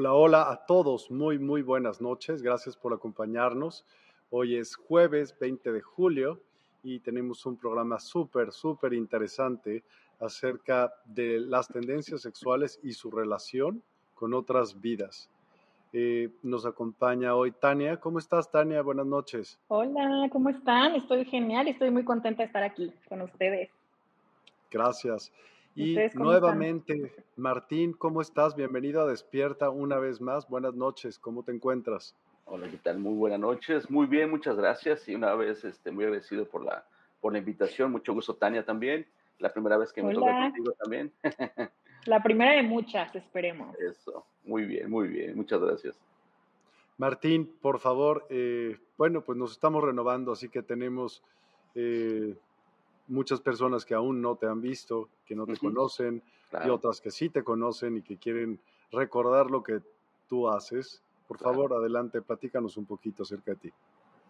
Hola, hola a todos, muy, muy buenas noches, gracias por acompañarnos. Hoy es jueves 20 de julio y tenemos un programa súper, súper interesante acerca de las tendencias sexuales y su relación con otras vidas. Eh, nos acompaña hoy Tania. ¿Cómo estás, Tania? Buenas noches. Hola, ¿cómo están? Estoy genial, estoy muy contenta de estar aquí con ustedes. Gracias. Y nuevamente, Martín, ¿cómo estás? Bienvenido a Despierta una vez más. Buenas noches, ¿cómo te encuentras? Hola, ¿qué tal? Muy buenas noches. Muy bien, muchas gracias. Y una vez este, muy agradecido por la, por la invitación. Mucho gusto, Tania, también. La primera vez que me toca contigo también. la primera de muchas, esperemos. Eso, muy bien, muy bien. Muchas gracias. Martín, por favor, eh, bueno, pues nos estamos renovando, así que tenemos eh, muchas personas que aún no te han visto, que no te conocen, y otras que sí te conocen y que quieren recordar lo que tú haces. Por favor, adelante, platícanos un poquito acerca de ti.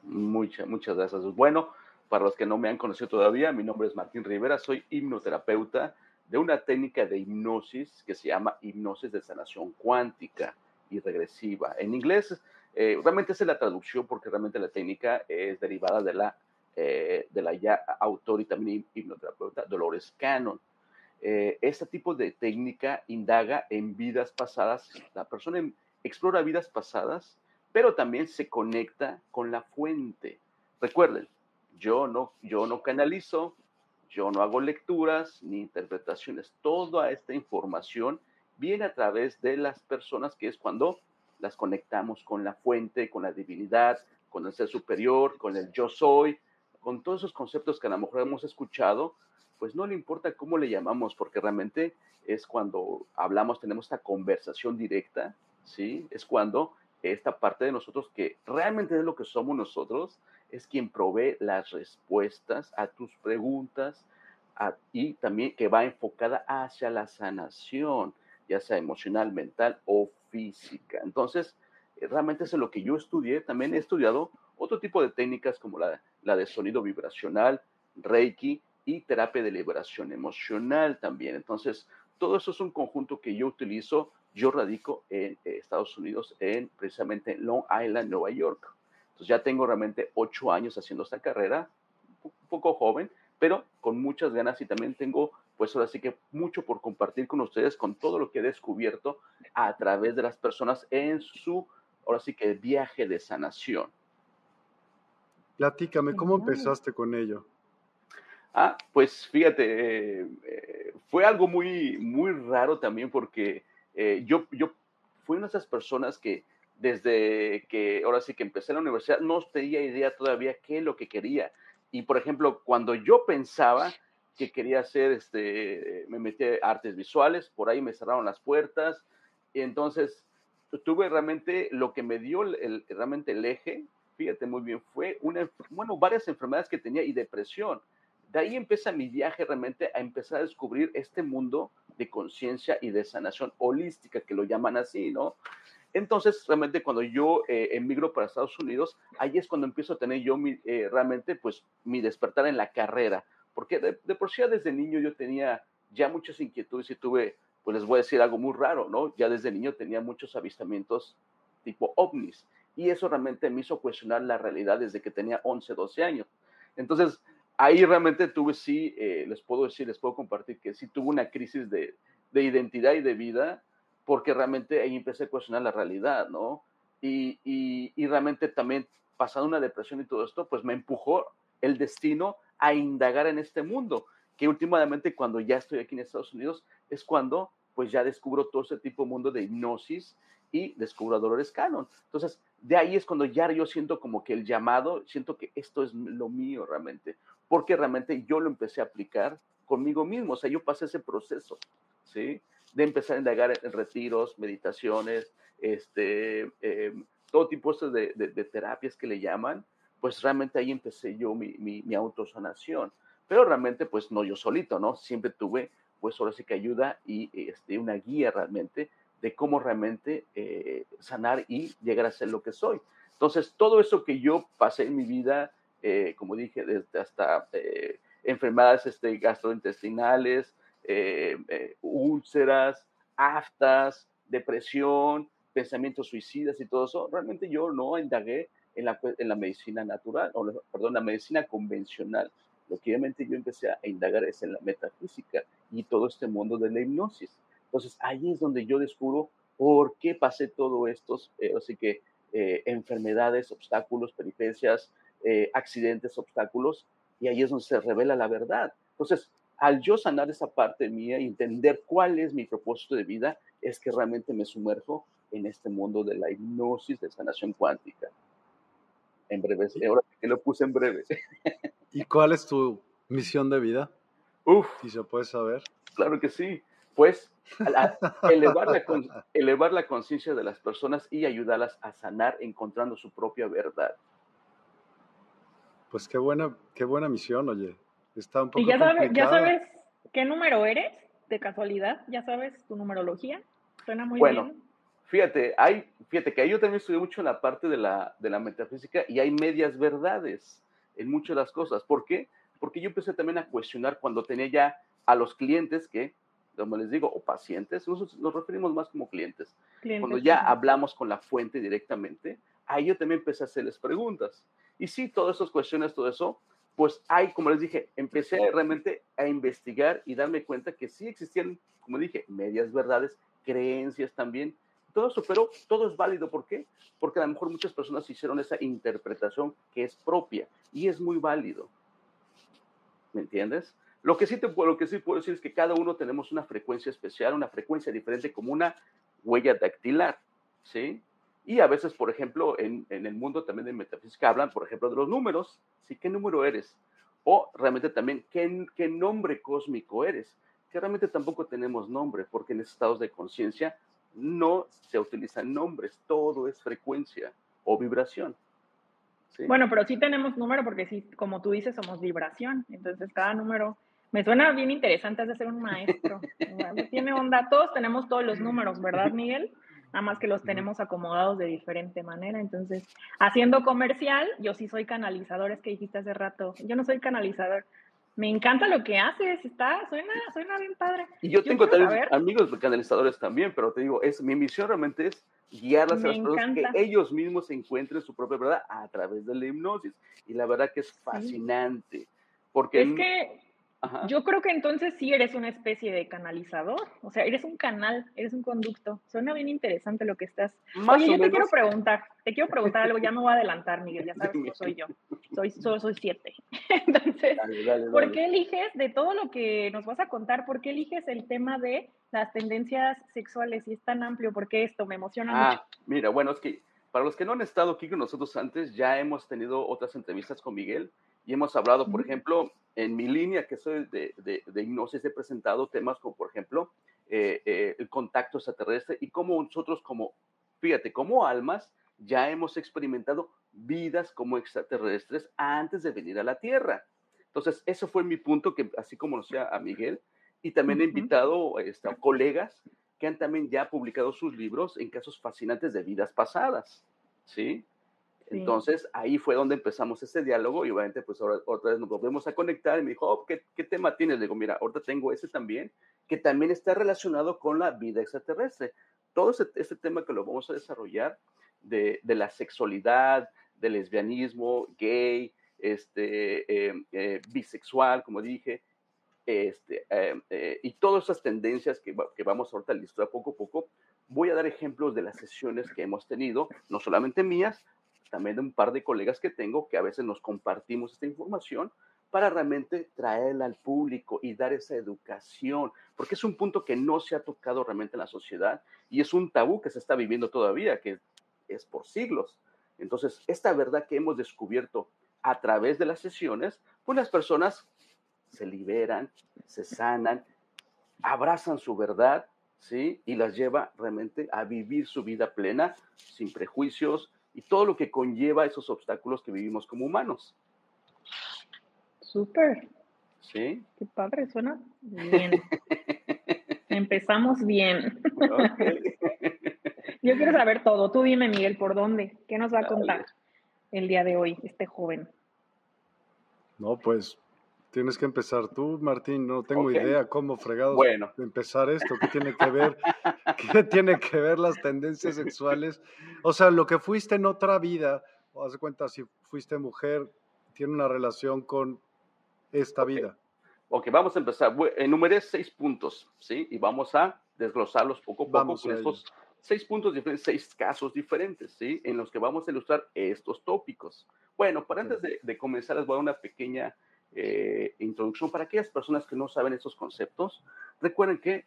Muchas, muchas gracias. Bueno, para los que no me han conocido todavía, mi nombre es Martín Rivera, soy hipnoterapeuta de una técnica de hipnosis que se llama hipnosis de sanación cuántica y regresiva. En inglés, eh, realmente es la traducción porque realmente la técnica es derivada de la eh, de la ya autor y también hipnoterapeuta Dolores Cannon. Eh, este tipo de técnica indaga en vidas pasadas, la persona explora vidas pasadas, pero también se conecta con la fuente. Recuerden, yo no, yo no canalizo, yo no hago lecturas ni interpretaciones. Toda esta información viene a través de las personas, que es cuando las conectamos con la fuente, con la divinidad, con el ser superior, con el yo soy, con todos esos conceptos que a lo mejor hemos escuchado, pues no le importa cómo le llamamos, porque realmente es cuando hablamos, tenemos esta conversación directa, ¿sí? Es cuando esta parte de nosotros que realmente es lo que somos nosotros, es quien provee las respuestas a tus preguntas y también que va enfocada hacia la sanación, ya sea emocional, mental o física. Entonces, eh, realmente es lo que yo estudié. También he estudiado otro tipo de técnicas como la la de sonido vibracional, Reiki y terapia de liberación emocional también. Entonces, todo eso es un conjunto que yo utilizo. Yo radico en eh, Estados Unidos, en precisamente Long Island, Nueva York. Entonces ya tengo realmente ocho años haciendo esta carrera, un poco joven, pero con muchas ganas y también tengo, pues ahora sí que mucho por compartir con ustedes, con todo lo que he descubierto a través de las personas en su, ahora sí que viaje de sanación. Platícame, ¿cómo empezaste con ello? Ah, pues fíjate, eh, fue algo muy, muy raro también porque eh, yo, yo fui una de esas personas que desde que ahora sí que empecé la universidad no tenía idea todavía qué es lo que quería. Y por ejemplo, cuando yo pensaba que quería hacer, este, me metí a artes visuales, por ahí me cerraron las puertas. Y entonces tuve realmente lo que me dio el, realmente el eje, fíjate muy bien, fue una, bueno, varias enfermedades que tenía y depresión. De ahí empieza mi viaje realmente a empezar a descubrir este mundo de conciencia y de sanación holística, que lo llaman así, ¿no? Entonces, realmente cuando yo eh, emigro para Estados Unidos, ahí es cuando empiezo a tener yo mi, eh, realmente pues mi despertar en la carrera, porque de, por sí desde niño yo tenía ya muchas inquietudes y tuve, pues les voy a decir algo muy raro, ¿no? Ya desde niño tenía muchos avistamientos tipo ovnis y eso realmente me hizo cuestionar la realidad desde que tenía 11, 12 años. Entonces, ahí realmente tuve, sí, eh, les puedo decir, les puedo compartir que sí tuve una crisis de, de identidad y de vida porque realmente ahí empecé a cuestionar la realidad, ¿no? Y, y, realmente también pasando una depresión y todo esto, pues me empujó el destino a indagar en este mundo, que últimamente cuando ya estoy aquí en Estados Unidos es cuando pues ya descubro todo ese tipo de mundo de hipnosis y descubro a Dolores Cannon. Entonces, de ahí es cuando ya yo siento como que el llamado, siento que esto es lo mío realmente, porque realmente yo lo empecé a aplicar conmigo mismo, o sea, yo pasé ese proceso, ¿sí? de empezar a indagar en retiros, meditaciones, este, em, todo tipo de, de, terapias que le llaman, pues realmente ahí empecé yo mi, mi, autosanación. Pero realmente, pues no yo solito, ¿no? Siempre tuve, pues ahora sí que ayuda y este, una guía realmente de cómo realmente eh, sanar y llegar a ser lo que soy. Entonces, todo eso que yo pasé en mi vida, eh, como dije, desde hasta eh, enfermedades este, gastrointestinales, úlceras, aftas, depresión, pensamientos suicidas y todo eso, realmente yo no indagué en la, en la medicina natural, o perdón, la medicina convencional. Lo que obviamente yo empecé a indagar es en la metafísica y todo este mundo de la hipnosis. Entonces ahí es donde yo descubro por qué pasé todo estos, eh, así que enfermedades, obstáculos, peripecias, accidentes, obstáculos, y ahí es donde se revela la verdad. Entonces, al yo sanar esa parte mía y entender cuál es mi propósito de vida, es que realmente me sumerjo en este mundo de la hipnosis de sanación cuántica. En breve, ahora que lo puse en breve. ¿Y cuál es tu misión de vida? Uf. Si se puede saber. Claro que sí. Pues elevar la, elevar la conciencia de las personas y ayudarlas a sanar encontrando su propia verdad. Pues qué buena, qué buena misión, oye. Está un poco ¿Y ya sabes, ya sabes qué número eres? De casualidad, ¿ya sabes tu numerología? Suena muy bueno, bien. Fíjate, hay, fíjate que yo también estudié mucho en la parte de la, de la metafísica y hay medias verdades en muchas de las cosas. ¿Por qué? Porque yo empecé también a cuestionar cuando tenía ya a los clientes que, como les digo, o pacientes, nosotros nos referimos más como clientes. cuando ya hablamos con la fuente directamente, ahí yo también empecé a hacerles preguntas. Y sí, todas esas cuestiones, todo eso, pues hay, como les dije, empecé realmente a investigar y darme cuenta que sí existían, como dije, medias verdades, creencias también, todo eso, pero todo es válido. ¿Por qué? Porque a lo mejor muchas personas hicieron esa interpretación que es propia y es muy válido. ¿Me entiendes? Lo que sí, te, lo que sí puedo decir es que cada uno tenemos una frecuencia especial, una frecuencia diferente como una huella dactilar, ¿sí? Y a veces, por ejemplo, en, el mundo también de metafísica hablan, por ejemplo, de los números. ¿sí? ¿Qué número eres? O realmente también, ¿qué, qué nombre cósmico eres? Que realmente tampoco tenemos nombre, porque en estados de conciencia no se utilizan nombres, todo es frecuencia o vibración. Bueno, pero sí tenemos número porque sí, como tú dices, somos vibración. Entonces, cada número me suena bien interesante, ser un maestro. Tiene onda, todos tenemos todos los números, ¿verdad, Miguel? nada más que los tenemos acomodados de diferente manera. Entonces, haciendo comercial, yo sí soy canalizador, es que dijiste hace rato, yo no soy canalizador. Me encanta lo que haces, está, suena, suena bien padre. Y yo, tengo también amigos canalizadores también, pero te digo, es mi misión realmente es guiar a las personas que ellos mismos encuentren su propia verdad a través de la hipnosis. Y la verdad que es fascinante. Porque es que Yo creo que entonces sí eres una especie de canalizador, o sea, eres un canal, eres un conducto. Suena bien interesante lo que estás. Oye, yo te quiero preguntar, te quiero preguntar algo, ya me voy a adelantar, Miguel, ya sabes que soy yo, soy, solo soy siete. Entonces, ¿por qué eliges, de todo lo que nos vas a contar, por qué eliges el tema de las tendencias sexuales y es tan amplio? Porque esto me emociona ah, mucho. Mira, bueno, es que para los que no han estado aquí con nosotros antes, ya hemos tenido otras entrevistas con Miguel y hemos hablado, por ejemplo, en mi línea que soy de, de, de hipnosis, he presentado temas como, por ejemplo, eh, eh, el contacto extraterrestre y cómo nosotros como, fíjate, como almas ya hemos experimentado vidas como extraterrestres antes de venir a la Tierra. Entonces, eso fue mi punto, que así como decía a Miguel, y también he invitado este, a colegas que han también ya publicado sus libros en casos fascinantes de vidas pasadas, ¿sí? Entonces ahí fue donde empezamos ese diálogo y obviamente pues ahora otra vez nos volvemos a conectar y me dijo, oh, ¿qué, ¿qué, tema tienes? Le digo, mira, ahorita tengo ese también, que también está relacionado con la vida extraterrestre. Todo ese, este tema que lo vamos a desarrollar de, de la sexualidad, del lesbianismo, gay, este, eh, eh, bisexual, como dije, este, eh, y todas esas tendencias que, que vamos ahorita a ilustrar poco a poco, voy a dar ejemplos de las sesiones que hemos tenido, no solamente mías, también de un par de colegas que tengo que a veces nos compartimos esta información para realmente traerla al público y dar esa educación, porque es un punto que no se ha tocado realmente en la sociedad y es un tabú que se está viviendo todavía, que es por siglos. Entonces, esta verdad que hemos descubierto a través de las sesiones, pues las personas se liberan, se sanan, abrazan su verdad, ¿sí? Y las lleva realmente a vivir su vida plena, sin prejuicios, y todo lo que conlleva esos obstáculos que vivimos como humanos. Súper. Sí. Qué padre, suena bien. Empezamos bien. Yo quiero saber todo. Tú dime, Miguel, ¿por dónde? ¿Qué nos va a contar el día de hoy este joven? No, pues Tienes que empezar tú, Martín. No tengo idea cómo fregados bueno. empezar esto. ¿Qué tiene que ver? ¿Qué tiene que ver las tendencias sexuales? O sea, lo que fuiste en otra vida, haz de cuenta, si fuiste mujer, tiene una relación con esta vida. Ok, vamos a empezar. Enumeré seis puntos, ¿sí? Y vamos a desglosarlos poco a poco vamos con estos seis puntos diferentes, seis casos diferentes, ¿sí? En los que vamos a ilustrar estos tópicos. Bueno, para antes de, de comenzar, les voy a dar una pequeña eh, introducción para aquellas personas que no saben estos conceptos. Recuerden que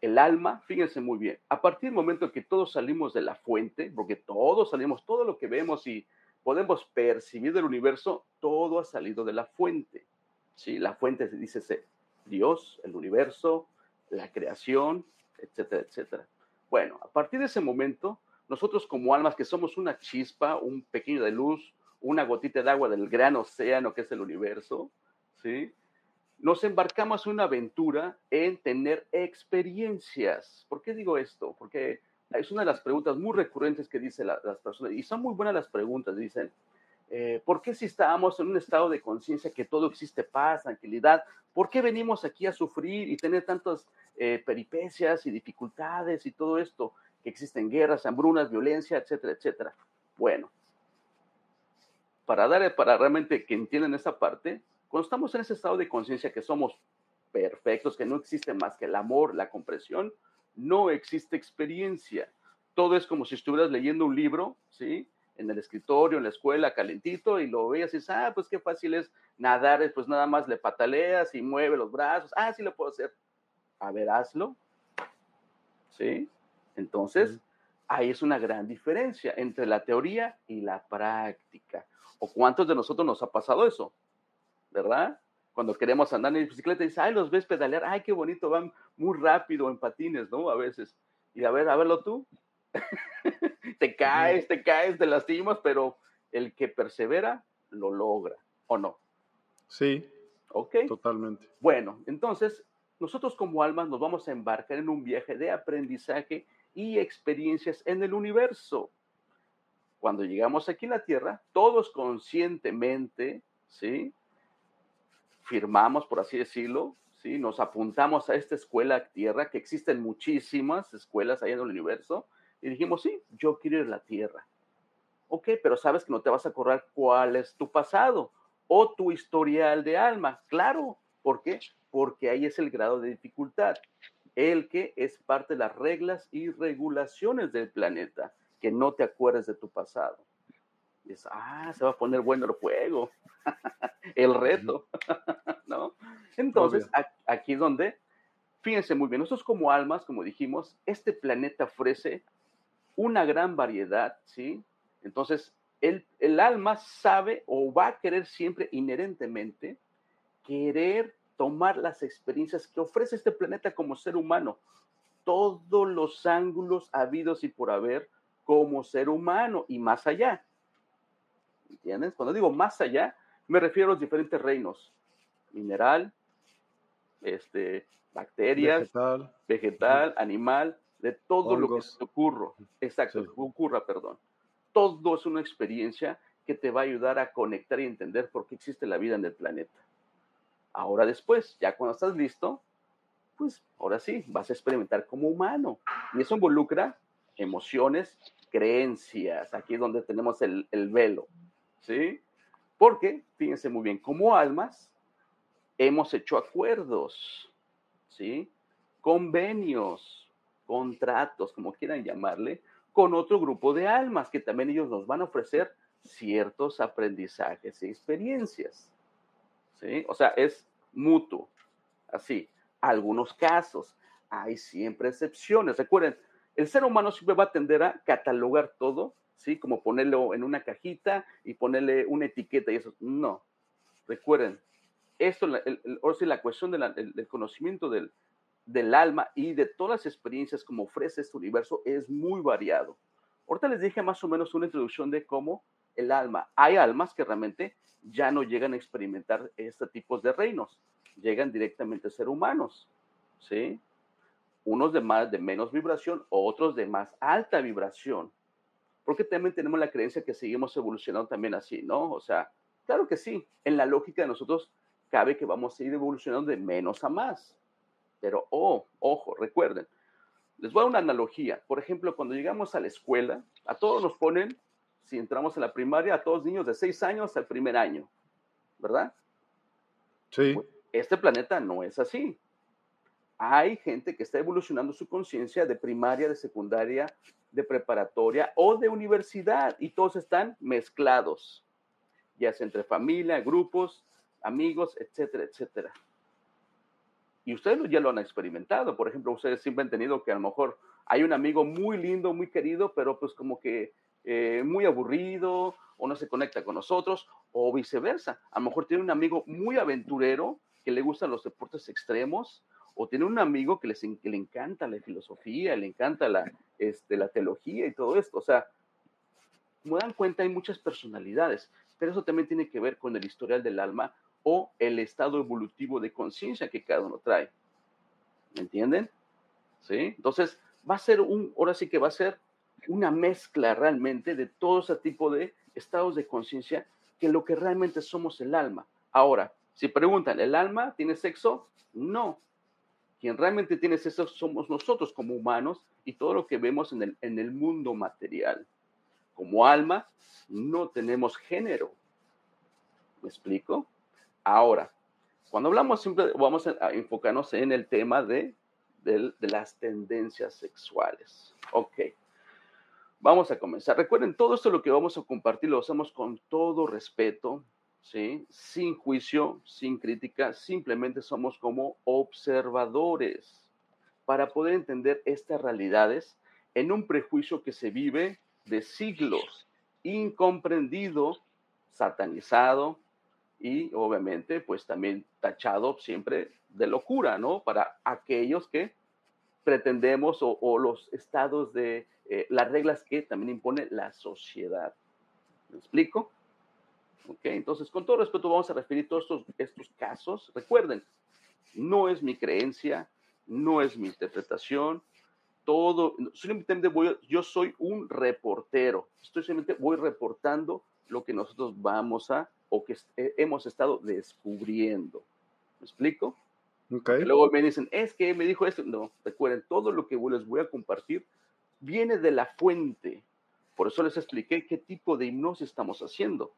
el alma, fíjense muy bien, a partir del momento que todos salimos de la fuente, porque todos salimos, todo lo que vemos y podemos percibir del universo, todo ha salido de la fuente. ¿sí? La fuente dice Dios, el universo, la creación, etcétera, etcétera. Bueno, a partir de ese momento, nosotros como almas que somos una chispa, un pequeño de luz, una gotita de agua del gran océano que es el universo, ¿sí? Nos embarcamos en una aventura en tener experiencias. ¿Por qué digo esto? Porque es una de las preguntas muy recurrentes que dicen las personas, y son muy buenas las preguntas, dicen, eh, ¿por qué si estábamos en un estado de conciencia que todo existe paz, tranquilidad, por qué venimos aquí a sufrir y tener tantas eh, peripecias y dificultades y todo esto, que existen guerras, hambrunas, violencia, etcétera, etcétera? Bueno, para dar, para realmente que entiendan esa parte, cuando estamos en ese estado de conciencia que somos perfectos, que no existe más que el amor, la comprensión, no existe experiencia. Todo es como si estuvieras leyendo un libro, ¿sí? En el escritorio, en la escuela, calentito, y lo veas y dices, ah, pues qué fácil es nadar, pues nada más le pataleas y mueve los brazos, ah, sí lo puedo hacer. A ver, hazlo. ¿Sí? Entonces, ahí es una gran diferencia entre la teoría y la práctica. ¿O cuántos de nosotros nos ha pasado eso? ¿Verdad? Cuando queremos andar en bicicleta, dices, ay, los ves pedalear, ay, qué bonito, van muy rápido en patines, ¿no? A veces. Y a ver, a verlo tú. te caes, te caes, te lastimas, pero el que persevera lo logra, ¿o no? Sí. Ok. Totalmente. Bueno, entonces, nosotros como almas nos vamos a embarcar en un viaje de aprendizaje y experiencias en el universo cuando llegamos aquí a la Tierra, todos conscientemente, ¿sí? Firmamos, por así decirlo, ¿sí? Nos apuntamos a esta escuela Tierra, que existen muchísimas escuelas ahí en el universo, y dijimos, sí, yo quiero ir a la Tierra. Ok, pero sabes que no te vas a acordar cuál es tu pasado o tu historial de alma. Claro, ¿Por qué? Porque ahí es el grado de dificultad, el que es parte de las reglas y regulaciones del planeta, que no te acuerdes de tu pasado. Dices, ah, se va a poner bueno el juego, el reto, ¿no? Entonces, aquí es donde, fíjense muy bien, nosotros como almas, como dijimos, este planeta ofrece una gran variedad, ¿sí? Entonces, el, el alma sabe o va a querer siempre inherentemente querer tomar las experiencias que ofrece este planeta como ser humano, todos los ángulos habidos y por haber como ser humano y más allá. ¿Entiendes? Cuando digo más allá, me refiero a los diferentes reinos, mineral, este, bacterias, vegetal, vegetal animal, de todo lo que se ocurra. Exacto, ocurra, perdón. Todo es una experiencia que te va a ayudar a conectar y entender por qué existe la vida en el planeta. Ahora después, ya cuando estás listo, pues ahora sí, vas a experimentar como humano. Y eso involucra emociones, creencias. Aquí es donde tenemos el, el velo. ¿Sí? Porque, fíjense muy bien, como almas, hemos hecho acuerdos, ¿sí? Convenios, contratos, como quieran llamarle, con otro grupo de almas que también ellos nos van a ofrecer ciertos aprendizajes y experiencias. ¿Sí? O sea, es mutuo. Así, algunos casos, hay siempre excepciones. Recuerden, el ser humano siempre va a tender a catalogar todo, ¿sí? Como ponerlo en una cajita y ponerle una etiqueta y eso. No. Recuerden, esto, el, la cuestión del conocimiento del, del alma y de todas las experiencias como ofrece este universo es muy variado. Ahorita les dije más o menos una introducción de cómo el alma, hay almas que realmente ya no llegan a experimentar este tipo de reinos, llegan directamente a ser humanos, ¿sí? Unos de más, de menos vibración, otros de más alta vibración, porque también tenemos la creencia que seguimos evolucionando también así, ¿no? O sea, claro que sí, en la lógica de nosotros cabe que vamos a ir evolucionando de menos a más, pero, oh, ojo, recuerden, les voy a dar una analogía. Por ejemplo, cuando llegamos a la escuela, a todos nos ponen si entramos en la primaria, a todos niños de 6 años al primer año, ¿verdad? Sí. Este planeta no es así. Hay gente que está evolucionando su conciencia de primaria, de secundaria, de preparatoria o de universidad y todos están mezclados, ya sea entre familia, grupos, amigos, etcétera, etcétera. Y ustedes ya lo han experimentado. Por ejemplo, ustedes siempre han tenido que a lo mejor hay un amigo muy lindo, muy querido, pero pues como que eh, muy aburrido o no se conecta con nosotros o viceversa. A lo mejor tiene un amigo muy aventurero que le gustan los deportes extremos o tiene un amigo que, les, le encanta la filosofía, le encanta la, este, la teología y todo esto. O sea, como dan cuenta, hay muchas personalidades, pero eso también tiene que ver con el historial del alma o el estado evolutivo de conciencia que cada uno trae. ¿Me entienden? ¿Sí? Entonces, va a ser un, ahora sí que va a ser una mezcla realmente de todo ese tipo de estados de conciencia que lo que realmente somos el alma. Ahora, si preguntan, ¿el alma tiene sexo? No. Quien realmente tiene sexo somos nosotros como humanos y todo lo que vemos en el, en el mundo material. Como alma, no tenemos género. ¿Me explico? Ahora, cuando hablamos siempre vamos a enfocarnos en el tema de, de las tendencias sexuales. Ok. Vamos a comenzar. Recuerden, todo esto lo que vamos a compartir lo hacemos con todo respeto, Sin juicio, sin crítica, simplemente somos como observadores para poder entender estas realidades en un prejuicio que se vive de siglos, incomprendido, satanizado y obviamente pues también tachado siempre de locura, ¿no? Para aquellos que pretendemos o, los estados de eh, las reglas que también impone la sociedad. ¿Me explico? Ok, entonces con todo respeto vamos a referir todos estos, estos casos. Recuerden, no es mi creencia, no es mi interpretación, todo, simplemente voy, yo soy un reportero, estoy simplemente voy reportando lo que nosotros vamos a o que eh, hemos estado descubriendo. ¿Me explico? Luego me dicen, es que me dijo esto. No, recuerden, todo lo que les voy a compartir viene de la fuente. Por eso les expliqué qué tipo de hipnosis estamos haciendo.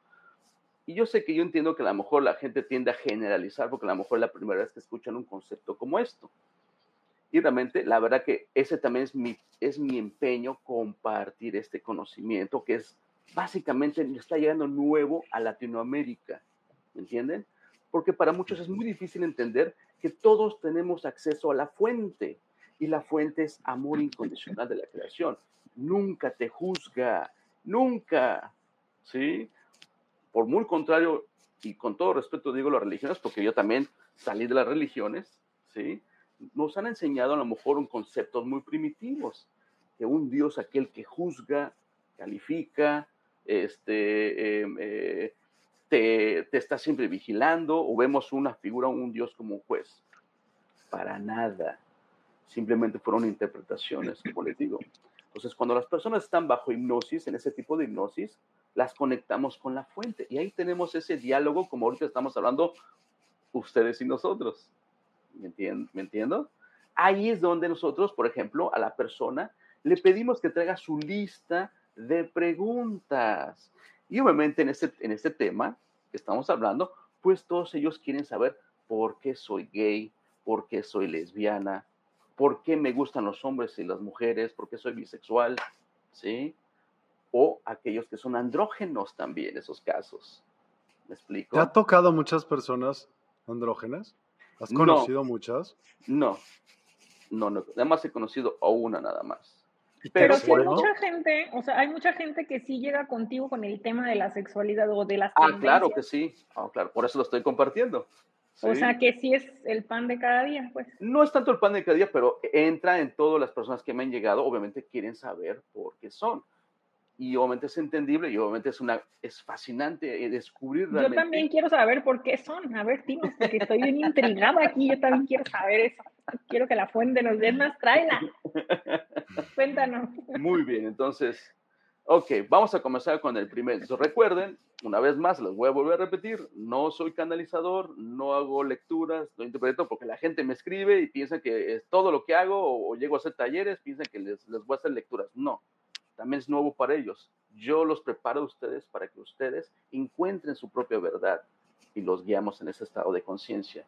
Y yo sé que yo entiendo que a lo mejor la gente tiende a generalizar porque a lo mejor es la primera vez que escuchan un concepto como esto. Y realmente, la verdad que ese también es mi, es mi empeño compartir este conocimiento que es básicamente está llegando nuevo a Latinoamérica. ¿Me entienden? Porque para muchos es muy difícil entender que todos tenemos acceso a la fuente y la fuente es amor incondicional de la creación. Nunca te juzga, nunca, ¿sí? Por muy contrario, y con todo respeto digo las religiones, porque yo también salí de las religiones, ¿sí? Nos han enseñado a lo mejor un conceptos muy primitivos, que un Dios aquel que juzga, califica, este, em, eh, te, te, está siempre vigilando, o vemos una figura, un Dios como un juez. Para nada. Simplemente fueron interpretaciones, como les digo. Entonces, cuando las personas están bajo hipnosis, en ese tipo de hipnosis, las conectamos con la fuente. Y ahí tenemos ese diálogo, como ahorita estamos hablando ustedes y nosotros. ¿Me, ¿Me entiendo? Ahí es donde nosotros, por ejemplo, a la persona le pedimos que traiga su lista de preguntas. Y obviamente en este, en este tema que estamos hablando, pues todos ellos quieren saber por qué soy gay, por qué soy lesbiana, por qué me gustan los hombres y las mujeres, por qué soy bisexual, ¿sí? O aquellos que son andrógenos también, esos casos. ¿Me explico? ¿Te ha tocado muchas personas andrógenas? ¿Has conocido muchas? No, no, no. Además he conocido a una nada más. Pero sí hay mucha gente, o sea, hay mucha gente que sí llega contigo con el tema de la sexualidad o de las Ah, claro que sí. Ah, claro, por eso lo estoy compartiendo. O sea que sí es el pan de cada día, pues. No es tanto el pan de cada día, pero entra en todas las personas que me han llegado, obviamente quieren saber por qué son. Y obviamente es entendible y obviamente es una es fascinante eh, descubrir realmente. Yo también quiero saber por qué son. A ver, dinos, porque estoy bien intrigada aquí. Yo también quiero saber eso. Quiero que la fuente nos dé más, tráela. Cuéntanos. Muy bien, entonces, Ok, vamos a comenzar con el primer. recuerden, una vez más, les voy a volver a repetir, no soy canalizador, no hago lecturas, no interpreto porque la gente me escribe y piensa que es todo lo que hago o, llego a hacer talleres, piensan que les, les voy a hacer lecturas. No, también es nuevo para ellos. Yo los preparo a ustedes para que ustedes encuentren su propia verdad y los guiamos en ese estado de conciencia,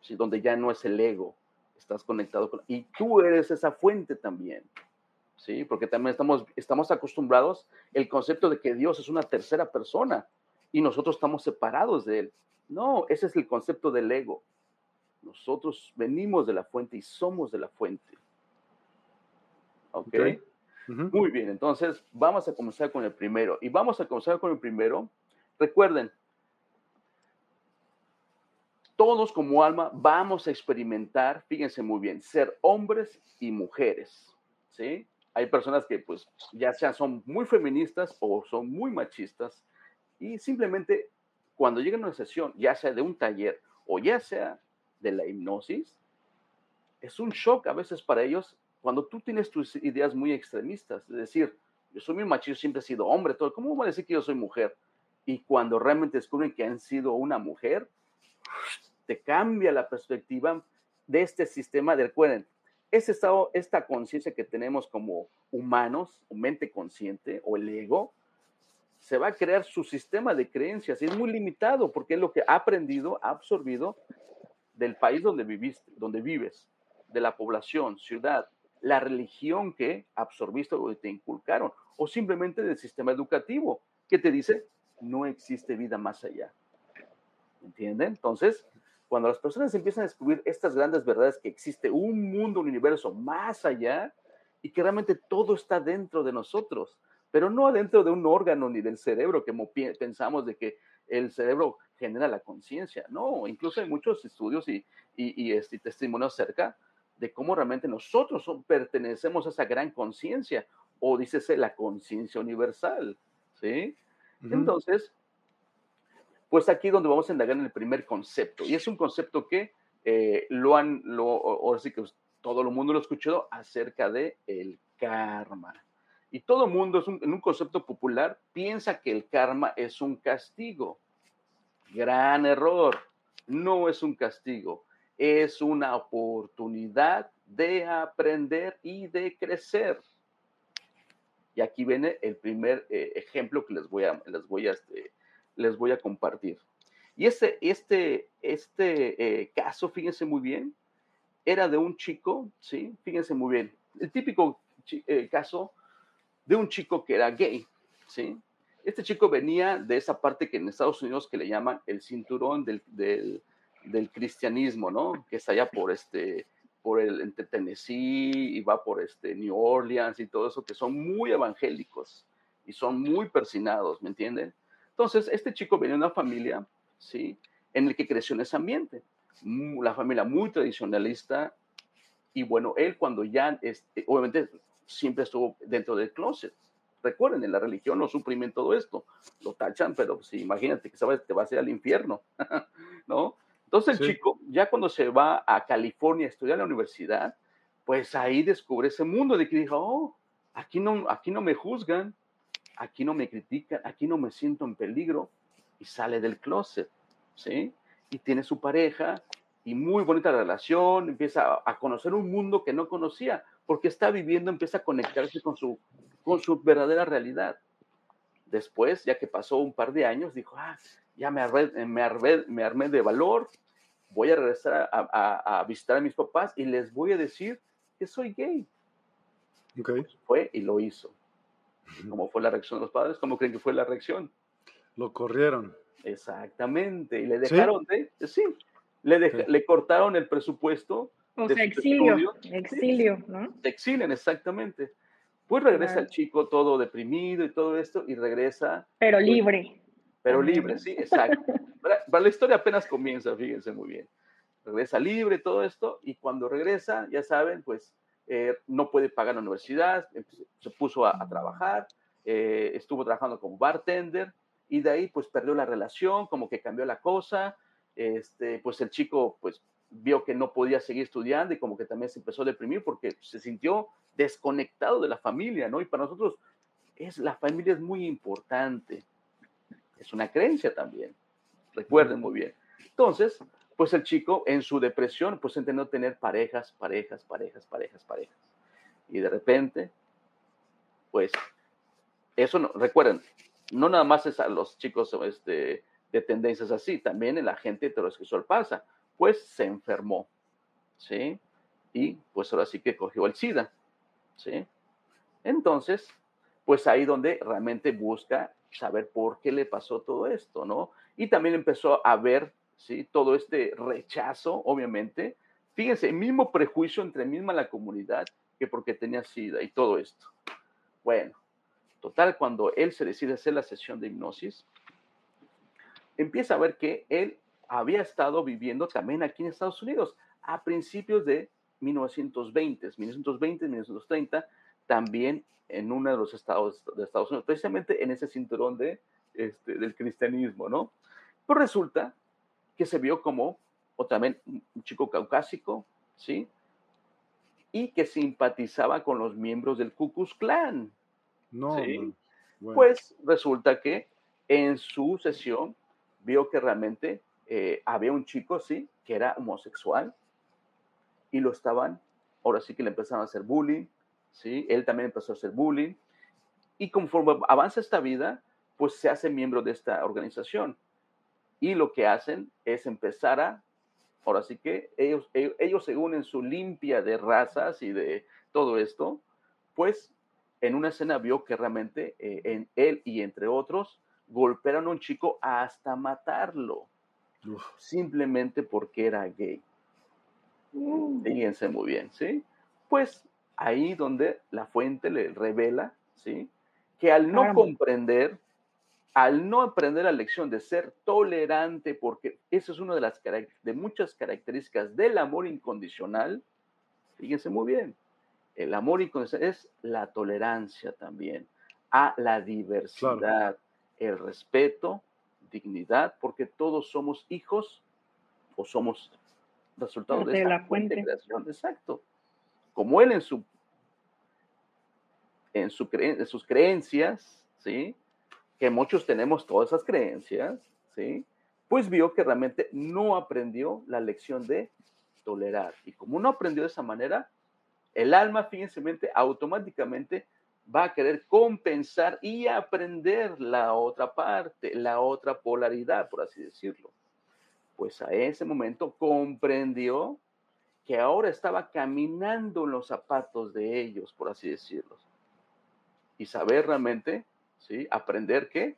¿sí? donde ya no es el ego, estás conectado con... Y tú eres esa fuente también. ¿Sí? Porque también estamos, estamos acostumbrados el concepto de que Dios es una tercera persona y nosotros estamos separados de Él. No, ese es el concepto del ego. Nosotros venimos de la fuente y somos de la fuente. ¿Ok? Muy bien, entonces vamos a comenzar con el primero. Y vamos a comenzar con el primero. Recuerden, todos como alma vamos a experimentar, fíjense muy bien, ser hombres y mujeres. ¿Sí? Hay personas que pues ya sea son muy feministas o son muy machistas y simplemente cuando llegan a una sesión, ya sea de un taller o ya sea de la hipnosis, es un shock a veces para ellos cuando tú tienes tus ideas muy extremistas, es decir, yo soy muy machista, siempre he sido hombre, todo, ¿cómo voy a decir que yo soy mujer? Y cuando realmente descubren que han sido una mujer, te cambia la perspectiva de este sistema. De, recuerden, ese estado, esta conciencia que tenemos como humanos, mente consciente, o el ego, se va a crear su sistema de creencias y es muy limitado porque es lo que ha aprendido, ha absorbido del país donde viviste, donde vives, de la población, ciudad, la religión que absorbiste o te inculcaron, o simplemente del sistema educativo que te dice no existe vida más allá. ¿Entienden? Entonces, cuando las personas empiezan a descubrir estas grandes verdades que existe un mundo, un universo más allá y que realmente todo está dentro de nosotros, pero no dentro de un órgano ni del cerebro que pensamos de que el cerebro genera la conciencia. No, incluso hay muchos estudios y, y, este, testimonios acerca de cómo realmente nosotros pertenecemos a esa gran conciencia o dícese la conciencia universal. ¿sí? Entonces, pues aquí donde vamos a indagar en el primer concepto. Y es un concepto que eh, lo han, lo, ahora sí que todo el mundo lo ha escuchado acerca de el karma. Y todo el mundo, es en un concepto popular, piensa que el karma es un castigo. Gran error. No es un castigo. Es una oportunidad de aprender y de crecer. Y aquí viene el primer eh, ejemplo que les voy a, les voy a este, les voy a compartir. Y este, este, este caso, fíjense muy bien, era de un chico, ¿sí? Fíjense muy bien, el típico eh, caso de un chico que era gay, ¿sí? Este chico venía de esa parte que en Estados Unidos que le llaman el cinturón del, del, del cristianismo, ¿no? Que está allá por este, por el entre Tennessee y va por este New Orleans y todo eso, que son muy evangélicos y son muy persinados, ¿me entienden? Entonces, este chico venía de una familia, ¿sí? En el que creció en ese ambiente, la familia muy tradicionalista y bueno, él cuando ya, este, obviamente, siempre estuvo dentro del closet. Recuerden, en la religión no suprimen todo esto, lo tachan, pero si imagínate que sabes, te va a ir al infierno, ¿no? Entonces el chico, ya cuando se va a California a estudiar en la universidad, pues ahí descubre ese mundo de que dijo, oh, aquí no, aquí no me juzgan, aquí no me critican, aquí no me siento en peligro, y sale del closet, ¿sí? Y tiene su pareja, y muy bonita relación, empieza a conocer un mundo que no conocía, porque está viviendo, empieza a conectarse con su, con su verdadera realidad. Después, ya que pasó un par de años, dijo, ah, ya me armé, me me armé de valor, voy a regresar a, visitar a mis papás y les voy a decir que soy gay. Okay. Fue y lo hizo. ¿Cómo fue la reacción de los padres? ¿Cómo creen que fue la reacción? Lo corrieron. Exactamente. Y le dejaron de, sí, le, le cortaron el presupuesto. O sea, exilio, exilio, ¿no? Te exilian, exactamente. Pues regresa el chico todo deprimido y todo esto y regresa. Pero pues, libre. pero libre, sí, exacto. Para la historia apenas comienza, fíjense muy bien. Regresa libre, todo esto, y cuando regresa, ya saben, pues eh, no puede pagar la universidad, se puso a, trabajar, eh, estuvo trabajando como bartender, y de ahí pues perdió la relación, como que cambió la cosa, este, pues el chico pues vio que no podía seguir estudiando y como que también se empezó a deprimir porque se sintió desconectado de la familia, ¿no? Y para nosotros es la familia es muy importante, es una creencia también. Recuerden muy bien. Entonces, pues el chico en su depresión, pues intentó tener parejas, parejas, parejas, parejas, parejas. Y de repente, pues, eso no, recuerden, no nada más es a los chicos este, de tendencias así, también en la gente heterosexual pasa, pues se enfermó, ¿sí? Y pues ahora sí que cogió el SIDA, ¿sí? Entonces, pues ahí donde realmente busca saber por qué le pasó todo esto, ¿no? Y también empezó a ver, ¿sí? Todo este rechazo, obviamente. Fíjense, mismo prejuicio entre misma la comunidad que porque tenía SIDA y todo esto. Bueno, total, cuando él se decide hacer la sesión de hipnosis, empieza a ver que él había estado viviendo también aquí en Estados Unidos a principios de 1920, 1920, 1930, también en uno de los estados de Estados Unidos, precisamente en ese cinturón de, este, del cristianismo, ¿no? Pues resulta que se vio como, o también un chico caucásico, ¿sí? Y que simpatizaba con los miembros del Ku Klux Klan. No, ¿sí? Pues resulta que en su sesión vio que realmente eh, había un chico, sí, que era homosexual y lo estaban, ahora sí que le empezaron a hacer bullying, sí, él también empezó a hacer bullying y conforme avanza esta vida, pues se hace miembro de esta organización y lo que hacen es empezar a, ahora sí que ellos, ellos, se unen su limpia de razas y de todo esto, pues en una escena vio que realmente eh, en él y entre otros golpearon a un chico hasta matarlo, simplemente porque era gay. Mm. Fíjense muy bien, ¿sí? Pues ahí donde la fuente le revela, ¿sí? Que al no comprender al no aprender la lección de ser tolerante, porque eso es una de las de muchas características del amor incondicional, fíjense muy bien, el amor incondicional es la tolerancia también a la diversidad, el respeto, dignidad, porque todos somos hijos o somos resultado de, la fuente de creación, exacto. Como él en su en, su en sus creencias, ¿sí? Que muchos tenemos todas esas creencias, ¿sí? Pues vio que realmente no aprendió la lección de tolerar. Y como no aprendió de esa manera, el alma, fíjense, automáticamente va a querer compensar y aprender la otra parte, la otra polaridad, por así decirlo. Pues a ese momento comprendió que ahora estaba caminando en los zapatos de ellos, por así decirlo. Y saber realmente, ¿sí? Aprender que,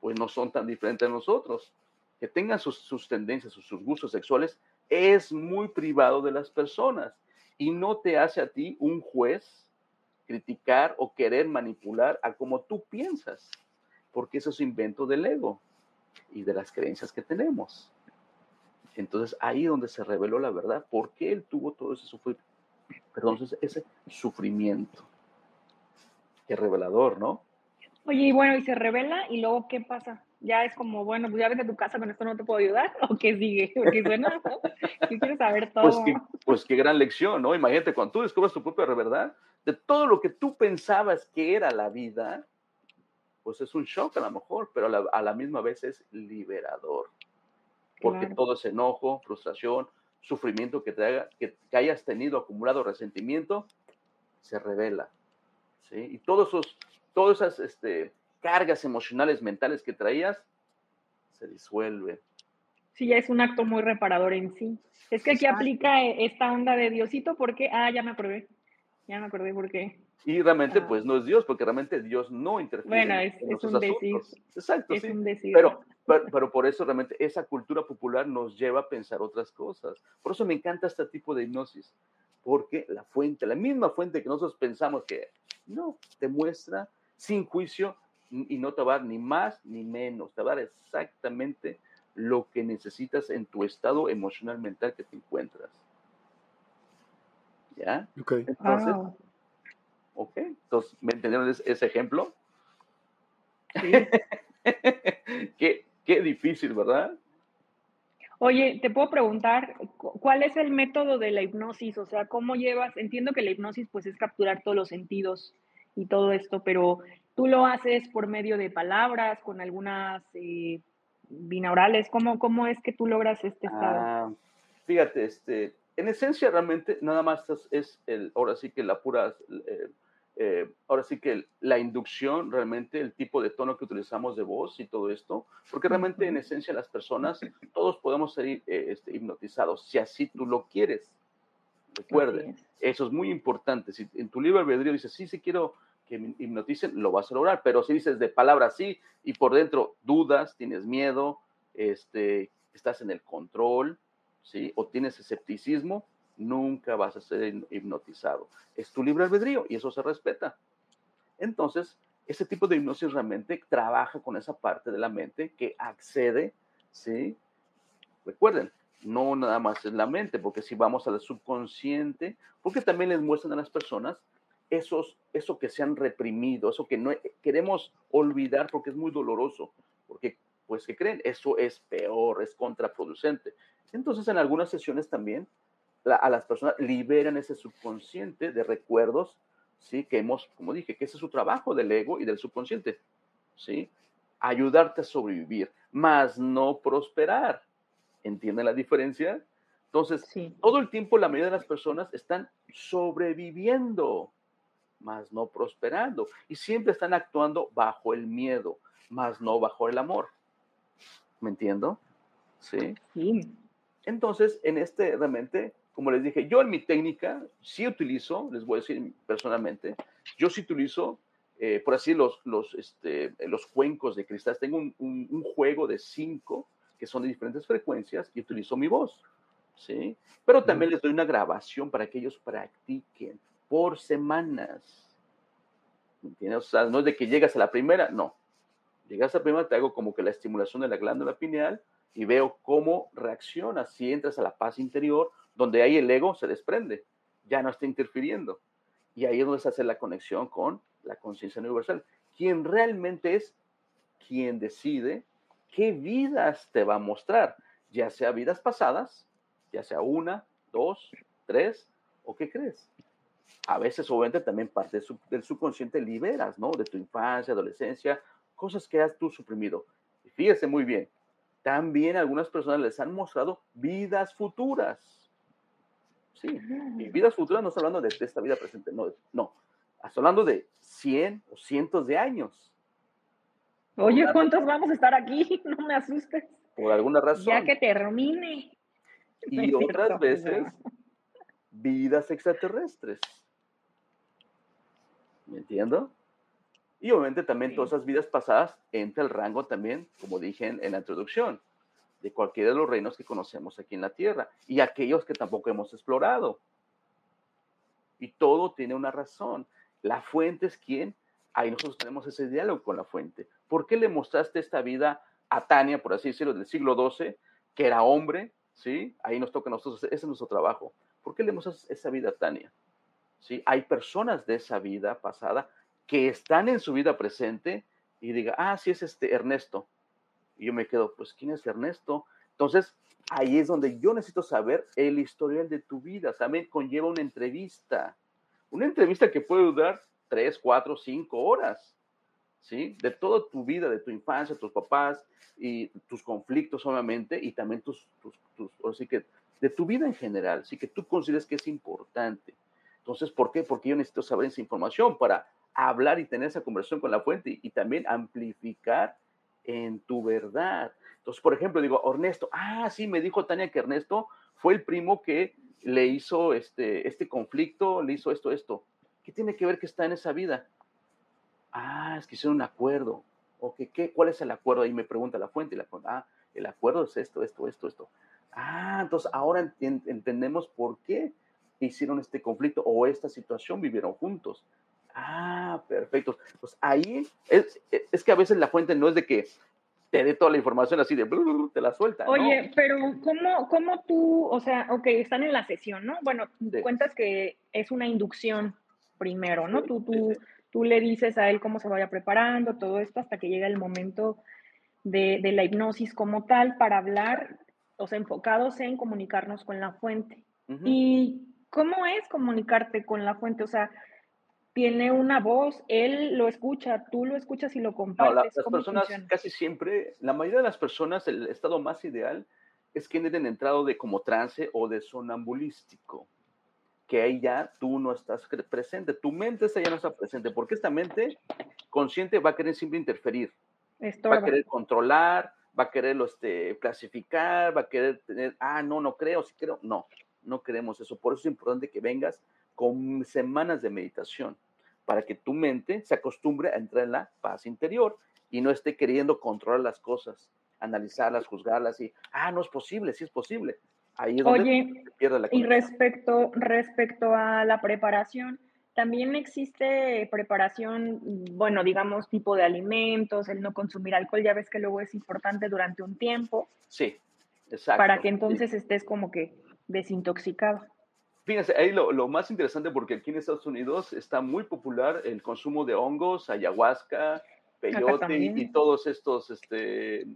pues no son tan diferentes a nosotros. Que tengan sus, tendencias, sus, sus gustos sexuales, es muy privado de las personas y no te hace a ti un juez criticar o querer manipular a como tú piensas, porque eso es invento del ego y de las creencias que tenemos. Entonces ahí donde se reveló la verdad, por qué él tuvo todo ese sufrimiento, perdón, ese sufrimiento. Qué revelador, ¿no? Oye, y bueno, y se revela y luego ¿qué pasa? Ya es como, bueno, pues ya vete a tu casa, con esto no te puedo ayudar, o qué sigue, porque suena, ¿no? quieres saber pues todo. Pues, pues qué gran lección, ¿no? Imagínate, cuando tú descubres tu propia verdad, de todo lo que tú pensabas que era la vida, pues es un shock a lo mejor, pero a la, misma vez es liberador. Porque todo ese enojo, frustración, sufrimiento que, te haga, que, hayas tenido acumulado resentimiento, se revela. ¿sí? Y todos esos, todas esas este, cargas emocionales, mentales que traías, se disuelven. Sí, ya es un acto muy reparador en sí. Es que aquí aplica esta onda de Diosito porque, ah, ya me aprobé. Ya me acordé por qué. Y realmente, ah. pues no es Dios, porque realmente Dios no interfiere. Bueno, es, es un decir. Exacto, sí. Pero, pero, por eso realmente esa cultura popular nos lleva a pensar otras cosas. Por eso me encanta este tipo de hipnosis, porque la fuente, la misma fuente que nosotros pensamos que no, te muestra sin juicio y no te va a dar ni más ni menos, te va a dar exactamente lo que necesitas en tu estado emocional mental que te encuentras. ¿Ya? Ok. Entonces, ok. Entonces, ¿me entendieron ese, ejemplo? Sí. qué, qué difícil, ¿verdad? Oye, te puedo preguntar, ¿cuál es el método de la hipnosis? O sea, ¿cómo llevas? Entiendo que la hipnosis pues es capturar todos los sentidos y todo esto, pero tú lo haces por medio de palabras, con algunas eh, binaurales. ¿Cómo, ¿Cómo es que tú logras este estado? Ah, fíjate, este, en esencia realmente nada más es, el, ahora sí que la pura, eh, eh, ahora sí que la inducción, realmente el tipo de tono que utilizamos de voz y todo esto, porque realmente en esencia las personas, todos podemos ser eh, este, hipnotizados, si así tú lo quieres. Recuerde, eso es muy importante. Si en tu libro albedrío dices, sí, sí quiero que hipnoticen, lo vas a lograr, pero si dices de palabras sí y por dentro dudas, tienes miedo, este, estás en el control, ¿sí? O tienes escepticismo, nunca vas a ser hipnotizado. Es tu libre albedrío y eso se respeta. Entonces, ese tipo de hipnosis realmente trabaja con esa parte de la mente que accede, ¿sí? Recuerden, no nada más es la mente, porque si vamos al subconsciente, porque también les muestran a las personas esos, eso que se han reprimido, eso que no queremos olvidar porque es muy doloroso, porque pues que creen, eso es peor, es contraproducente. Entonces, en algunas sesiones también a las personas liberan ese subconsciente de recuerdos, ¿sí? Que hemos, como dije, que ese es su trabajo del ego y del subconsciente, ¿sí? Ayudarte a sobrevivir, más no prosperar. ¿Entienden la diferencia? Entonces, todo el tiempo la mayoría de las personas están sobreviviendo, más no prosperando. Y siempre están actuando bajo el miedo, más no bajo el amor. ¿Me entiendo? Sí. Sí. Entonces, en este realmente, como les dije, yo en mi técnica sí utilizo, les voy a decir personalmente, yo sí utilizo, eh, por así, los, los, este, los cuencos de cristal. Tengo un, un, juego de cinco que son de diferentes frecuencias y utilizo mi voz, ¿sí? Pero también les doy una grabación para que ellos practiquen por semanas. ¿Entiendes? O sea, no es de que llegas a la primera, no. Llegas a la primera, te hago como que la estimulación de la glándula pineal, y veo cómo reacciona si entras a la paz interior, donde ahí el ego se desprende, ya no está interfiriendo. Y ahí es donde se hace la conexión con la conciencia universal. Quien realmente es quien decide qué vidas te va a mostrar, ya sea vidas pasadas, ya sea una, dos, tres, o qué crees. A veces, obviamente, también parte del subconsciente liberas, ¿no? De tu infancia, adolescencia, cosas que has tú suprimido. Y fíjese muy bien, también algunas personas les han mostrado vidas futuras. Sí, y vidas futuras no estoy hablando de, esta vida presente, no, no. Hasta hablando de 100 o cientos de años. Oye, ¿cuántos vamos a estar aquí? No me asustes. Por alguna razón. Ya que termine. Y otras veces, vidas extraterrestres. ¿Me entiendo? Y obviamente también todas esas vidas pasadas entra el rango también, como dije en, la introducción, de cualquiera de los reinos que conocemos aquí en la Tierra y aquellos que tampoco hemos explorado. Y todo tiene una razón. La fuente es quien, ahí nosotros tenemos ese diálogo con la fuente. ¿Por qué le mostraste esta vida a Tania, por así decirlo, del siglo XII, que era hombre? ¿Sí? Ahí nos toca a nosotros, ese es nuestro trabajo. ¿Por qué le mostraste esa vida a Tania? ¿Sí? Hay personas de esa vida pasada que están en su vida presente y diga, ah, sí es este Ernesto. Y yo me quedo, pues, ¿quién es Ernesto? Entonces, ahí es donde yo necesito saber el historial de tu vida. También conlleva una entrevista. Una entrevista que puede durar tres, cuatro, cinco horas. ¿Sí? De toda tu vida, de tu infancia, tus papás y tus conflictos, obviamente, y también tus, tus, tus que de tu vida en general, sí que tú consideres que es importante. Entonces, ¿por qué? Porque yo necesito saber esa información para hablar y tener esa conversación con la fuente y, también amplificar en tu verdad. Entonces, por ejemplo, digo, Ernesto, ah, sí, me dijo Tania que Ernesto fue el primo que le hizo este, este conflicto, le hizo esto, esto. ¿Qué tiene que ver que está en esa vida? Ah, es que hicieron un acuerdo. ¿O ¿qué? ¿Cuál es el acuerdo? Ahí me pregunta la fuente. Ah, el acuerdo es esto, esto, esto, esto. Ah, entonces ahora entendemos por qué hicieron este conflicto o esta situación, vivieron juntos. Ah, perfecto. Pues ahí es, es que a veces la fuente no es de que te dé toda la información así de te la suelta. Oye, pero ¿cómo, ¿cómo tú, o sea, ok, están en la sesión, ¿no? Bueno, cuentas que es una inducción primero, ¿no? tú, tú, tú le dices a él cómo se vaya preparando, todo esto hasta que llega el momento de, de la hipnosis como tal para hablar, o sea, enfocados en comunicarnos con la fuente. ¿Y cómo es comunicarte con la fuente? O sea, tiene una voz, él lo escucha, tú lo escuchas y lo compartes. las personas casi siempre, la mayoría de las personas, el estado más ideal es que en entrado de como trance o de sonambulístico, que ahí ya tú no estás presente, tu mente esa ya no está presente, porque esta mente consciente va a querer siempre interferir, va a querer controlar, va a quererlo este, clasificar, va a querer tener, ah, no, no creo, sí creo, no, no queremos eso, por eso es importante que vengas con semanas de meditación para que tu mente se acostumbre a entrar en la paz interior y no esté queriendo controlar las cosas, analizarlas, juzgarlas y, ah, no es posible, sí es posible. Ahí es donde Oye, pierde la Y respecto, respecto a la preparación, también existe preparación, bueno, digamos, tipo de alimentos, el no consumir alcohol, ya ves que luego es importante durante un tiempo. Sí, exacto. Para que entonces estés como que desintoxicado. Fíjense, ahí lo, más interesante porque aquí en Estados Unidos está muy popular el consumo de hongos, ayahuasca, peyote y, todos estos, este,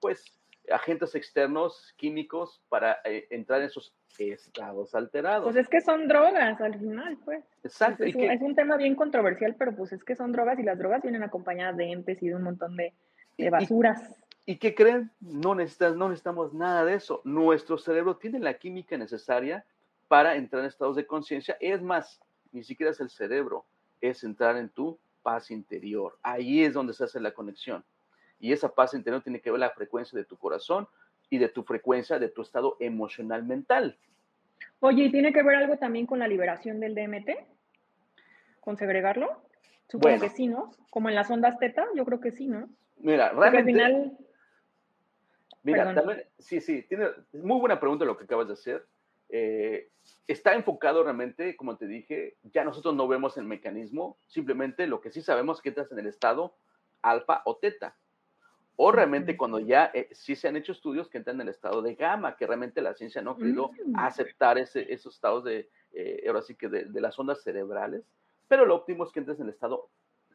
pues, agentes externos químicos para eh, entrar en esos estados alterados. Pues es que son drogas al final, pues. Exacto. Es, un tema bien controversial, pero pues es que son drogas y las drogas vienen acompañadas de entes y de un montón de, basuras. ¿Y, qué creen? No, necesitas, no necesitamos nada de eso. Nuestro cerebro tiene la química necesaria para entrar en estados de conciencia. Es más, ni siquiera es el cerebro, es entrar en tu paz interior. Ahí es donde se hace la conexión. Y esa paz interior tiene que ver la frecuencia de tu corazón y de tu frecuencia de tu estado emocional mental. Oye, ¿y tiene que ver algo también con la liberación del DMT? ¿Con segregarlo? Supongo que sí, ¿no? Como en las ondas teta, yo creo que sí, ¿no? Mira, realmente... Al final... Mira, también, sí, sí, tiene muy buena pregunta lo que acabas de hacer. Eh, está enfocado realmente, como te dije, ya nosotros no vemos el mecanismo, simplemente lo que sí sabemos es que estás en el estado alfa o teta. O realmente cuando ya eh, sí se han hecho estudios que entran en el estado de gamma, que realmente la ciencia no ha querido mm. aceptar ese, esos estados de, eh, ahora sí que de, las ondas cerebrales, pero lo óptimo es que entres en el estado,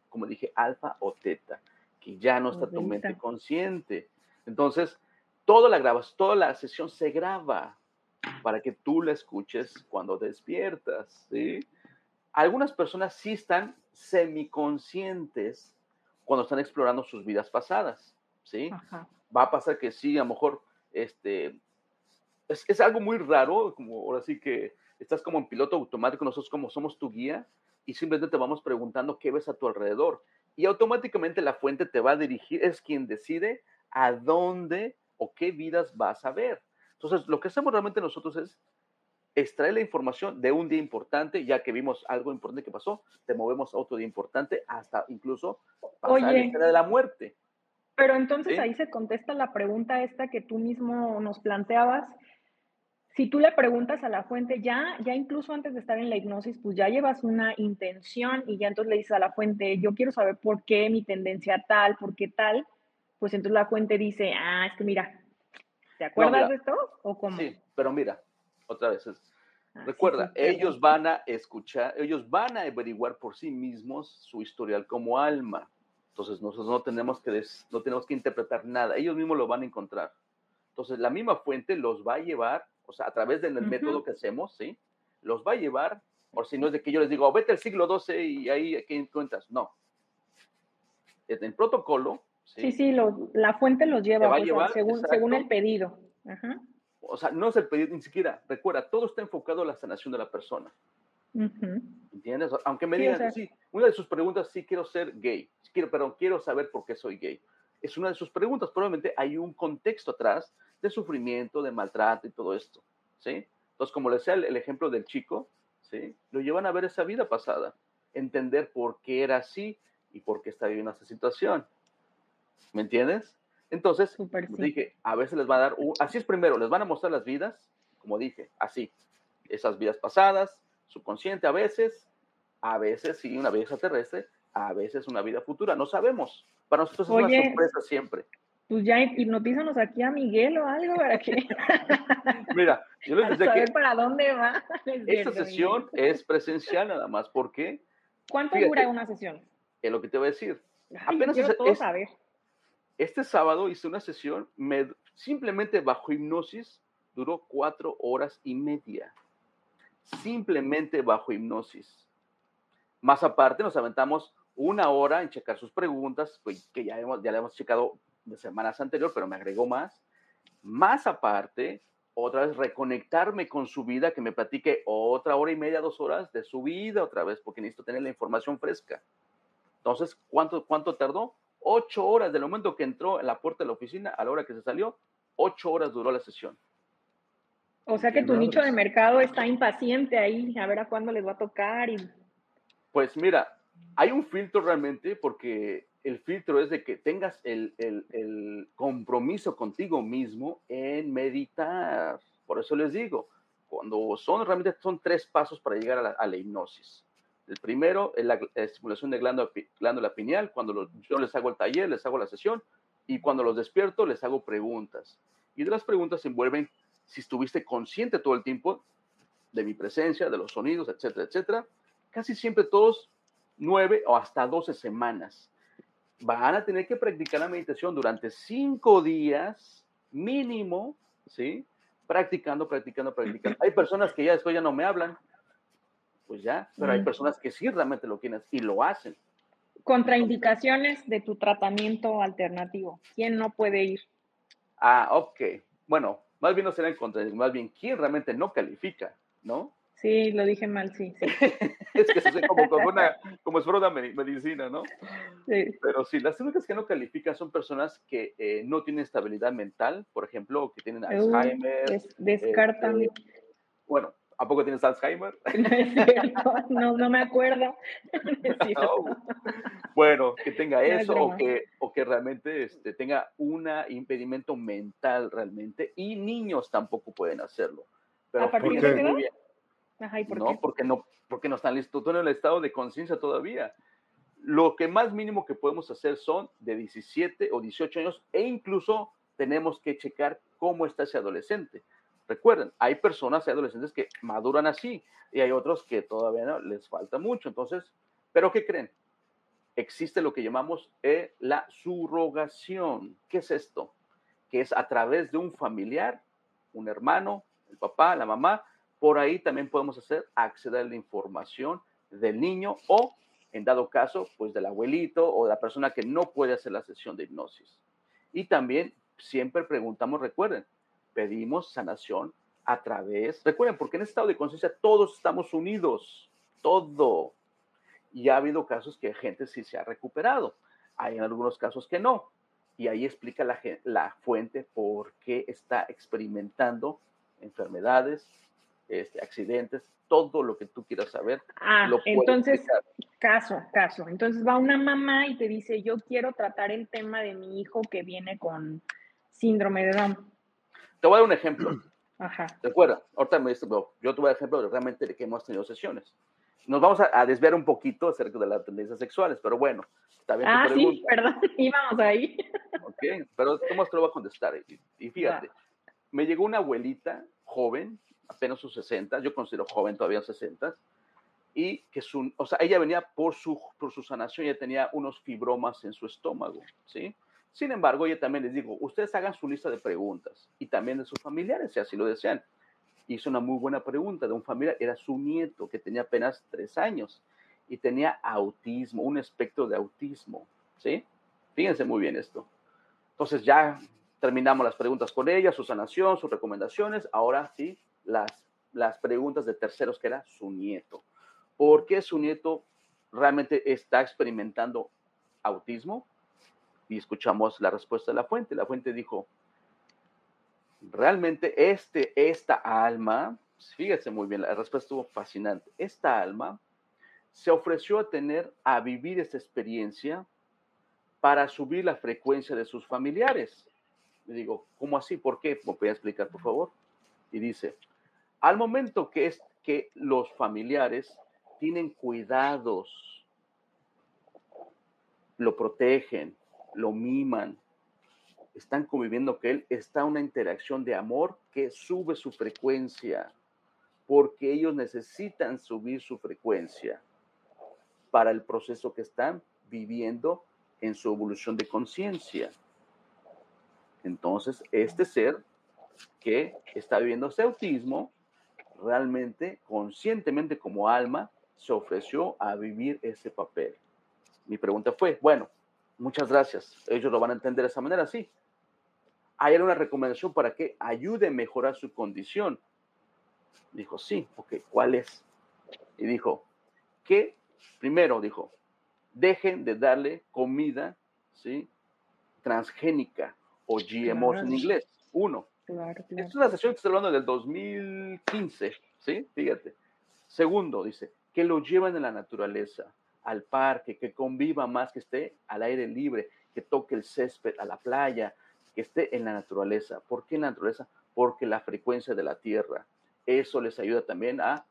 como dije, alfa o teta, que ya no está tu mente consciente. Entonces, toda la grabas, toda la sesión se graba, para que tú la escuches cuando despiertas, ¿sí? Algunas personas sí están semiconscientes cuando están explorando sus vidas pasadas, ¿sí? Va a pasar que sí, a lo mejor, este, es, algo muy raro, como ahora sí que estás como en piloto automático, nosotros como somos tu guía y simplemente te vamos preguntando qué ves a tu alrededor. Y automáticamente la fuente te va a dirigir, es quien decide a dónde o qué vidas vas a ver. Entonces, lo que hacemos realmente nosotros es extraer la información de un día importante, ya que vimos algo importante que pasó, te movemos a otro día importante hasta incluso pasar la de la muerte. Pero entonces ahí se contesta la pregunta esta que tú mismo nos planteabas. Si tú le preguntas a la fuente, ya, ya incluso antes de estar en la hipnosis, pues ya llevas una intención y ya entonces le dices a la fuente, yo quiero saber por qué mi tendencia tal, por qué tal, pues entonces la fuente dice, ah, es que mira, ¿te acuerdas de esto? ¿O cómo? Sí, pero mira, otra vez, ah, recuerda, ellos van a escuchar, ellos van a averiguar por sí mismos su historial como alma. Entonces nosotros no tenemos que, no tenemos que interpretar nada, ellos mismos lo van a encontrar. Entonces la misma fuente los va a llevar, o sea, a través del método que hacemos, ¿sí? Los va a llevar, por si no es de que yo les digo, vete al siglo XII y ahí aquí encuentras. No. En el protocolo. Sí, sí, la fuente los lleva, según, según el pedido. Ajá o sea, no es el pedido ni siquiera, recuerda, todo está enfocado a la sanación de la persona. ¿Entiendes? Aunque me digan, sí, una de sus preguntas, sí quiero ser gay, quiero, pero quiero saber por qué soy gay. Es una de sus preguntas, probablemente hay un contexto atrás de sufrimiento, de maltrato y todo esto, ¿sí? Entonces, como le decía el, ejemplo del chico, ¿sí? Lo llevan a ver esa vida pasada, entender por qué era así y por qué está viviendo esa situación. ¿Me entiendes? Entonces, dije, a veces les va a dar, así es primero, les van a mostrar las vidas, como dije, así, esas vidas pasadas, subconsciente a veces, a veces sí, una vida extraterrestre, a veces una vida futura, no sabemos. Para nosotros es una sorpresa siempre. Pues ya hipnotízanos aquí a Miguel o algo para que. Mira, yo les decía saber para dónde va. esta sesión es presencial nada más. ¿Por qué? ¿Cuánto dura una sesión? Es lo que te voy a decir. Apenas es, todo saber. Este sábado hice una sesión, simplemente bajo hipnosis, duró cuatro horas y media. Simplemente bajo hipnosis. Más aparte, nos aventamos una hora en checar sus preguntas, que ya le hemos checado de semanas anteriores, pero me agregó más. Más aparte, otra vez reconectarme con su vida, que me platique otra hora y media, dos horas de su vida otra vez, porque necesito tener la información fresca. Entonces, ¿cuánto, cuánto tardó? Ocho horas del momento que entró en la puerta de la oficina a la hora que se salió, ocho horas duró la sesión. O sea que tu nicho de mercado está impaciente ahí, a ver a cuándo les va a tocar. Y... Pues mira, hay un filtro realmente porque el filtro es de que tengas el, el, compromiso contigo mismo en meditar. Por eso les digo, cuando son realmente son tres pasos para llegar a la, a la hipnosis. El primero es la estimulación de glándula, glándula pineal. Cuando yo les hago el taller, les hago la sesión y cuando los despierto, les hago preguntas. Y de las preguntas se envuelven si estuviste consciente todo el tiempo de mi presencia, de los sonidos, etcétera, etcétera. Casi siempre todos nueve o hasta doce semanas. Van a tener que practicar la meditación durante cinco días mínimo, ¿sí? Practicando, practicando, practicando. Hay personas que ya después ya no me hablan, pues ya, pero hay personas que sí realmente lo quieren y lo hacen. Contraindicaciones de tu tratamiento alternativo. ¿Quién no puede ir? Ah, ok. Bueno, más bien no será en contra, más bien quién realmente no califica, ¿no? Sí, lo dije mal, sí. es que es como, como, una, como es una medicina, ¿no? Sí. Pero sí, las únicas que no califican son personas que eh, no tienen estabilidad mental, por ejemplo, que tienen Alzheimer. descartan. Este, bueno, ¿A poco tienes Alzheimer? No es cierto, no, me acuerdo. Bueno, que tenga eso o, que, o que realmente este, tenga un impedimento mental realmente y niños tampoco pueden hacerlo. Pero ¿A partir de Ajá, ¿y por no, Porque no, porque no están listos, en el estado de conciencia todavía. Lo que más mínimo que podemos hacer son de 17 o 18 años e incluso tenemos que checar cómo está ese adolescente Recuerden, hay personas, hay adolescentes que maduran así y hay otros que todavía les falta mucho. Entonces, ¿pero qué creen? Existe lo que llamamos eh, la subrogación. ¿Qué es esto? Que es a través de un familiar, un hermano, el papá, la mamá, por ahí también podemos hacer acceder a la información del niño o, en dado caso, pues del abuelito o de la persona que no puede hacer la sesión de hipnosis. Y también siempre preguntamos, recuerden, pedimos sanación a través, recuerden, porque en estado de conciencia todos estamos unidos, todo. Y ha habido casos que gente sí se ha recuperado, hay algunos casos que no. Y ahí explica la, la fuente por qué está experimentando enfermedades, este, accidentes, todo lo que tú quieras saber. Ah, entonces, caso, caso. Entonces va una mamá y te dice, yo quiero tratar el tema de mi hijo que viene con síndrome de Down. Te voy a dar un ejemplo. Ajá. Recuerda, ahorita me dice, yo te voy a dar ejemplo de realmente de que hemos tenido sesiones. Nos vamos a, desviar un poquito acerca de las tendencias sexuales, pero bueno, está bien. Ah, sí, perdón, íbamos ahí. Ok, pero ¿cómo te lo voy a contestar? Y, fíjate, me llegó una abuelita joven, apenas sus 60, yo considero joven todavía 60, y que su, o sea, ella venía por su, por su sanación, ella tenía unos fibromas en su estómago, ¿sí? Sin embargo, yo también les digo, ustedes hagan su lista de preguntas y también de sus familiares, si así lo desean. Hizo una muy buena pregunta de un familiar, era su nieto que tenía apenas tres años y tenía autismo, un espectro de autismo, ¿sí? Fíjense muy bien esto. Entonces ya terminamos las preguntas con ella, su sanación, sus recomendaciones, ahora sí, las, las preguntas de terceros que era su nieto. ¿Por qué su nieto realmente está experimentando autismo? Y escuchamos la respuesta de la fuente. La fuente dijo, realmente este, esta alma, fíjese muy bien, la respuesta estuvo fascinante, esta alma se ofreció a tener, a vivir esta experiencia para subir la frecuencia de sus familiares. Le digo, ¿cómo así? ¿Por qué? ¿Me voy a explicar, por favor? Y dice, al momento que es que los familiares tienen cuidados, lo protegen, lo miman, están conviviendo que él, está una interacción de amor que sube su frecuencia, porque ellos necesitan subir su frecuencia para el proceso que están viviendo en su evolución de conciencia. Entonces, este ser que está viviendo ese autismo, realmente, conscientemente como alma, se ofreció a vivir ese papel. Mi pregunta fue, bueno, Muchas gracias. Ellos lo van a entender de esa manera, sí. ¿Hay alguna recomendación para que ayude a mejorar su condición? Dijo, sí, ok, ¿cuál es? Y dijo, que primero dijo, dejen de darle comida, ¿sí? Transgénica o GMOs en inglés. Uno. Claro, Esta es una sesión que estoy hablando del 2015, ¿sí? Fíjate. Segundo, dice, que lo llevan en la naturaleza al parque, que conviva más, que esté al aire libre, que toque el césped, a la playa, que esté en la naturaleza. ¿Por qué en la naturaleza? Porque la frecuencia de la tierra. Eso les ayuda también a,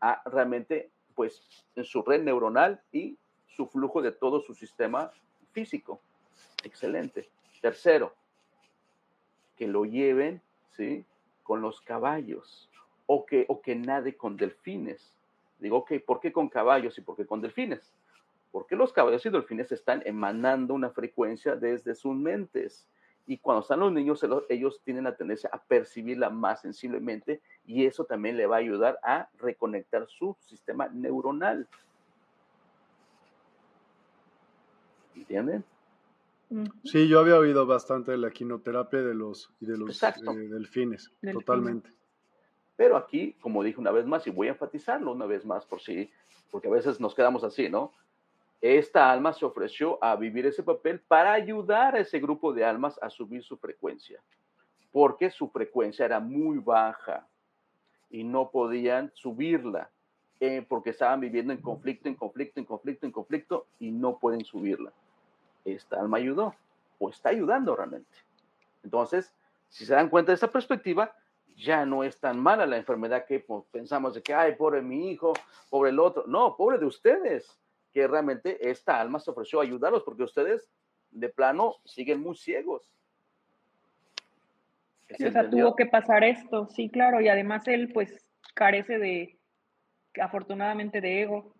a realmente, pues, en su red neuronal y su flujo de todo su sistema físico. Excelente. Tercero, que lo lleven, ¿sí? Con los caballos o que, o que nade con delfines. Digo, ok, ¿por qué con caballos y por qué con delfines? Porque los caballos y delfines están emanando una frecuencia desde sus mentes. Y cuando están los niños, ellos tienen la tendencia a percibirla más sensiblemente y eso también le va a ayudar a reconectar su sistema neuronal. ¿Entienden? Sí, yo había oído bastante de la quinoterapia de los, de los eh, delfines, totalmente. Pero aquí, como dije una vez más, y voy a enfatizarlo una vez más por sí, porque a veces nos quedamos así, ¿no? Esta alma se ofreció a vivir ese papel para ayudar a ese grupo de almas a subir su frecuencia, porque su frecuencia era muy baja y no podían subirla, eh, porque estaban viviendo en conflicto, en conflicto, en conflicto, en conflicto, y no pueden subirla. Esta alma ayudó, o está ayudando realmente. Entonces, si se dan cuenta de esa perspectiva, ya no es tan mala la enfermedad que pues, pensamos de que, ay, pobre mi hijo, pobre el otro. No, pobre de ustedes, que realmente esta alma se ofreció a ayudarlos porque ustedes de plano siguen muy ciegos. o sea, tuvo que pasar esto, sí, claro, y además él pues carece de, afortunadamente, de ego.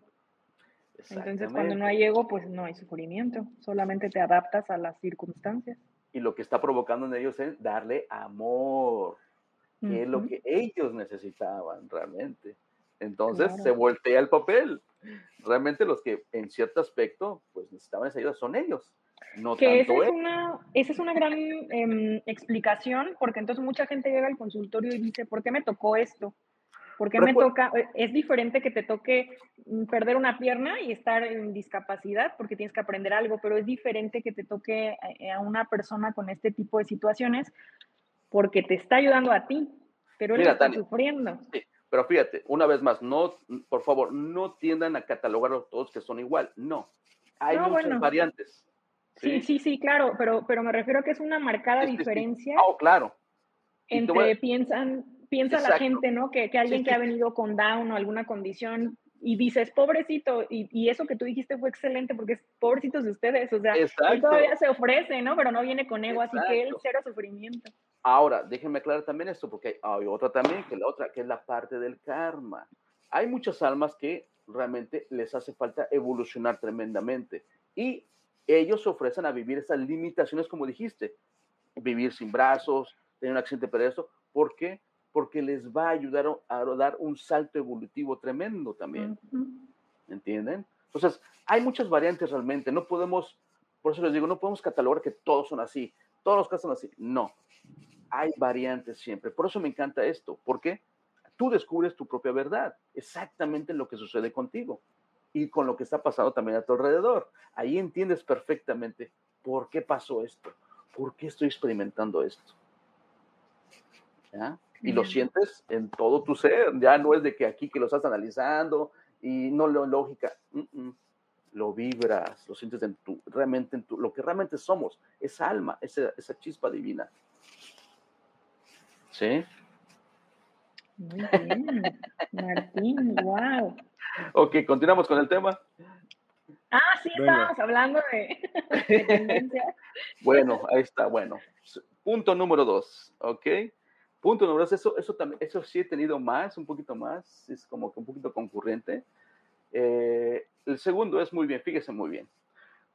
Entonces, cuando no hay ego, pues no hay sufrimiento, solamente te adaptas a las circunstancias. Y lo que está provocando en ellos es darle amor que es lo que ellos necesitaban realmente. Entonces se voltea el papel. Realmente los que en cierto aspecto pues necesitaban esa ayuda son ellos. No que esa, es una, esa es una gran em, explicación, porque entonces mucha gente llega al consultorio y dice, ¿por qué me tocó esto? ¿Por qué me toca? Eh, es diferente que te toque mm, perder una pierna y estar en discapacidad porque tienes que aprender algo, pero es diferente que te toque eh, a una persona con este tipo de situaciones porque te está ayudando a ti, pero él está sufriendo. Sí, pero fíjate, una vez más, no, por favor, no tiendan a catalogar a todos que son igual, no. Hay muchas variantes. ¿sí? ¿sí? sí, claro, pero, pero me refiero a que es una marcada diferencia. Oh, claro. Entre piensan piensa la gente, ¿no? Que, que alguien que ha venido con Down o alguna condición y dices, pobrecito, y, y, eso que tú dijiste fue excelente porque es pobrecitos de ustedes, o sea, él todavía se ofrece, ¿no? Pero no viene con ego, así que él cero sufrimiento. Ahora, déjenme aclarar también esto, porque hay otra también, que la otra, que es la parte del karma. Hay muchas almas que realmente les hace falta evolucionar tremendamente y ellos ofrecen a vivir esas limitaciones, como dijiste, vivir sin brazos, tener un accidente perezoso, ¿por qué? porque les va a ayudar a dar un salto evolutivo tremendo también. ¿Entienden? Entonces, hay muchas variantes realmente. No podemos, por eso les digo, no podemos catalogar que todos son así, todos los casos son así. No, hay variantes siempre. Por eso me encanta esto, porque tú descubres tu propia verdad, exactamente lo que sucede contigo y con lo que está pasando también a tu alrededor. Ahí entiendes perfectamente por qué pasó esto, por qué estoy experimentando esto. ¿Ya? y lo sientes en todo tu ser. Ya no es de que aquí que lo estás analizando y no lo lógica. Lo vibras, lo sientes en tu, realmente en tu, lo que realmente somos, esa alma, esa, esa chispa divina. ¿Sí? Muy bien, Martín, wow. Ok, continuamos con el tema. Ah, sí, estábamos hablando de, de tendencias. bueno, ahí está, bueno. Punto número dos, ¿ok? Punto número dos, eso, eso, también, eso sí he tenido más, un poquito más, es como que un poquito concurrente. Eh, el segundo es muy bien, fíjese muy bien.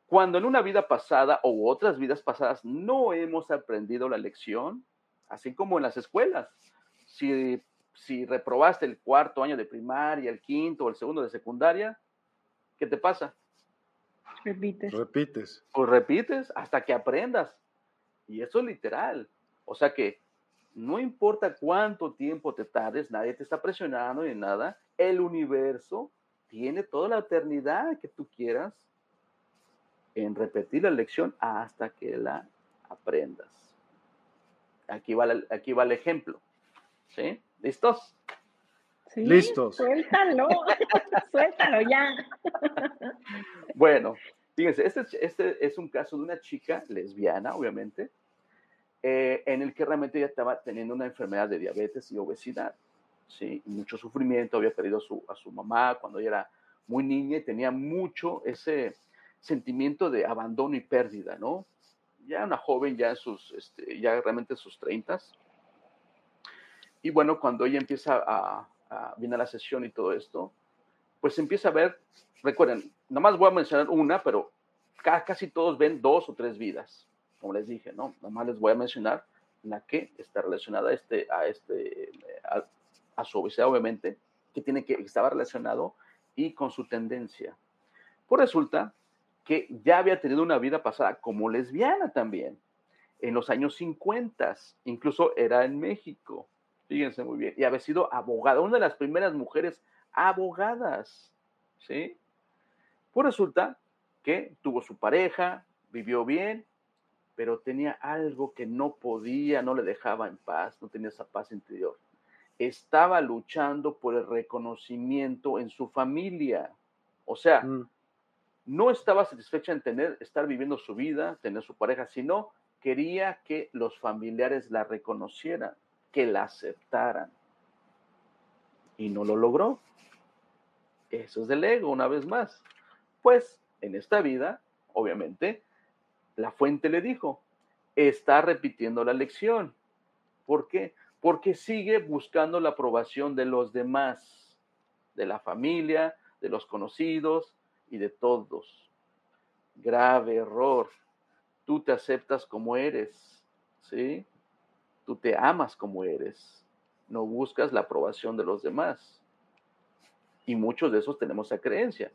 Cuando en una vida pasada o otras vidas pasadas no hemos aprendido la lección, así como en las escuelas, si, si reprobaste el cuarto año de primaria, el quinto o el segundo de secundaria, ¿qué te pasa? Repites. Repites. Pues repites hasta que aprendas. Y eso es literal. O sea que no importa cuánto tiempo te tardes, nadie te está presionando ni nada. El universo tiene toda la eternidad que tú quieras en repetir la lección hasta que la aprendas. Aquí va, aquí va el ejemplo. ¿Sí? ¿Listos? Sí, Listos. Suéltalo, suéltalo ya. bueno, fíjense, este, este es un caso de una chica lesbiana, obviamente, eh, en el que realmente ella estaba teniendo una enfermedad de diabetes y obesidad, ¿sí? mucho sufrimiento, había perdido a su, a su mamá cuando ella era muy niña y tenía mucho ese sentimiento de abandono y pérdida, ¿no? Ya una joven, ya en sus, este, ya realmente en sus treintas. Y bueno, cuando ella empieza a, a, viene a la sesión y todo esto, pues empieza a ver, recuerden, nada más voy a mencionar una, pero casi todos ven dos o tres vidas, como les dije, ¿no? Nomás les voy a mencionar la que está relacionada a este, a este, a, su obesidad, obviamente, que tiene que, estaba relacionado y con su tendencia. Pues resulta que ya había tenido una vida pasada como lesbiana también, en los años 50, incluso era en México, fíjense muy bien, y había sido abogada, una de las primeras mujeres abogadas, ¿sí? Pues resulta que tuvo su pareja, vivió bien, pero tenía algo que no podía, no le dejaba en paz, no tenía esa paz interior. Estaba luchando por el reconocimiento en su familia. O sea, mm. No estaba satisfecha en tener, estar viviendo su vida, tener su pareja, sino quería que los familiares la reconocieran, que la aceptaran. Y no lo logró. Eso es del ego, una vez más. Pues en esta vida, obviamente, la fuente le dijo, está repitiendo la lección. ¿Por qué? Porque sigue buscando la aprobación de los demás, de la familia, de los conocidos y de todos. Grave error. Tú te aceptas como eres, ¿sí? Tú te amas como eres. No buscas la aprobación de los demás. Y muchos de esos tenemos esa creencia.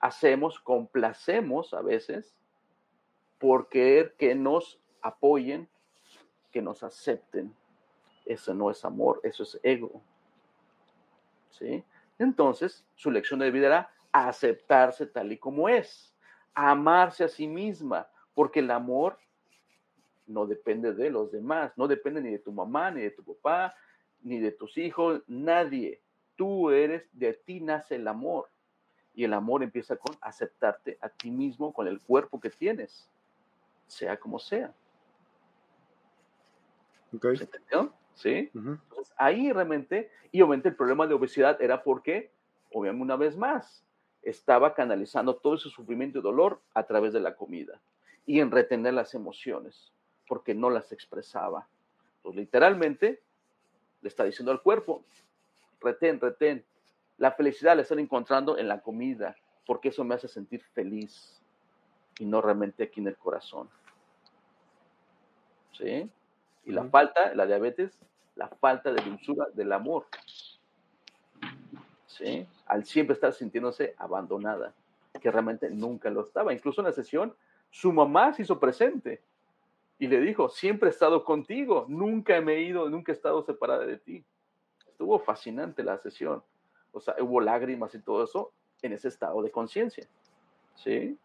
Hacemos, complacemos a veces por querer que nos apoyen, que nos acepten. Eso no es amor, eso es ego. ¿Sí? Entonces, su lección de vida era aceptarse tal y como es, amarse a sí misma, porque el amor no depende de los demás, no depende ni de tu mamá, ni de tu papá, ni de tus hijos, nadie. Tú eres, de ti nace el amor. Y el amor empieza con aceptarte a ti mismo con el cuerpo que tienes, sea como sea. ¿Se entendió? ¿Sí? Entonces, ahí realmente, y obviamente el problema de obesidad era porque, obviamente una vez más, estaba canalizando todo ese sufrimiento y dolor a través de la comida y en retener las emociones, porque no las expresaba. Pues literalmente le está diciendo al cuerpo, retén, retén. La felicidad la están encontrando en la comida, porque eso me hace sentir feliz y no realmente aquí en el corazón. ¿Sí? Y la falta, la diabetes, la falta de dulzura del amor. Al siempre estar sintiéndose abandonada, que realmente nunca lo estaba. Incluso en la sesión, su mamá se hizo presente y le dijo, siempre he estado contigo, nunca me he ido, nunca he estado separada de ti. Estuvo fascinante la sesión. O sea, hubo lágrimas y todo eso en ese estado de conciencia. ¿Sí?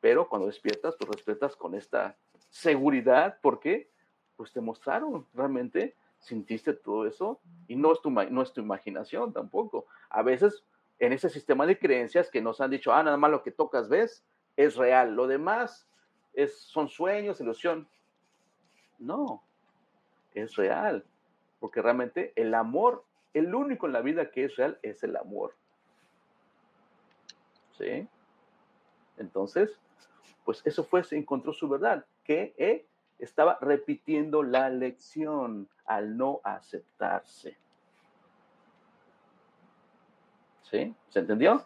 Pero cuando despiertas, tú despiertas con esta seguridad. ¿Por qué? Pues te mostraron realmente, sintiste todo eso y no es tu, no es tu imaginación tampoco. A veces en ese sistema de creencias que nos han dicho, ah, nada más lo que tocas ves es real, lo demás es, son sueños, ilusión. No, es real, porque realmente el amor, el único en la vida que es real es el amor. ¿Sí? Entonces, pues eso fue, se encontró su verdad, que eh, estaba repitiendo la lección al no aceptarse. ¿Sí? ¿Se entendió?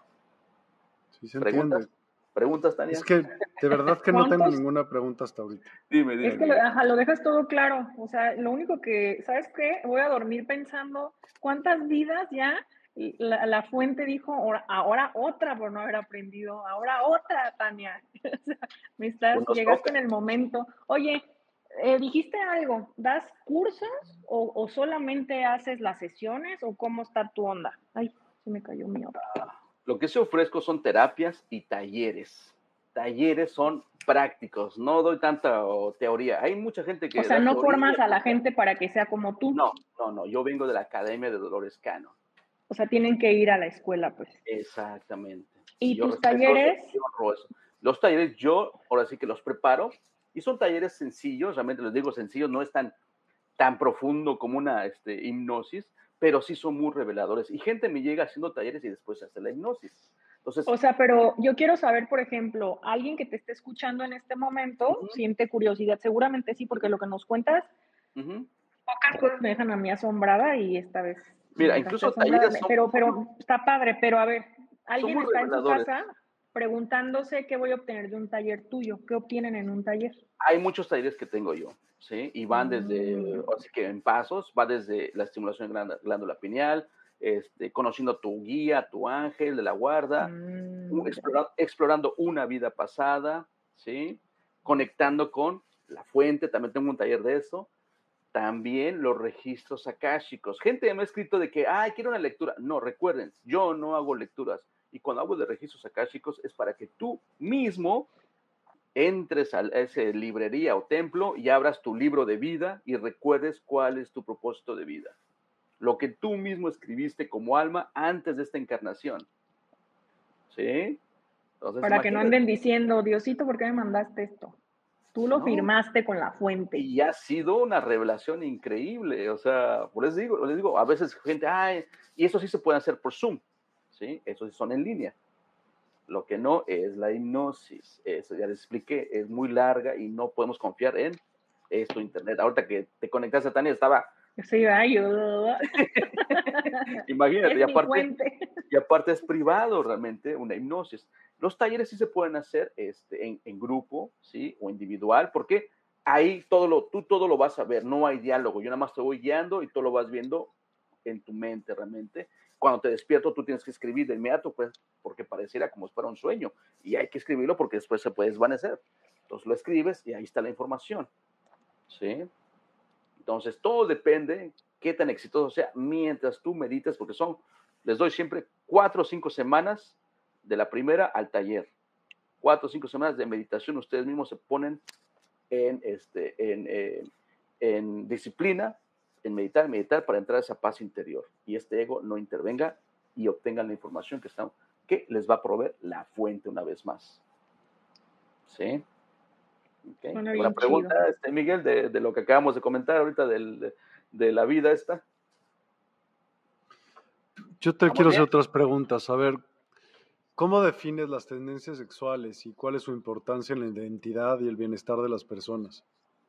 Sí, se entiende. ¿Preguntas, Tania? Es que de verdad que no tengo ninguna pregunta hasta ahorita. Dime, dime. Es que lo dejas todo claro. O sea, lo único que, ¿sabes qué? Voy a dormir pensando cuántas vidas ya la, fuente dijo, ahora, otra por no haber aprendido, ahora otra, Tania. me estás, llegaste en el momento. Oye, eh, dijiste algo, ¿das cursos o, o, solamente haces las sesiones o cómo está tu onda? Ay, se me cayó mi onda. Lo que se ofrezco son terapias y talleres. Talleres son prácticos, no doy tanta teoría. Hay mucha gente que... O sea, no formas a la gente para que sea como tú. No, no, no, yo vengo de la Academia de Dolores Cano. O sea, tienen que ir a la escuela, pues. Exactamente. ¿Y tus talleres? Los talleres yo ahora sí que los preparo y son talleres sencillos, realmente les digo sencillos, no es tan, tan profundo como una este, hipnosis, pero sí son muy reveladores. Y gente me llega haciendo talleres y después hace la hipnosis. Entonces, o sea, pero yo quiero saber, por ejemplo, alguien que te esté escuchando en este momento siente curiosidad, seguramente sí, porque lo que nos cuentas, pocas cosas me dejan a mí asombrada y esta vez. Mira, incluso talleres pero, pero está padre, pero a ver, alguien está en su casa preguntándose qué voy a obtener de un taller tuyo, qué obtienen en un taller. Hay muchos talleres que tengo yo. ¿sí? Y van desde, mm. así que en pasos, va desde la estimulación de glándula pineal, este, conociendo tu guía, tu ángel de la guarda, mm, explorando, una vida pasada, ¿sí? Conectando con la fuente, también tengo un taller de eso. También los registros akáshicos. Gente me ha escrito de que, ay, quiero una lectura. No, recuerden, yo no hago lecturas. Y cuando hablo de registros akáshicos es para que tú mismo entres a esa librería o templo y abras tu libro de vida y recuerdes cuál es tu propósito de vida. Lo que tú mismo escribiste como alma antes de esta encarnación. ¿Sí? Para que no anden diciendo, Diosito, ¿por qué me mandaste esto? Tú lo firmaste con la fuente. Y ha sido una revelación increíble. O sea, por eso digo, les digo, a veces gente, ay, y eso sí se puede hacer por Zoom. ¿Sí? Eso sí son en línea. Lo que no es la hipnosis. Eso ya les expliqué, es muy larga y no podemos confiar en esto, internet. Ahorita que te conectaste a Tania, estaba... Sí, ayuda. Imagínate, y aparte, y aparte es privado realmente una hipnosis. Los talleres sí se pueden hacer este, en, en grupo, ¿sí? O individual, porque ahí todo lo, tú todo lo vas a ver, no hay diálogo. Yo nada más te voy guiando y tú lo vas viendo en tu mente realmente cuando te despierto tú tienes que escribir de inmediato, pues, porque pareciera como si fuera un sueño, y hay que escribirlo porque después se puede desvanecer. Entonces lo escribes y ahí está la información. ¿Sí? Entonces todo depende qué tan exitoso sea mientras tú meditas, porque son, les doy siempre cuatro o cinco semanas de la primera al taller. Cuatro o cinco semanas de meditación, ustedes mismos se ponen en, este, en, eh, en disciplina, en meditar, meditar para entrar a esa paz interior y este ego no intervenga y obtengan la información que, están, que les va a proveer la fuente una vez más. ¿Sí? Okay. Una pregunta, este, Miguel, de, de, lo que acabamos de comentar ahorita del, de, la vida esta. Yo te quiero hacer otras preguntas. A ver, ¿cómo defines las tendencias sexuales y cuál es su importancia en la identidad y el bienestar de las personas?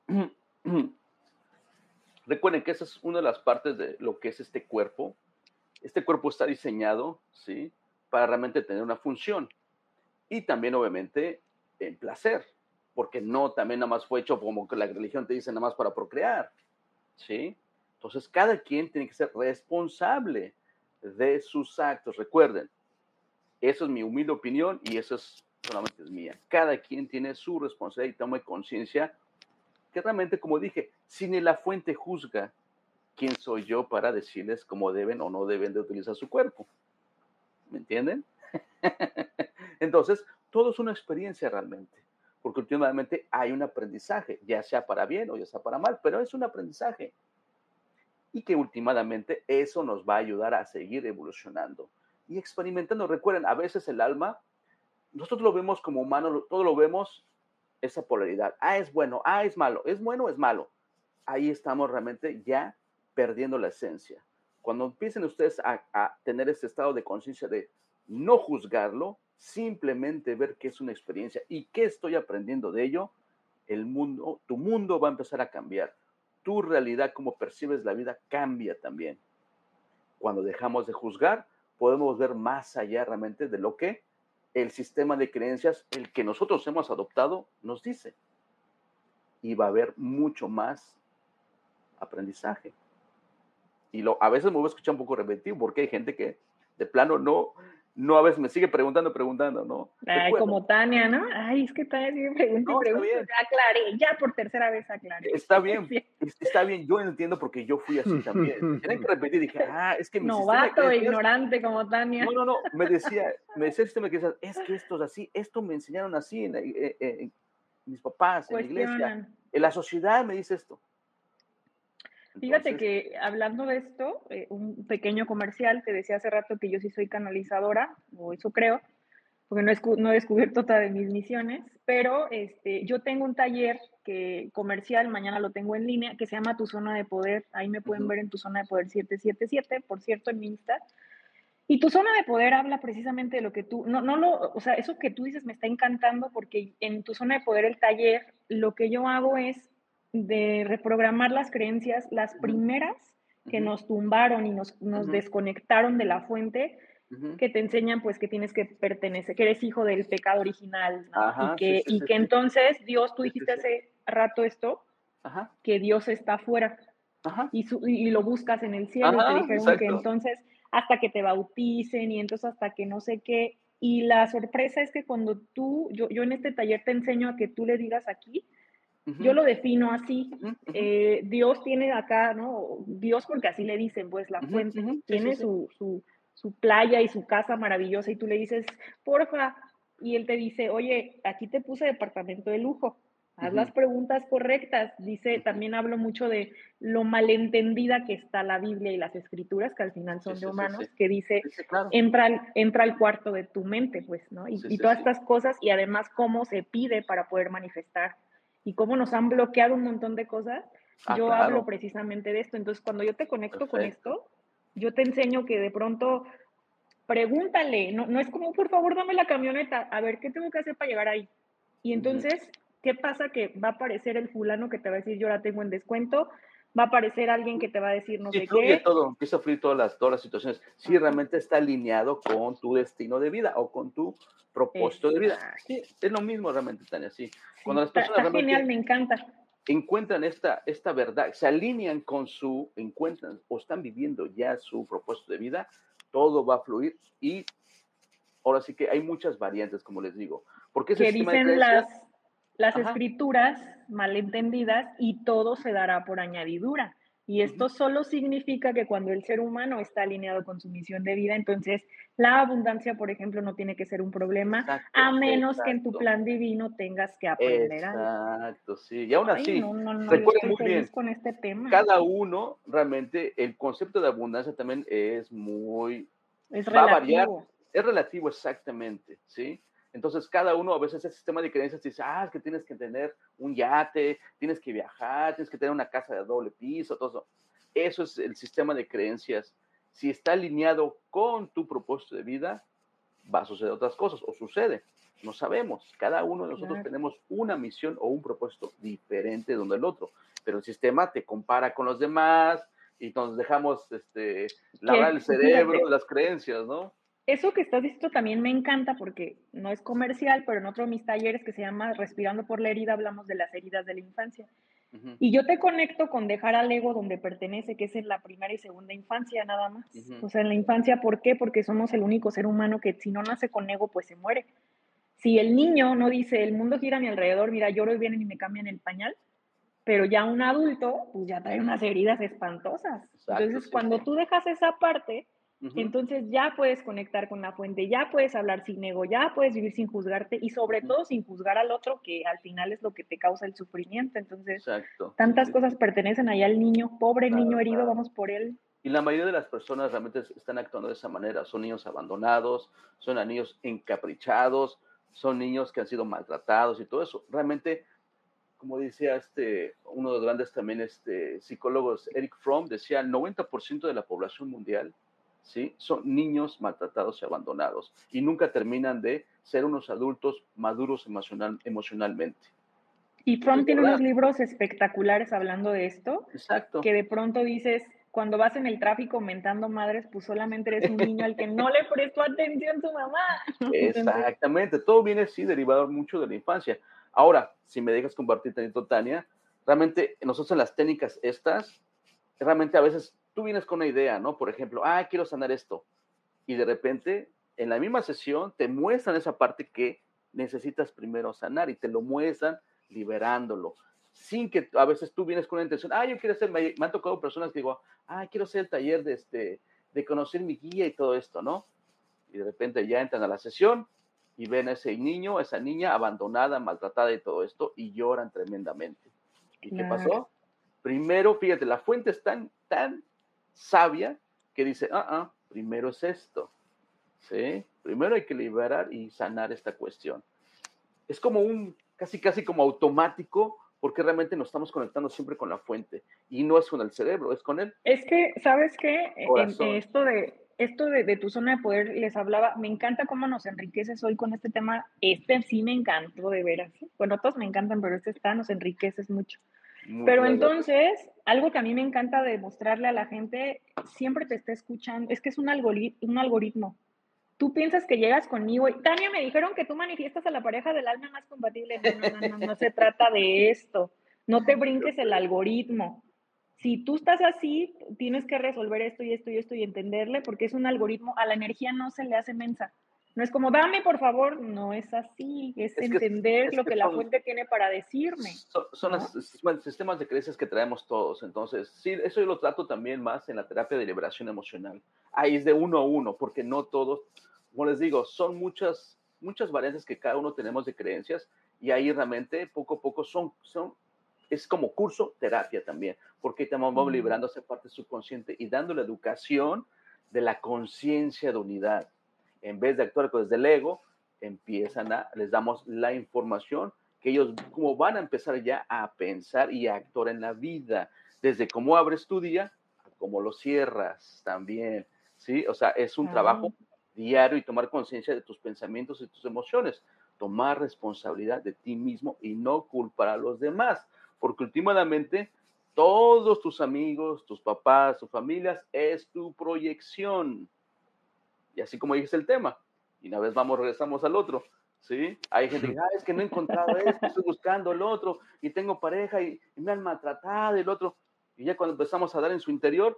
Recuerden que esa es una de las partes de lo que es este cuerpo. Este cuerpo está diseñado, ¿sí? Para realmente tener una función. Y también, obviamente, en placer, porque no también nada más fue hecho como que la religión te dice nada más para procrear, ¿sí? Entonces, cada quien tiene que ser responsable de sus actos. Recuerden, eso es mi humilde opinión y eso es solamente es mía. Cada quien tiene su responsabilidad y toma conciencia que realmente, como dije, si ni la fuente juzga, ¿quién soy yo para decirles cómo deben o no deben de utilizar su cuerpo? ¿Me entienden? Entonces, todo es una experiencia realmente, porque últimamente hay un aprendizaje, ya sea para bien o ya sea para mal, pero es un aprendizaje. Y que últimamente eso nos va a ayudar a seguir evolucionando y experimentando. Recuerden, a veces el alma, nosotros lo vemos como humano, todo lo vemos esa polaridad. Ah, es bueno, ah, es malo, es bueno es malo. Ahí estamos realmente ya perdiendo la esencia. Cuando empiecen ustedes a, tener ese estado de conciencia de no juzgarlo, simplemente ver que es una experiencia y qué estoy aprendiendo de ello, el mundo, tu mundo va a empezar a cambiar. Tu realidad, como percibes la vida, cambia también. Cuando dejamos de juzgar, podemos ver más allá realmente de lo que el sistema de creencias, el que nosotros hemos adoptado, nos dice. Y va a haber mucho más aprendizaje. Y lo, a veces me voy a escuchar un poco repetitivo porque hay gente que de plano no, no a veces me sigue preguntando, preguntando, ¿no? Ay, como Tania, ¿no? Ay, es que Tania sigue preguntando y preguntando. Aclaré, ya por tercera vez aclaré. Está bien, está bien, yo entiendo porque yo fui así también. Tienen que repetir, dije, ah, es que mi Novato, ignorante como Tania. No, no, no, me decía, me decía el sistema que decía, es que esto es así, esto me enseñaron así en, en mis papás, en la iglesia. En la sociedad me dice esto. Fíjate que hablando de esto, eh, un pequeño comercial, te decía hace rato que yo sí soy canalizadora, o eso creo, porque no he, no he descubierto otra de mis misiones, pero este, yo tengo un taller que, comercial, mañana lo tengo en línea, que se llama Tu Zona de Poder. Ahí me pueden ver en Tu Zona de Poder 777, por cierto, en mi Insta. Y tu zona de poder habla precisamente de lo que tú, no, no lo, o sea, eso que tú dices me está encantando porque en tu zona de poder, el taller, lo que yo hago es de reprogramar las creencias, las primeras que nos tumbaron y nos, nos desconectaron de la fuente, que te enseñan pues que tienes que pertenecer, que eres hijo del pecado original, y que, y que entonces Dios, tú dijiste hace rato esto, que Dios está afuera y, y, lo buscas en el cielo, y te dijeron que entonces hasta que te bauticen y entonces hasta que no sé qué, y la sorpresa es que cuando tú, yo, yo en este taller te enseño a que tú le digas aquí, yo lo defino así. Eh, Dios tiene acá, ¿no? Dios porque así le dicen, pues la fuente, tiene su, su, su, playa y su casa maravillosa y tú le dices, porfa, y él te dice, oye, aquí te puse departamento de lujo. Haz las preguntas correctas. Dice, también hablo mucho de lo malentendida que está la Biblia y las escrituras, que al final son de humanos, que dice, entra, al, entra al cuarto de tu mente, pues, ¿no? Y, y todas estas cosas y además cómo se pide para poder manifestar y cómo nos han bloqueado un montón de cosas, ah, yo hablo precisamente de esto. Entonces, cuando yo te conecto con esto, yo te enseño que de pronto pregúntale, no, no es como, por favor, dame la camioneta, a ver, ¿qué tengo que hacer para llegar ahí? Y entonces, ¿qué pasa? Que va a aparecer el fulano que te va a decir, yo la tengo en descuento, va a aparecer alguien que te va a decir no sé qué. todo, empieza a fluir todas las, todas las situaciones. Si realmente está alineado con tu destino de vida o con tu propósito de vida. Sí, es lo mismo realmente, Tania, sí. Cuando las personas está, genial, me encanta. Encuentran esta, esta verdad, se alinean con su, encuentran o están viviendo ya su propósito de vida, todo va a fluir y ahora sí que hay muchas variantes, como les digo. Porque ese que dicen las, las escrituras malentendidas y todo se dará por añadidura. Y esto solo significa que cuando el ser humano está alineado con su misión de vida, entonces la abundancia, por ejemplo, no tiene que ser un problema, a menos que en tu plan divino tengas que aprender Exacto, sí. Y aún así, recuerden muy bien, con este tema. cada uno, realmente, el concepto de abundancia también es muy... Es relativo. Va a variar. Es relativo, exactamente, ¿sí? Entonces, cada uno a veces ese sistema de creencias dice, ah, es que tienes que tener un yate, tienes que viajar, tienes que tener una casa de doble piso, todo eso. Eso es el sistema de creencias. Si está alineado con tu propósito de vida, va a suceder otras cosas, o sucede. No sabemos. Cada uno de nosotros tenemos una misión o un propósito diferente de uno del otro. Pero el sistema te compara con los demás y nos dejamos este, lavar el cerebro de las creencias, ¿no? Eso que estás diciendo también me encanta porque no es comercial, pero en otro de mis talleres que se llama Respirando por la herida hablamos de las heridas de la infancia. Y yo te conecto con dejar al ego donde pertenece, que es en la primera y segunda infancia nada más. O sea, en la infancia, ¿por qué? Porque somos el único ser humano que si no nace con ego, pues se muere. Si el niño no dice, el mundo gira a mi alrededor, mira, lloro y vienen y me cambian el pañal, pero ya un adulto, pues ya trae unas heridas espantosas. Entonces, cuando tú dejas esa parte, entonces ya puedes conectar con la fuente, ya puedes hablar sin ego, ya puedes vivir sin juzgarte y sobre todo sin juzgar al otro, que al final es lo que te causa el sufrimiento. Entonces, tantas cosas pertenecen ahí al niño, pobre niño herido, vamos por él. Y la mayoría de las personas realmente están actuando de esa manera. Son niños abandonados, son niños encaprichados, son niños que han sido maltratados y todo eso. Realmente, como decía este, uno de los grandes también este, psicólogos, Eric Fromm, decía, el 90% de la población mundial ¿sí? Son niños maltratados y abandonados y nunca terminan de ser unos adultos maduros emocional, emocionalmente. Y Fromm tiene unos libros espectaculares hablando de esto. Exacto. Que de pronto dices, cuando vas en el tráfico mentando madres, pues solamente eres un niño al que no le prestó atención su mamá. Exactamente, todo viene así derivado mucho de la infancia. Ahora, si me dejas compartir tanto, Tania, realmente nosotros en las técnicas estas, realmente a veces tú vienes con una idea, ¿no? Por ejemplo, ah, quiero sanar esto. Y de repente, en la misma sesión, te muestran esa parte que necesitas primero sanar y te lo muestran liberándolo. Sin que a veces tú vienes con una intención, ah, yo quiero hacer, me, han tocado personas que digo, ah, quiero hacer el taller de, este, de conocer mi guía y todo esto, ¿no? Y de repente ya entran a la sesión y ven a ese niño, esa niña abandonada, maltratada y todo esto, y lloran tremendamente. ¿Y qué pasó? Primero, fíjate, la fuente es tan, tan sabia que dice, ah, ah, primero es esto, ¿sí? Primero hay que liberar y sanar esta cuestión. Es como un, casi, casi como automático, porque realmente nos estamos conectando siempre con la fuente y no es con el cerebro, es con él. Es que, ¿sabes qué? esto de esto de, tu zona de poder les hablaba, me encanta cómo nos enriqueces hoy con este tema. Este sí me encantó de veras. Bueno, todos me encantan, pero este está, nos enriqueces mucho. Pero entonces, algo que a mí me encanta demostrarle a la gente, siempre te está escuchando, es que es un, un algoritmo. Tú piensas que llegas conmigo y, Tania, me dijeron que tú manifiestas a la pareja del alma más compatible. No, no, no, no, no se trata de esto. No te brinques el algoritmo. Si tú estás así, tienes que resolver esto y esto y esto y entenderle porque es un algoritmo, a la energía no se le hace mensa. No es como, dame por favor, no es así, es, entender lo que, la fuente tiene para decirme. Son, los sistemas de creencias que traemos todos, entonces, sí, eso yo lo trato también más en la terapia de liberación emocional. Ahí es de uno a uno, porque no todos, como les digo, son muchas, muchas variantes que cada uno tenemos de creencias y ahí realmente poco a poco son, son es como curso terapia también, porque estamos mm. liberando esa parte subconsciente y dando la educación de la conciencia de unidad en vez de actuar desde el ego, empiezan a, les damos la información que ellos como van a empezar ya a pensar y a actuar en la vida, desde cómo abres tu día a cómo lo cierras también, ¿sí? O sea, es un trabajo diario y tomar conciencia de tus pensamientos y tus emociones, tomar responsabilidad de ti mismo y no culpar a los demás, porque últimamente todos tus amigos, tus papás, tus familias es tu proyección. Y así como es el tema. Y una vez vamos, regresamos al otro. ¿Sí? Hay gente que ah, es que no he encontrado esto, estoy buscando el otro, y tengo pareja y, me han maltratado, el otro. Y ya cuando empezamos a dar en su interior,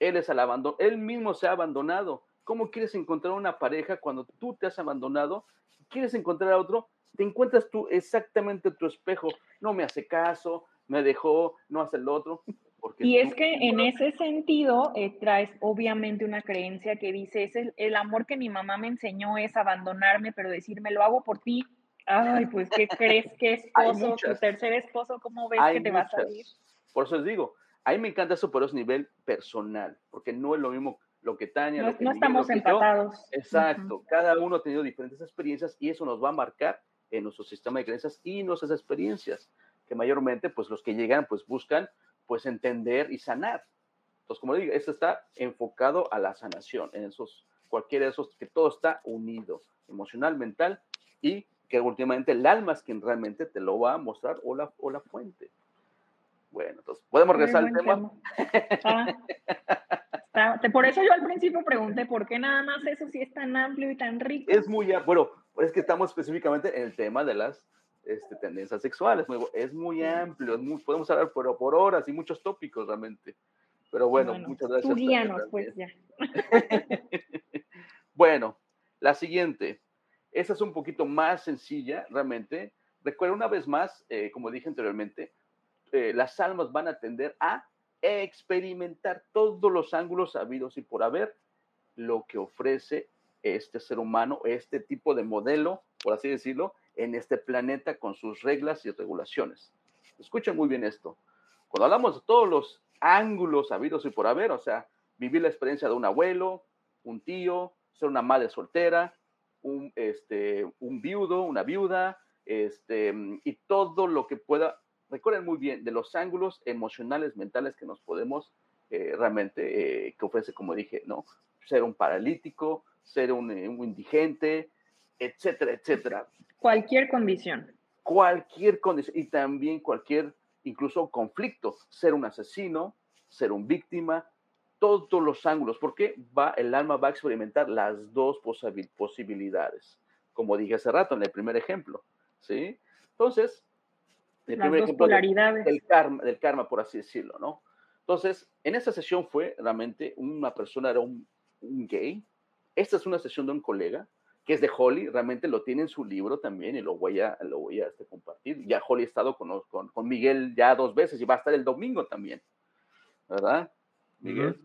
él es al abandono, él mismo se ha abandonado. ¿Cómo quieres encontrar una pareja cuando tú te has abandonado? ¿Quieres encontrar a otro te encuentras tú exactamente tu espejo, no me hace caso, me dejó, no hace el otro. Y es que en ese sentido eh, traes obviamente una creencia que dice, es el, amor que mi mamá me enseñó es abandonarme, pero decirme, lo hago por ti. Ay, pues, ¿qué crees que esposo, tu tercer esposo, cómo ves que te va a salir? Por eso les digo, a mí me encanta eso, pero es nivel personal, porque no es lo mismo lo que Tania. No, lo que no estamos empatados. Exacto, cada uno ha tenido diferentes experiencias y eso nos va a marcar en nuestro sistema de creencias y nuestras experiencias, que mayormente, pues los que llegan, pues buscan, pues entender y sanar. Entonces, como digo, esto está enfocado a la sanación, en esos, cualquiera de esos, que todo está unido, emocional, mental, y que últimamente el alma es quien realmente te lo va a mostrar o la, o la fuente. Bueno, entonces, ¿podemos regresar al tema? Ah, por eso yo al principio pregunté, ¿por qué nada más eso si es tan amplio y tan rico? Es muy, bueno, es que estamos específicamente en el tema de las este, tendencias sexuales. es muy amplio, podemos hablar por, por horas y muchos tópicos realmente. Pero bueno, muchas gracias. Tú pues ya. bueno, la siguiente. Esa es un poquito más sencilla, realmente. Recuerda una vez más, eh, como dije anteriormente, eh, las almas van a tender a experimentar todos los ángulos habidos y por haber lo que ofrece este ser humano, este tipo de modelo, por así decirlo, en este planeta con sus reglas y regulaciones. Escuchen muy bien esto. Cuando hablamos de todos los ángulos habidos y por haber, o sea, vivir la experiencia de un abuelo, un tío, ser una madre soltera, un, este, un viudo, una viuda, este, y todo lo que pueda recuerden muy bien de los ángulos emocionales, mentales que nos podemos eh, realmente, eh, que ofrece, como dije, ¿no? Ser un paralítico, ser un, eh, un, indigente, etcétera, etcétera. Cualquier condición. Cualquier condición y también cualquier, incluso conflicto, ser un asesino, ser un víctima, todos los ángulos, porque va, el alma va a experimentar las dos posibilidades, como dije hace rato en el primer ejemplo, ¿sí? Entonces, el Las polaridades. Del, karma, del karma, por así decirlo, ¿no? Entonces, en esa sesión fue realmente una persona, era un, gay. Esta es una sesión de un colega, que es de Holly, realmente lo tiene en su libro también y lo voy a, lo voy a este, compartir. Ya Holly ha estado con, con, con, Miguel ya dos veces y va a estar el domingo también, ¿verdad? Miguel.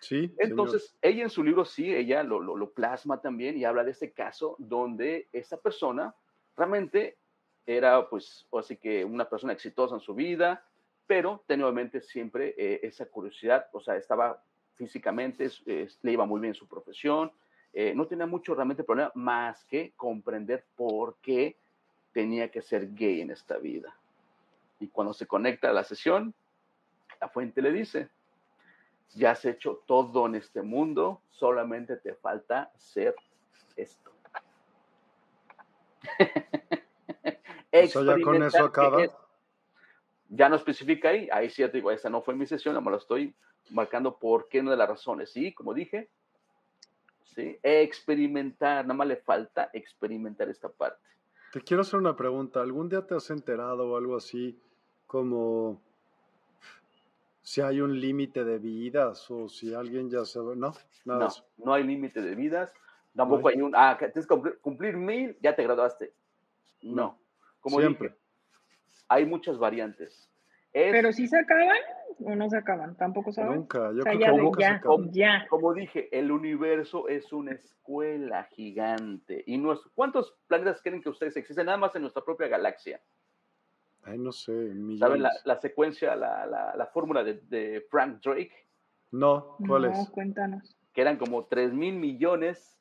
Sí. Entonces, ella en su libro sí, ella lo, lo, lo, plasma también y habla de este caso donde esa persona realmente era pues así que una persona exitosa en su vida, pero tenía obviamente siempre eh, esa curiosidad, o sea, estaba físicamente, le iba muy bien su profesión, eh, no tenía mucho realmente problema más que comprender por qué tenía que ser gay en esta vida. Y cuando se conecta a la sesión, la fuente le dice, ya has hecho todo en este mundo, solamente te falta ser esto. ya con eso acaba. ya no especifica ahí, ahí sí te digo, esa no fue mi sesión, me lo estoy marcando por qué una de las razones. Sí, como dije, sí, experimentar, nada más le falta experimentar esta parte. Te quiero hacer una pregunta. ¿Algún día te has enterado o algo así como si hay un límite de vidas o si alguien ya sabe? No, nada no, no hay límite de vidas. Tampoco hay. un. Ah, tienes que cumplir, cumplir mil, ya te graduaste. no. Como Siempre. hay muchas variantes. Pero si se acaban o no se acaban, tampoco saben. Nunca, yo creo que nunca ya, se acaban. Ya. Como dije, el universo es una escuela gigante. y ¿Cuántos planetas creen que ustedes existen nada más en nuestra propia galaxia? Ay, no sé, millones. ¿Saben la, secuencia, la, la, fórmula de, Frank Drake? No, ¿cuál no, cuéntanos. Que eran como 3 mil millones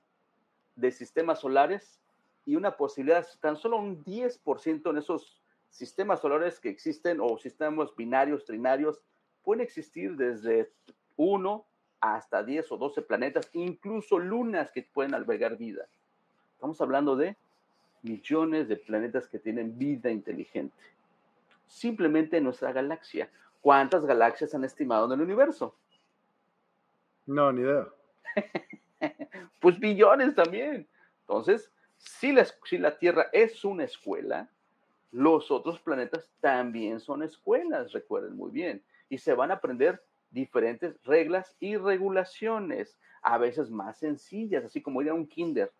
de sistemas solares y una posibilidad, tan solo un 10% en esos sistemas solares que existen o sistemas binarios, trinarios, pueden existir desde 1 hasta 10 o 12 planetas, incluso lunas que pueden albergar vida. Estamos hablando de millones de planetas que tienen vida inteligente. Simplemente en nuestra galaxia. ¿Cuántas galaxias han estimado en el universo? No, ni idea. pues billones también. Entonces, si la, Tierra es una escuela, los otros planetas también son escuelas, recuerden muy bien, y se van a aprender diferentes reglas y regulaciones, a veces más sencillas, así como ir a un kinder,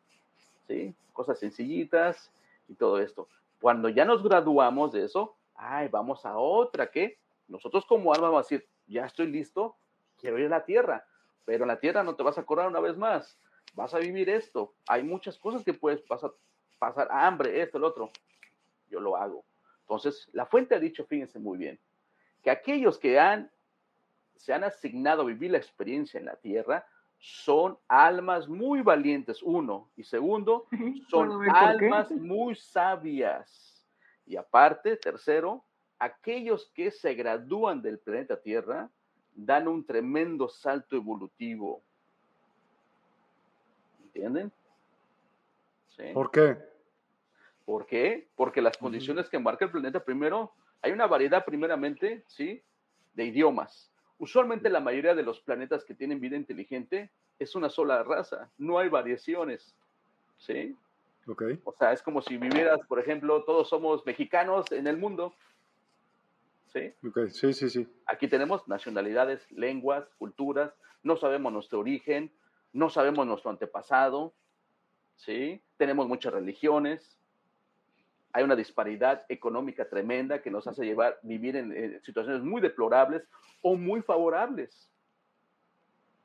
¿sí? Cosas sencillitas, y todo esto. Cuando ya nos graduamos de eso, ay, vamos a otra que nosotros como alma vamos a decir, ya estoy listo, quiero ir a la tierra, pero en la tierra no te vas a curar una vez más, vas a vivir esto. Hay muchas cosas que puedes pasar, pasar hambre, esto, el otro. Yo lo hago. Entonces, la fuente ha dicho, fíjense muy bien, que aquellos que han, se han asignado a vivir la experiencia en la tierra son almas muy valientes, uno, y segundo, son almas muy sabias. Y aparte, tercero, aquellos que se gradúan del planeta Tierra dan un tremendo salto evolutivo. ¿Entienden? ¿Por qué? ¿Por qué? Porque las condiciones que marca el planeta, primero, hay una variedad primeramente, ¿sí? De idiomas. Usualmente la mayoría de los planetas que tienen vida inteligente es una sola raza, no hay variaciones, ¿sí? Ok. O sea, es como si vivieras, por ejemplo, todos somos mexicanos en el mundo, ¿sí? Ok, sí, sí, sí. Aquí tenemos nacionalidades, lenguas, culturas, no sabemos nuestro origen, no sabemos nuestro antepasado, ¿sí? Tenemos muchas religiones, hay una disparidad económica tremenda que nos hace llevar vivir en, situaciones muy deplorables o muy favorables.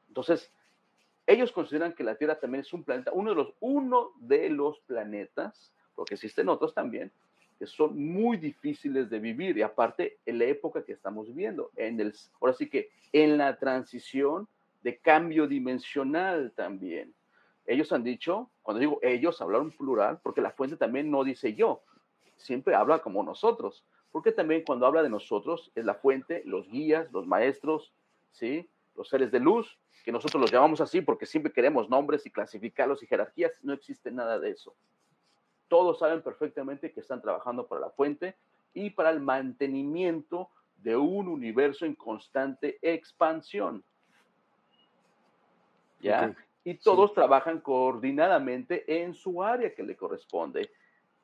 Entonces, ellos consideran que la Tierra también es un planeta, uno de los, uno de los planetas, porque existen otros también, que son muy difíciles de vivir y aparte en la época que estamos viviendo, en el, ahora sí que en la transición de cambio dimensional también. Ellos han dicho, cuando digo ellos, hablaron plural, porque la fuente también no dice yo, siempre habla como nosotros, porque también cuando habla de nosotros es la fuente, los guías, los maestros, ¿sí? los seres de luz, que nosotros los llamamos así porque siempre queremos nombres y clasificarlos y jerarquías, no existe nada de eso. Todos saben perfectamente que están trabajando para la fuente y para el mantenimiento de un universo en constante expansión. ¿Ya? Y todos trabajan coordinadamente en su área que le corresponde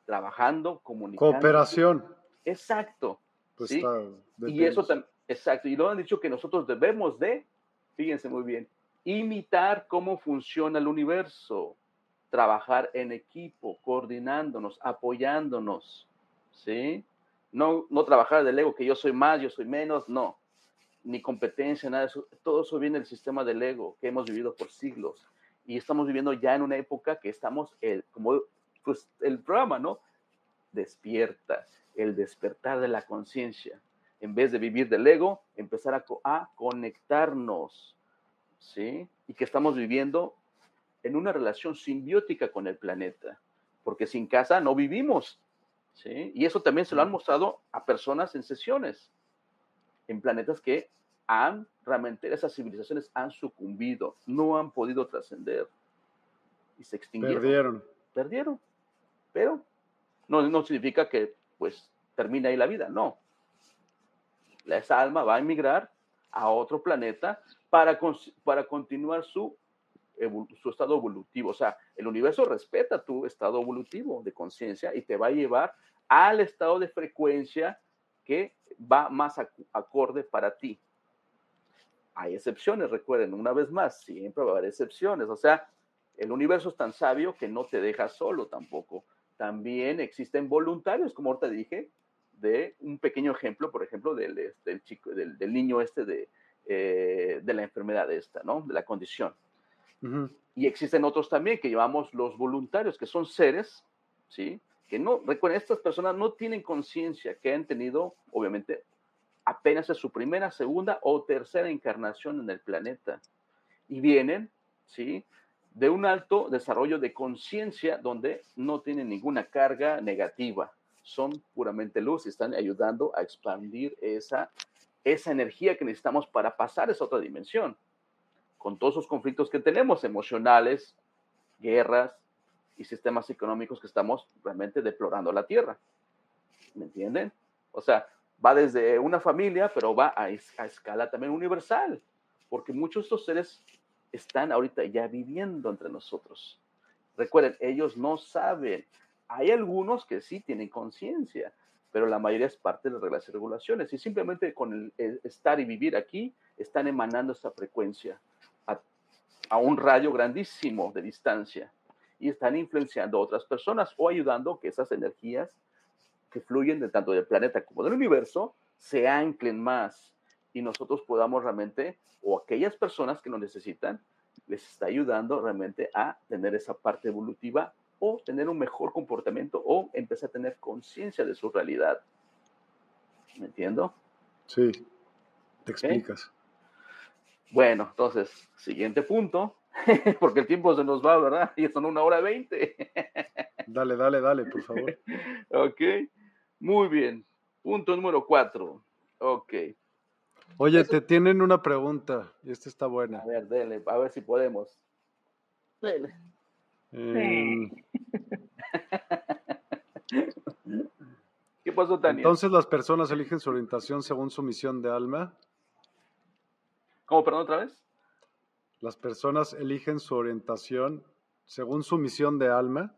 trabajando, comunicando. Cooperación. Exacto. Pues y eso también, exacto. Y lo han dicho que nosotros debemos de, fíjense muy bien, imitar cómo funciona el universo, trabajar en equipo, coordinándonos, apoyándonos, ¿sí? No, no trabajar del ego, que yo soy más, yo soy menos, no. Ni competencia, nada de eso. Todo eso viene del sistema del ego que hemos vivido por siglos. Y estamos viviendo ya en una época que estamos, el, como pues el programa, ¿no? Despierta, el despertar de la conciencia. En vez de vivir del ego, empezar a, a conectarnos, ¿sí? Y que estamos viviendo en una relación simbiótica con el planeta, porque sin casa no vivimos, ¿sí? Y eso también se lo han mostrado a personas en sesiones, en planetas que han, realmente, esas civilizaciones han sucumbido, no han podido trascender y se extinguieron. Perdieron. Perdieron pero no, no significa que pues termine ahí la vida, no. Esa alma va a emigrar a otro planeta para, para continuar su, su estado evolutivo. O sea, el universo respeta tu estado evolutivo de conciencia y te va a llevar al estado de frecuencia que va más acorde para ti. Hay excepciones, recuerden, una vez más, siempre va a haber excepciones. O sea, el universo es tan sabio que no te deja solo tampoco también existen voluntarios, como ahorita dije, de un pequeño ejemplo, por ejemplo, del, este, chico, del, niño este de, eh, de la enfermedad esta, ¿no? De la condición. Y existen otros también que llamamos los voluntarios, que son seres, ¿sí? Que no, recuerden, estas personas no tienen conciencia, que han tenido, obviamente, apenas es su primera, segunda o tercera encarnación en el planeta. Y vienen, ¿sí? De un alto desarrollo de conciencia donde no tienen ninguna carga negativa, son puramente luz y están ayudando a expandir esa, esa energía que necesitamos para pasar esa otra dimensión, con todos esos conflictos que tenemos, emocionales, guerras y sistemas económicos que estamos realmente deplorando la Tierra. ¿Me entienden? O sea, va desde una familia, pero va a, a escala también universal, porque muchos de estos seres están ahorita ya viviendo entre nosotros. Recuerden, ellos no saben. Hay algunos que sí tienen conciencia, pero la mayoría es parte de reglas y regulaciones. Y simplemente con el, estar y vivir aquí, están emanando esa frecuencia a, un rayo grandísimo de distancia. y están influenciando a otras personas o ayudando que esas energías que fluyen de tanto del planeta como del universo se anclen más y nosotros podamos realmente, o aquellas personas que nos necesitan, les está ayudando realmente a tener esa parte evolutiva o tener un mejor comportamiento o empezar a tener conciencia de su realidad. ¿Me entiendo? Sí, te explicas. Bueno, entonces, siguiente punto, porque el tiempo se nos va, ¿verdad? Y son una hora veinte. dale, dale, dale, por favor. ok, muy bien. Punto número cuatro. Ok. Oye, te tienen una pregunta y esta está buena. A ver, dele, a ver si podemos. Dele. Em, ¿Qué pasó, Tania? Entonces las personas eligen su orientación según su misión de alma. ¿Cómo, perdón, otra vez? Las personas eligen su orientación según su misión de alma.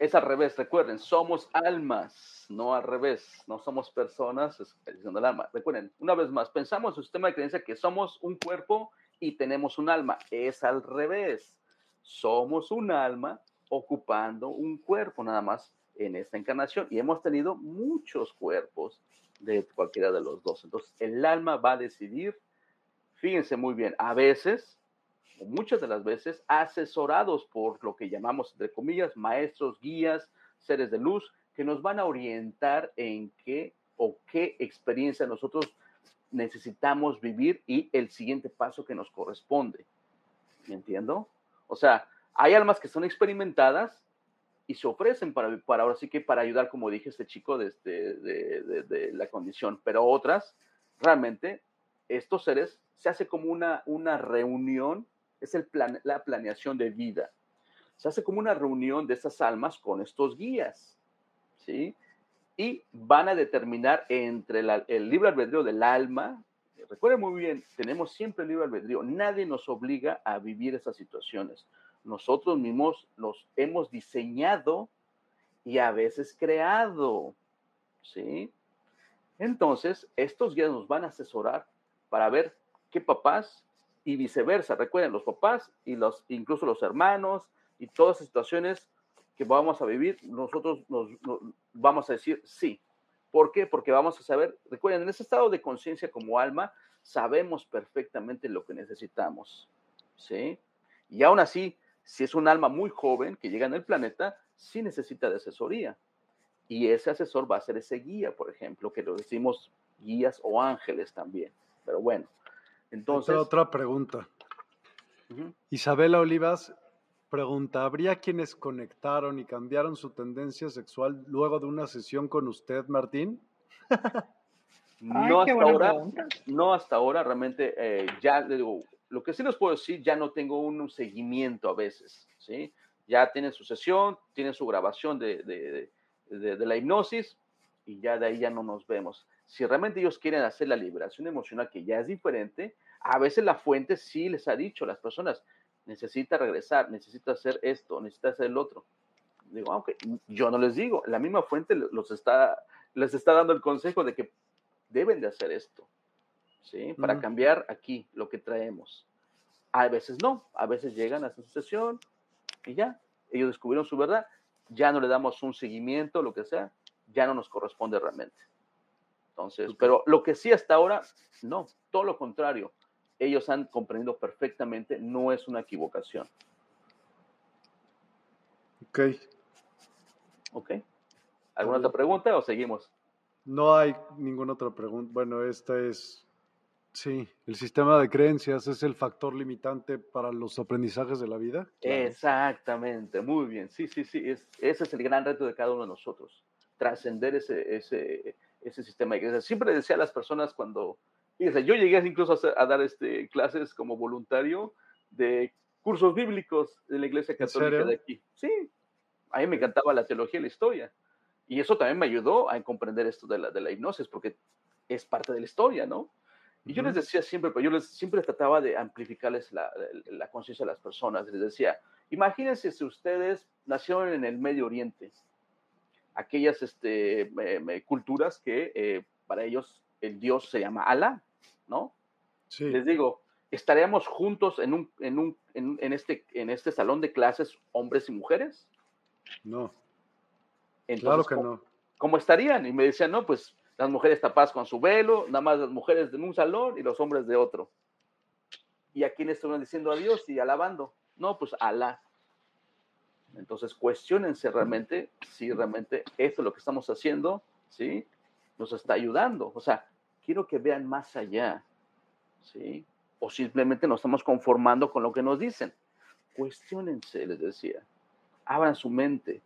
Es al revés, recuerden, somos almas, no al revés, no somos personas, es el alma. Recuerden, una vez más, pensamos en su sistema de creencia que somos un cuerpo y tenemos un alma. Es al revés somos un alma ocupando un cuerpo nada más en esta encarnación y hemos tenido muchos cuerpos de cualquiera de los dos. Entonces, el alma va a decidir, fíjense muy bien, a veces, muchas de las veces, asesorados por lo que llamamos, entre comillas, maestros, guías, seres de luz, que nos van a orientar en qué o qué experiencia nosotros necesitamos vivir y el siguiente paso que nos corresponde. ¿Me entiendo? O sea, hay almas que son experimentadas y se ofrecen para, para ahora sí que para ayudar, como dije este chico, de, este, de, la condición, pero otras, realmente, estos seres se hace como una, una reunión, es el plan, la planeación de vida. Se hace como una reunión de estas almas con estos guías, ¿sí? Y van a determinar entre el libre albedrío del alma Recuerden muy bien, tenemos siempre el libre albedrío. Nadie nos obliga a vivir esas situaciones. Nosotros mismos los hemos diseñado y a veces creado. ¿Sí? Entonces, estos guías nos van a asesorar para ver qué papás y viceversa. Recuerden, los papás y los, incluso los hermanos y todas las situaciones que vamos a vivir, nosotros nos vamos a decir sí, ¿Por qué? Porque vamos a saber, recuerden, en ese estado de conciencia como alma, sabemos perfectamente lo que necesitamos, ¿sí? Y aún así, si es un alma muy joven que llega en el planeta, sí necesita de asesoría. Y ese asesor va a ser ese guía, por ejemplo, que lo decimos guías o ángeles también. Pero bueno, entonces... Otra, pregunta. Isabela Olivas Pregunta, ¿habría quienes conectaron y cambiaron su tendencia sexual luego de una sesión con usted, Martín? no, hasta ahora, no hasta ahora, realmente eh, ya digo, lo que sí les puedo decir, ya no tengo un seguimiento a veces, ¿sí? Ya tienen su sesión, tienen su grabación de, de, de, la hipnosis y ya de ahí ya no nos vemos. Si realmente ellos quieren hacer la liberación emocional, que ya es diferente, a veces la fuente sí les ha dicho a las personas, necesita regresar, necesita hacer esto, necesita hacer el otro. Digo, aunque yo no les digo, la misma fuente los está, les está dando el consejo de que deben de hacer esto, ¿sí? Para cambiar aquí lo que traemos. A veces no, a veces llegan a su sesión y ya, ellos descubrieron su verdad, ya no le damos un seguimiento, lo que sea, ya no nos corresponde realmente. Entonces, pero lo que sí hasta ahora, no, todo lo contrario ellos han comprendido perfectamente, no es una equivocación. Ok. Ok. ¿Alguna otra pregunta o seguimos? No hay ninguna otra pregunta. Bueno, esta es, sí, el sistema de creencias es el factor limitante para los aprendizajes de la vida. Exactamente, muy bien. Sí, sí, sí, es, ese es el gran reto de cada uno de nosotros, trascender ese, ese, ese sistema de creencias. Siempre decía a las personas cuando Fíjense, yo llegué incluso a, dar este, clases como voluntario de cursos bíblicos de la Iglesia Católica de aquí. Sí, a mí me encantaba la teología y la historia. Y eso también me ayudó a comprender esto de la, de la hipnosis, porque es parte de la historia, ¿no? Y yo les decía siempre, pero yo les, siempre trataba de amplificarles la, la conciencia de las personas. Les decía, imagínense si ustedes nacieron en el Medio Oriente, aquellas este, culturas que eh, para ellos el Dios se llama Alá, ¿no? Les digo, ¿estaríamos juntos en, un, en, un, en, este, en este salón de clases hombres y mujeres? No. claro que no. ¿Cómo estarían? Y me decían, no, pues las mujeres tapadas con su velo, nada más las mujeres en un salón y los hombres de otro. ¿Y a quién estuvieron diciendo adiós y alabando? No, pues Alá. Entonces, cuestionense realmente si realmente esto es lo que estamos haciendo, ¿sí? Nos está ayudando. O sea, quiero que vean más allá, ¿sí? O simplemente nos estamos conformando con lo que nos dicen. Cuestionense, les decía. Abran su mente.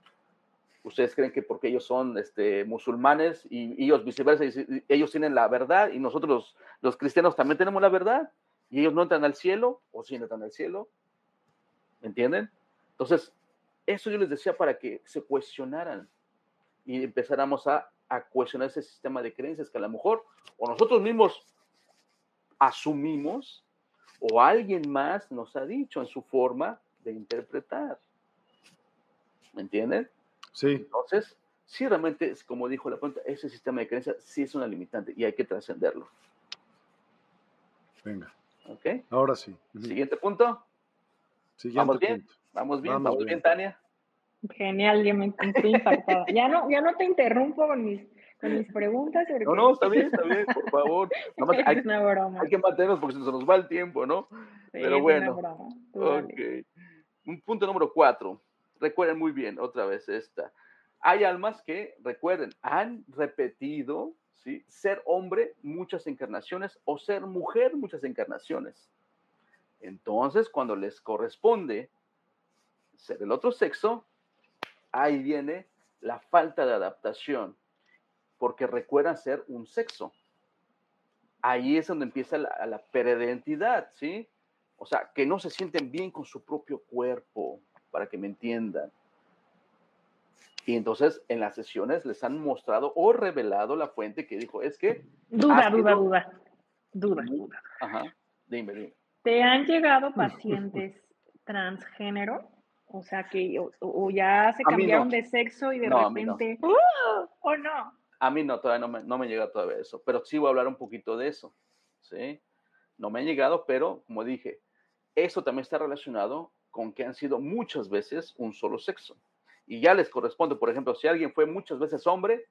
Ustedes creen que porque ellos son este, musulmanes y, ellos viceversa, ellos tienen la verdad y nosotros los, los cristianos también tenemos la verdad y ellos no entran al cielo o sí entran al cielo. ¿Me entienden? Entonces, eso yo les decía para que se cuestionaran y empezáramos a, a cuestionar ese sistema de creencias que a lo mejor o nosotros mismos asumimos o alguien más nos ha dicho en su forma de interpretar. ¿Me entienden? Sí. Entonces, sí, realmente, es como dijo la pregunta, ese sistema de creencias sí es una limitante y hay que trascenderlo. Venga. ¿Ok? Ahora sí. Siguiente punto. Siguiente ¿Vamos punto. bien? ¿Vamos bien? ¿Vamos, bien. Tania? Genial, ya me estoy impactada. ya, no, ya no te interrumpo con mis, con mis preguntas. No, no, está bien, está bien, por favor. hay, es una broma. hay que mantenernos porque se nos va el tiempo, ¿no? Pero bueno. Ok. Un punto número cuatro. Recuerden muy bien, otra vez esta. Hay almas que, recuerden, han repetido ¿sí? ser hombre muchas encarnaciones o ser mujer muchas encarnaciones. Entonces, cuando les corresponde ser el otro sexo, ahí viene la falta de adaptación, porque recuerdan ser un sexo. Ahí es donde empieza la, la peredentidad, ¿sí? O sea, que no se sienten bien con su propio cuerpo, para que me entiendan. Y entonces en las sesiones les han mostrado o revelado la fuente que dijo, es que... Duda, duda, duda, duda, duda. Ajá, dime, dime. ¿Te han llegado pacientes transgénero? O sea, que o, ya se cambiaron de sexo y de repente... No. ¡Uh! ¿O no? A mí no, todavía no me, no me llega todavía eso, pero sí voy a hablar un poquito de eso, ¿sí? No me han llegado, pero como dije, eso también está relacionado con que han sido muchas veces un solo sexo. Y ya les corresponde, por ejemplo, si alguien fue muchas veces hombre,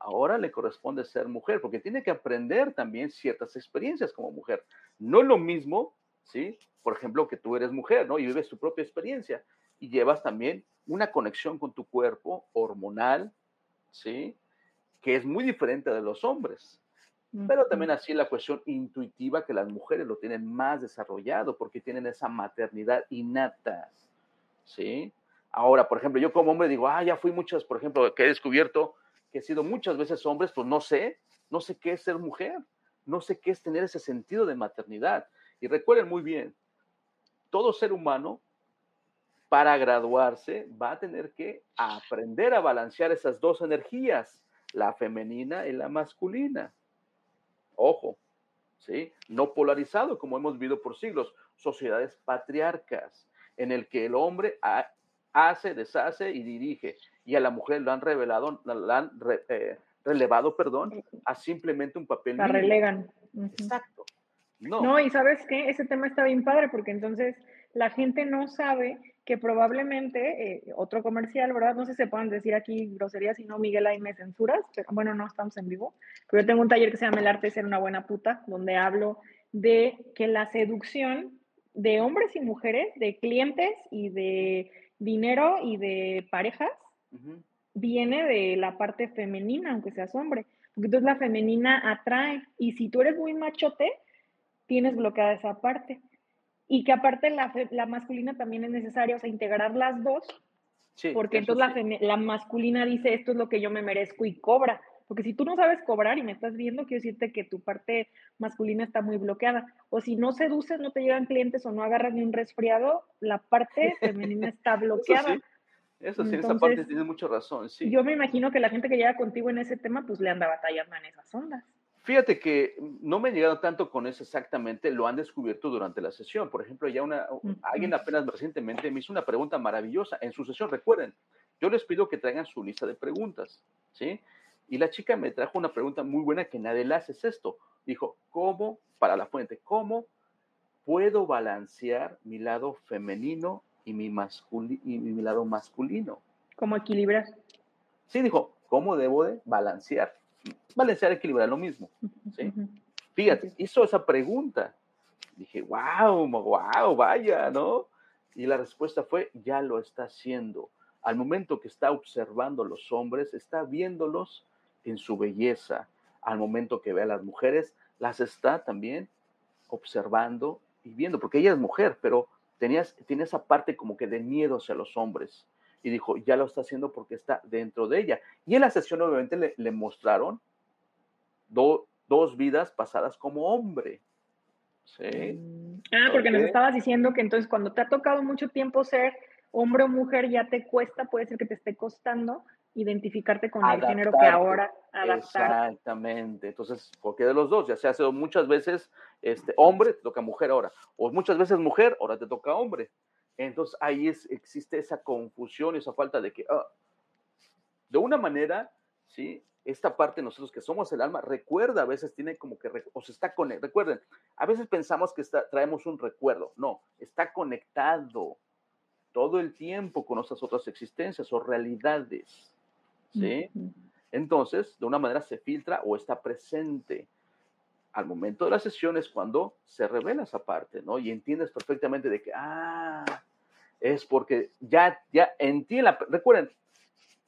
ahora le corresponde ser mujer, porque tiene que aprender también ciertas experiencias como mujer. No es lo mismo, ¿sí? Por ejemplo, que tú eres mujer, ¿no? Y vives tu propia experiencia y llevas también una conexión con tu cuerpo hormonal, ¿sí? Que es muy diferente de los hombres. Pero también así la cuestión intuitiva que las mujeres lo tienen más desarrollado porque tienen esa maternidad innata, ¿sí? Ahora, por ejemplo, yo como hombre digo, ah, ya fui muchas, por ejemplo, que he descubierto que he sido muchas veces hombres, pues no sé, no sé qué es ser mujer, no sé qué es tener ese sentido de maternidad. Y recuerden muy bien, todo ser humano para graduarse va a tener que aprender a balancear esas dos energías, la femenina y la masculina. Ojo, ¿sí? No polarizado como hemos vivido por siglos, sociedades patriarcas, en el que el hombre hace, deshace y dirige, y a la mujer lo han revelado, la han eh, relevado, perdón, a simplemente un papel. La relegan. Exacto. No. no, y sabes qué, ese tema está bien padre porque entonces la gente no sabe que probablemente, eh, otro comercial, ¿verdad? No sé si se pueden decir aquí groserías, si no, Miguel, ahí me censuras, pero bueno, no estamos en vivo. Pero yo tengo un taller que se llama El arte de ser una buena puta, donde hablo de que la seducción de hombres y mujeres, de clientes y de dinero y de parejas, viene de la parte femenina, aunque seas hombre. Porque entonces la femenina atrae. Y si tú eres muy machote, tienes bloqueada esa parte y que aparte la, la masculina también es necesaria, o sea, integrar las dos, porque entonces la, la, masculina dice, esto es lo que yo me merezco y cobra, porque si tú no sabes cobrar y me estás viendo, quiero decirte que tu parte masculina está muy bloqueada, o si no seduces, no te llegan clientes o no agarras ni un resfriado, la parte femenina está bloqueada. Eso sí, esa parte tienes mucha razón, sí. Yo me imagino que la gente que llega contigo en ese tema, pues le anda batallando en esas ondas. Fíjate que no me he llegado tanto con eso exactamente, lo han descubierto durante la sesión. Por ejemplo, ya una, alguien apenas recientemente me hizo una pregunta maravillosa en su sesión. Recuerden, yo les pido que traigan su lista de preguntas, ¿sí? Y la chica me trajo una pregunta muy buena que nadie le hace, es esto. Dijo, ¿cómo, para la fuente, cómo puedo balancear mi lado femenino y mi, y mi lado masculino? ¿Cómo equilibrar? Sí, dijo, ¿cómo debo de balancear? Balancear, equilibrar, lo mismo. ¿sí? Fíjate, hizo esa pregunta. Dije, wow, wow, vaya, ¿no? Y la respuesta fue, ya lo está haciendo. Al momento que está observando a los hombres, está viéndolos en su belleza. Al momento que ve a las mujeres, las está también observando y viendo, porque ella es mujer, pero tenía, tiene esa parte como que de miedo hacia los hombres. Y dijo, ya lo está haciendo porque está dentro de ella. Y en la sesión obviamente le, mostraron dos vidas pasadas como hombre. Sí. Ah, porque nos estabas diciendo que entonces cuando te ha tocado mucho tiempo ser hombre o mujer ya te cuesta, puede ser que te esté costando identificarte con el género que ahora adaptar. Exactamente. Entonces, porque de los dos, ya se ha sido muchas veces este, hombre, te toca mujer ahora, o muchas veces mujer, ahora te toca hombre. Entonces ahí es, existe esa confusión, esa falta de que, ah, de una manera, ¿sí? Esta parte nosotros que somos el alma, recuerda, a veces tiene como que, o se está conectado, recuerden, a veces pensamos que está, traemos un recuerdo, no, está conectado todo el tiempo con nuestras otras existencias o realidades. ¿sí? Entonces, de una manera se filtra o está presente. Al momento de la sesión es cuando se revela esa parte, ¿no? Y entiendes perfectamente de que, ah, es porque ya, ya entiende, recuerden,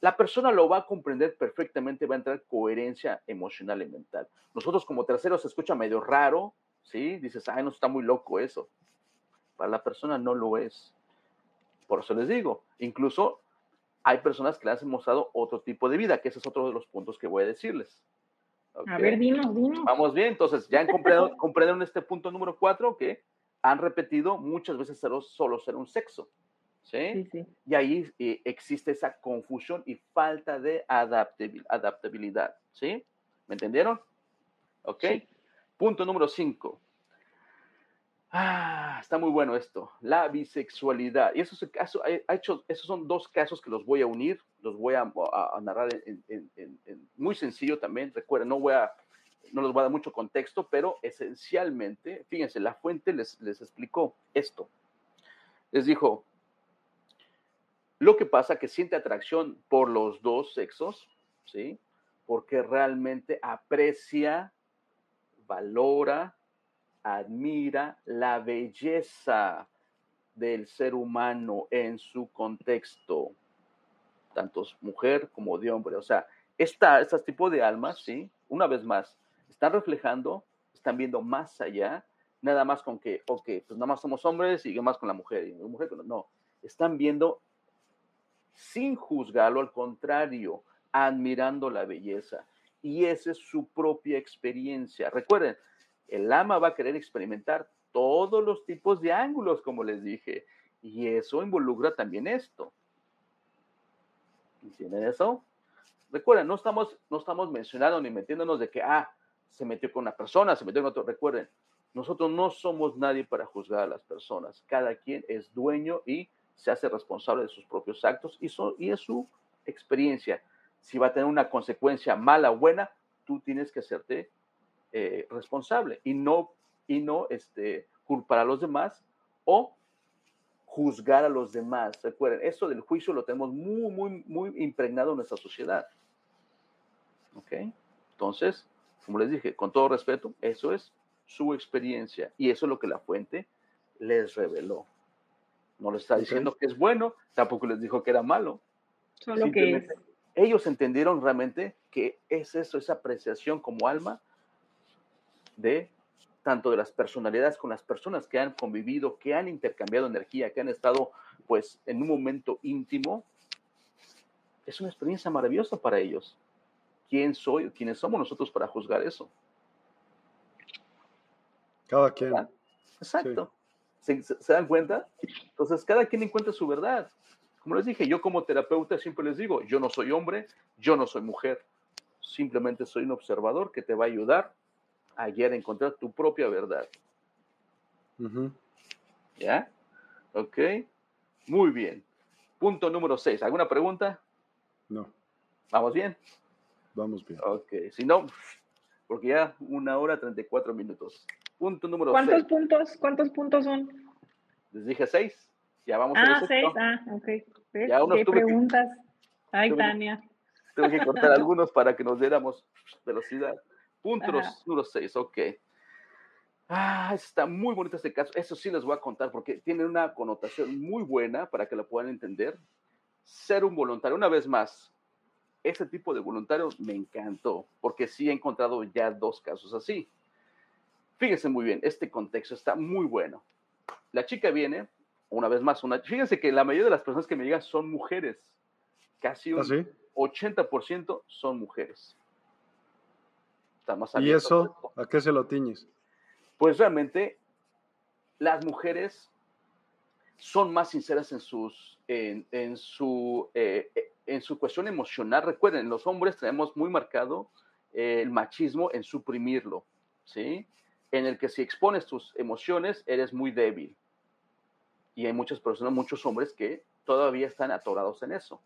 la persona lo va a comprender perfectamente, va a entrar coherencia emocional y mental. Nosotros como terceros se escucha medio raro, ¿sí? Dices, ay, no está muy loco eso. Para la persona no lo es. Por eso les digo, incluso hay personas que les han mostrado otro tipo de vida, que ese es otro de los puntos que voy a decirles. A ver, dinos, dinos. Vamos bien, entonces ya han comprendido, en este punto número cuatro que han repetido muchas veces solo, ser un sexo. ¿Sí? Sí, Y ahí eh, existe esa confusión y falta de adaptabilidad. ¿Sí? ¿Me entendieron? Ok. Punto número cinco. Ah, está muy bueno esto. La bisexualidad. Y eso es el caso, ha hecho, esos son dos casos que los voy a unir, los voy a, narrar en, muy sencillo también. Recuerden, no voy a, no les voy a dar mucho contexto, pero esencialmente, fíjense, la fuente les, les explicó esto. Les dijo, lo que pasa que siente atracción por los dos sexos, ¿sí? Porque realmente aprecia, valora, admira la belleza del ser humano en su contexto, tanto mujer como de hombre. O sea, esta, este tipo de almas, ¿sí? Una vez más, están reflejando, están viendo más allá, nada más con que, ok, pues nada más somos hombres y más con la mujer, y mujer no, están viendo sin juzgarlo, al contrario, admirando la belleza. Y esa es su propia experiencia. Recuerden, el ama va a querer experimentar todos los tipos de ángulos, como les dije, y eso involucra también esto. ¿Entienden eso? Recuerden, no estamos, no estamos mencionando ni metiéndonos de que, ah, se metió con una persona, se metió con otro. Recuerden, nosotros no somos nadie para juzgar a las personas. Cada quien es dueño y se hace responsable de sus propios actos y, y es su experiencia. Si va a tener una consecuencia mala o buena, tú tienes que hacerte eh, responsable y no, y no este, culpar a los demás o juzgar a los demás. Recuerden, eso del juicio lo tenemos muy, muy, muy impregnado en nuestra sociedad. ¿Ok? Entonces, como les dije, con todo respeto, eso es su experiencia y eso es lo que la fuente les reveló. No les está diciendo que es bueno, tampoco les dijo que era malo. Solo que ellos entendieron realmente que es eso, esa apreciación como alma de tanto de las personalidades con las personas que han convivido, que han intercambiado energía, que han estado pues en un momento íntimo, es una experiencia maravillosa para ellos. ¿Quién soy? ¿Quiénes somos nosotros para juzgar eso? Cada quien. Exacto. ¿Se, ¿Se, dan cuenta? Entonces, cada quien encuentra su verdad. Como les dije, yo como terapeuta siempre les digo, yo no soy hombre, yo no soy mujer. Simplemente soy un observador que te va a ayudar ayer encontrar tu propia verdad. ¿Ya? Ok. Muy bien. Punto número 6. ¿Alguna pregunta? No. ¿Vamos bien? Vamos bien. Ok. Si no, porque ya una hora 34 minutos. Punto número ¿Cuántos puntos? ¿Cuántos puntos son? Les dije seis. Ya vamos ah, a seis. Ah, ok. Ya unos ¿Qué preguntas? Ay, Tania. Tengo que cortar algunos para que nos diéramos velocidad. Punto número seis, ok. Ah, está muy bonito este caso. Eso sí les voy a contar porque tiene una connotación muy buena para que lo puedan entender. Ser un voluntario, una vez más, ese tipo de voluntario me encantó porque sí he encontrado ya dos casos así. Fíjense muy bien, este contexto está muy bueno. La chica viene, una vez más, una, fíjense que la mayoría de las personas que me llegan son mujeres. Casi un 80% ¿Ah, son mujeres. ¿Y eso a qué se lo tiñes? Pues realmente las mujeres son más sinceras en, sus, en, su, eh, en su cuestión emocional. Recuerden, los hombres tenemos muy marcado el machismo en suprimirlo, ¿sí? En el que si expones tus emociones, eres muy débil. Y hay muchas personas, muchos hombres que todavía están atorados en eso,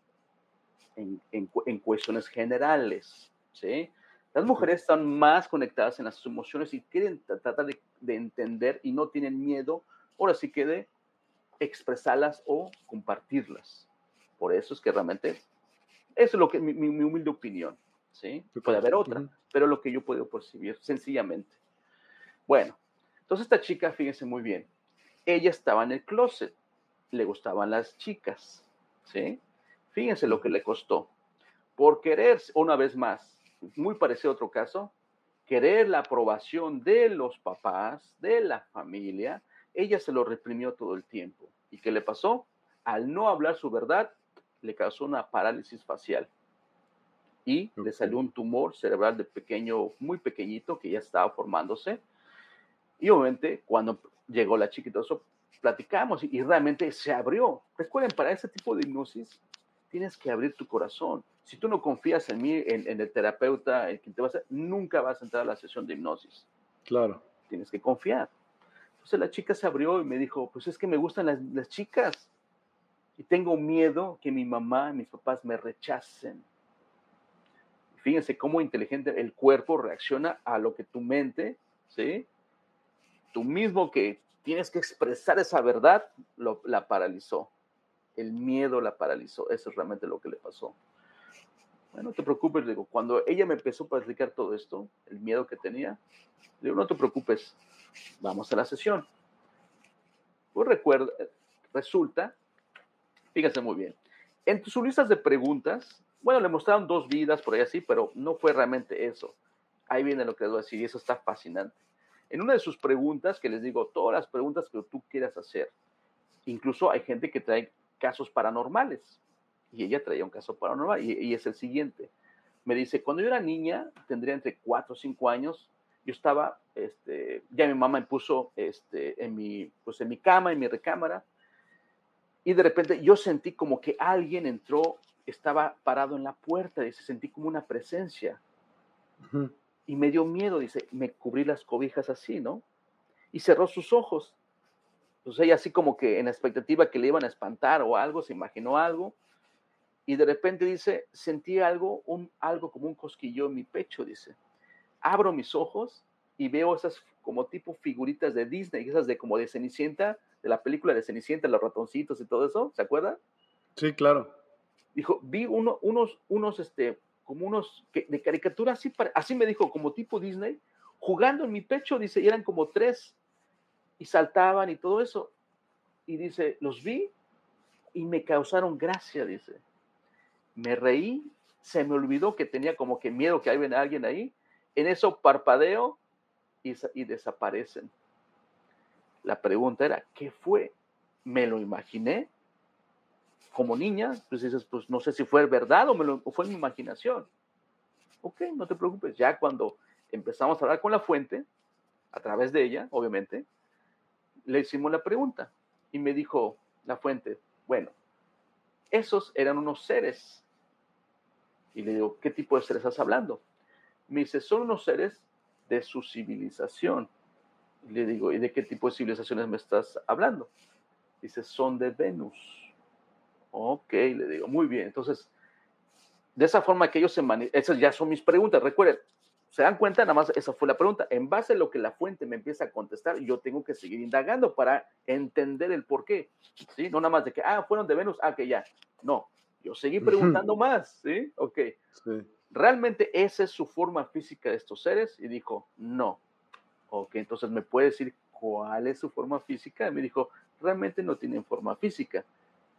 en, en, cuestiones generales, ¿sí? Las mujeres están más conectadas en las emociones y quieren tratar de, de entender y no tienen miedo, ahora sí que de expresarlas o compartirlas. Por eso es que realmente, eso es lo que mi, mi humilde opinión, ¿sí? Puede haber otra, pero lo que yo puedo percibir, sencillamente. Bueno, entonces esta chica, fíjense muy bien, ella estaba en el closet, le gustaban las chicas, ¿sí? Fíjense lo que le costó. Por querer, una vez más, muy parecido a otro caso, querer la aprobación de los papás, de la familia, ella se lo reprimió todo el tiempo. ¿Y qué le pasó? Al no hablar su verdad, le causó una parálisis facial y le salió un tumor cerebral de pequeño, muy pequeñito, que ya estaba formándose. Y obviamente, cuando llegó la chiquita, eso platicamos y, realmente se abrió. Recuerden, para ese tipo de hipnosis, tienes que abrir tu corazón. Si tú no confías en mí, en, el terapeuta, en quien te vas a, nunca vas a entrar a la sesión de hipnosis. Claro. Tienes que confiar. Entonces la chica se abrió y me dijo, pues es que me gustan las, chicas y tengo miedo que mi mamá y mis papás me rechacen. Fíjense cómo inteligente el cuerpo reacciona a lo que tu mente, ¿sí? Tú mismo que tienes que expresar esa verdad, lo, la paralizó. El miedo la paralizó. Eso es realmente lo que le pasó. Bueno, no te preocupes, digo, cuando ella me empezó a explicar todo esto, el miedo que tenía, digo, no te preocupes, Vamos a la sesión. Pues recuerda, resulta, fíjense muy bien, en sus listas de preguntas, bueno, le mostraron dos vidas por ahí así, pero no fue realmente eso. Ahí viene lo que les voy a decir y eso está fascinante. En una de sus preguntas, que les digo, todas las preguntas que tú quieras hacer, incluso hay gente que trae casos paranormales y ella traía un caso paranormal y, y es el siguiente. Me dice, cuando yo era niña, tendría entre 4 o 5 años, yo estaba, este, ya mi mamá me puso este, en, mi, pues en mi cama, en mi recámara, y de repente yo sentí como que alguien entró, estaba parado en la puerta, y se sentí como una presencia. Y me dio miedo, dice, me cubrí las cobijas así, ¿no? Y cerró sus ojos. Entonces ella así como que en la expectativa que le iban a espantar o algo, se imaginó algo. Y de repente dice, sentí algo, un, algo como un cosquillo en mi pecho, dice abro mis ojos y veo esas como tipo figuritas de Disney, esas de como de Cenicienta, de la película de Cenicienta, los ratoncitos y todo eso, ¿se acuerda? Sí, claro. Dijo, vi uno, unos, unos, este, como unos de caricatura, así, así me dijo, como tipo Disney, jugando en mi pecho, dice, y eran como tres, y saltaban y todo eso. Y dice, los vi y me causaron gracia, dice. Me reí, se me olvidó que tenía como que miedo que hay alguien ahí, en eso parpadeo y, desaparecen. La pregunta era, ¿qué fue? ¿Me lo imaginé? Como niña, pues dices, pues no sé si fue verdad o, fue mi imaginación. Ok, no te preocupes. Ya cuando empezamos a hablar con la fuente, a través de ella, obviamente, le hicimos la pregunta y me dijo la fuente, bueno, esos eran unos seres. Y le digo, ¿qué tipo de seres estás hablando? Me dice, son unos seres de su civilización. le digo, ¿y de qué tipo de civilizaciones me estás hablando? Dice, son de Venus. Ok, le digo, muy bien. Entonces, de esa forma que ellos se manifiestan, esas ya son mis preguntas. Recuerden, ¿Se dan cuenta? Nada más esa fue la pregunta. En base a lo que la fuente me empieza a contestar, yo tengo que seguir indagando para entender el por qué. ¿Sí? No nada más de que, ah, fueron de Venus, ah, que ya. No, yo seguí preguntando más, ¿sí? Ok. ¿Realmente esa es su forma física de estos seres? Y dijo, no. Ok, entonces me puede decir cuál es su forma física. Y me dijo, realmente no tienen forma física.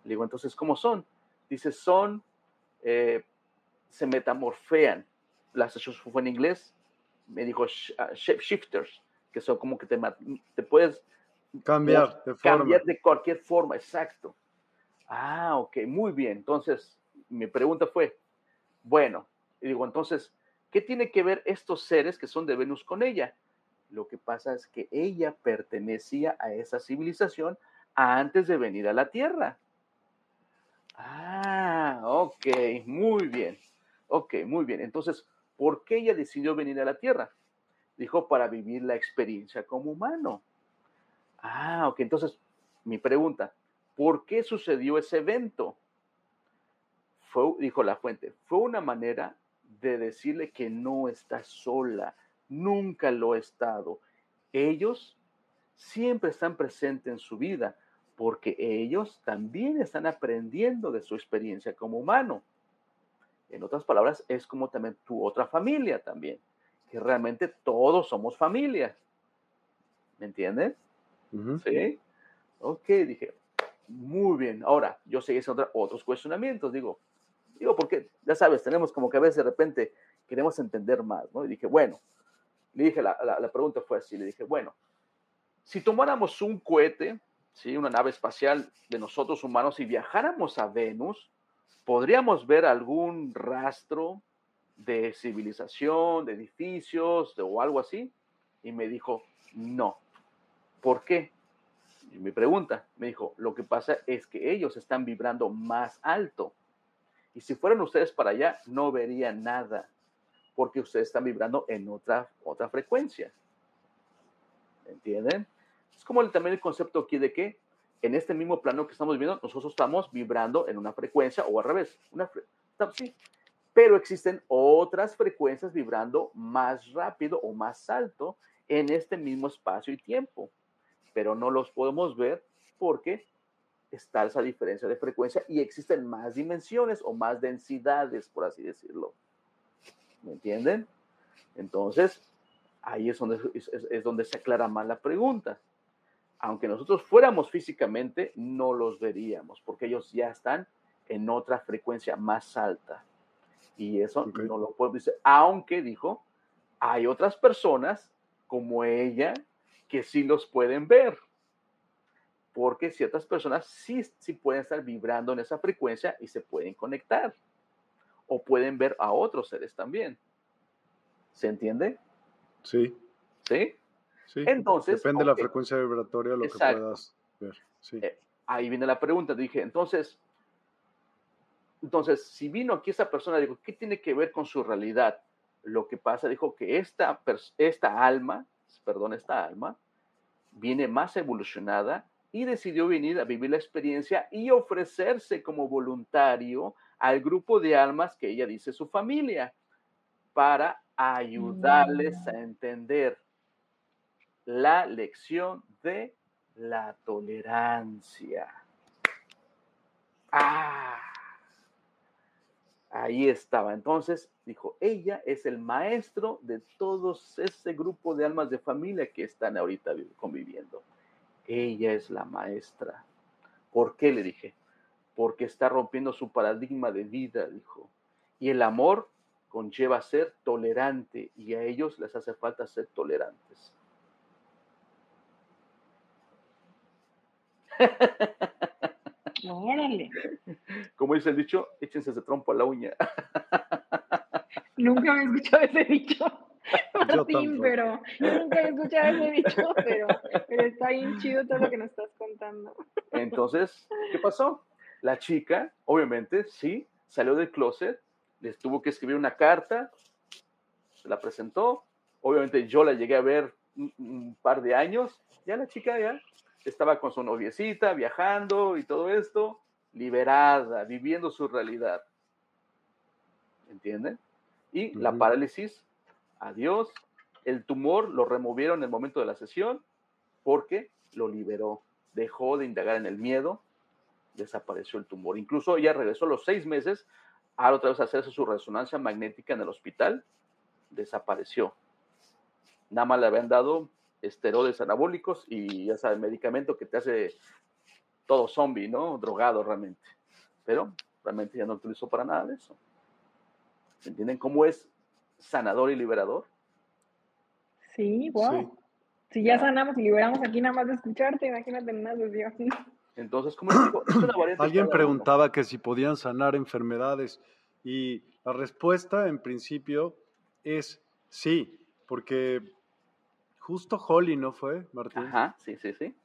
Le digo, entonces, ¿cómo son? Dice, son, eh, se metamorfean las fue en inglés, me dijo ah, shifters, que son como que te, te puedes cambiar de cambiar de cualquier forma, exacto. Ah, ok, muy bien. Entonces, mi pregunta fue, bueno, y digo, entonces, ¿qué tiene que ver estos seres que son de Venus con ella? Lo que pasa es que ella pertenecía a esa civilización antes de venir a la Tierra. Ah, ok, muy bien. Ok, muy bien. Entonces, ¿Por qué ella decidió venir a la Tierra? Dijo, para vivir la experiencia como humano. Ah, ok. Entonces, mi pregunta, ¿por qué sucedió ese evento? Fue, dijo la fuente, fue una manera de decirle que no está sola, nunca lo ha estado. Ellos siempre están presentes en su vida porque ellos también están aprendiendo de su experiencia como humano. En otras palabras, es como también tu otra familia también, que realmente todos somos familia. ¿Me entiendes? Sí. Ok, dije, muy bien. Ahora, yo seguí haciendo otros cuestionamientos, digo, digo, porque ya sabes, tenemos como que a veces de repente queremos entender más, ¿no? Y dije, bueno, le dije, la, la pregunta fue así, le dije, bueno, si tomáramos un cohete, ¿sí? una nave espacial de nosotros humanos y viajáramos a Venus, podríamos ver algún rastro de civilización, de edificios o algo así. Y me dijo, no. ¿Por qué? Y mi pregunta, me dijo, lo que pasa es que ellos están vibrando más alto. Y si fueran ustedes para allá, no verían nada, porque ustedes están vibrando en otra, otra frecuencia. ¿Entienden? Es como también el concepto aquí de que en este mismo plano que estamos viviendo, nosotros estamos vibrando en una frecuencia o al revés, una sí, pero existen otras frecuencias vibrando más rápido o más alto en este mismo espacio y tiempo, pero no los podemos ver porque está esa diferencia de frecuencia y existen más dimensiones o más densidades, por así decirlo. ¿Me entienden? Entonces, ahí es donde, es donde se aclara más la pregunta aunque nosotros fuéramos físicamente, no los veríamos, porque ellos ya están en otra frecuencia más alta. Y eso no lo puedo decir, aunque dijo, hay otras personas como ella que sí los pueden ver, porque ciertas personas sí, sí pueden estar vibrando en esa frecuencia y se pueden conectar, o pueden ver a otros seres también. ¿Se entiende? Sí. ¿Sí? Entonces, depende de la frecuencia vibratoria lo que puedas ver. Eh, ahí viene la pregunta. Dije, entonces, entonces, si vino aquí esa persona, digo, ¿qué tiene que ver con su realidad? Lo que pasa, dijo que esta, esta alma, perdón, esta alma, viene más evolucionada y decidió venir a vivir la experiencia y ofrecerse como voluntario al grupo de almas que ella dice su familia para ayudarles a mm. entender la lección de la tolerancia. Ah, ahí estaba. Entonces dijo, ella es el maestro de todos ese grupo de almas de familia que están ahorita conviviendo. Ella es la maestra. ¿Por qué? Le dije. Porque está rompiendo su paradigma de vida, dijo. Y el amor conlleva ser tolerante y a ellos les hace falta ser tolerantes. Órale. Como dice el dicho, échense ese trompo a la uña. Nunca me he escuchado ese dicho, Martín, pero nunca he escuchado ese dicho, pero, pero está bien chido todo lo que nos estás contando. Entonces, ¿qué pasó? La chica, obviamente, sí, salió del closet, les tuvo que escribir una carta, se la presentó, obviamente yo la llegué a ver un, un par de años, ya la chica ya estaba con su noviecita, viajando y todo esto, liberada, viviendo su realidad. ¿Entienden? Y la parálisis Adiós. El tumor lo removieron en el momento de la sesión porque lo liberó. Dejó de indagar en el miedo, desapareció el tumor. Incluso ella regresó los seis meses a otra vez a hacerse su resonancia magnética en el hospital, desapareció. Nada más le habían dado esteroides anabólicos y ya sabes, medicamento que te hace todo zombie, ¿no? Drogado realmente. Pero realmente ya no utilizó para nada de eso. ¿Entienden cómo es sanador y liberador? Sí, wow. Si ya sanamos y liberamos aquí nada más de escucharte, imagínate en una sesión. Entonces, como digo, es una variante. Alguien preguntaba que si podían sanar enfermedades y la respuesta en principio es sí, porque justo Holly, ¿no fue, Martín? Ajá, sí, sí, sí.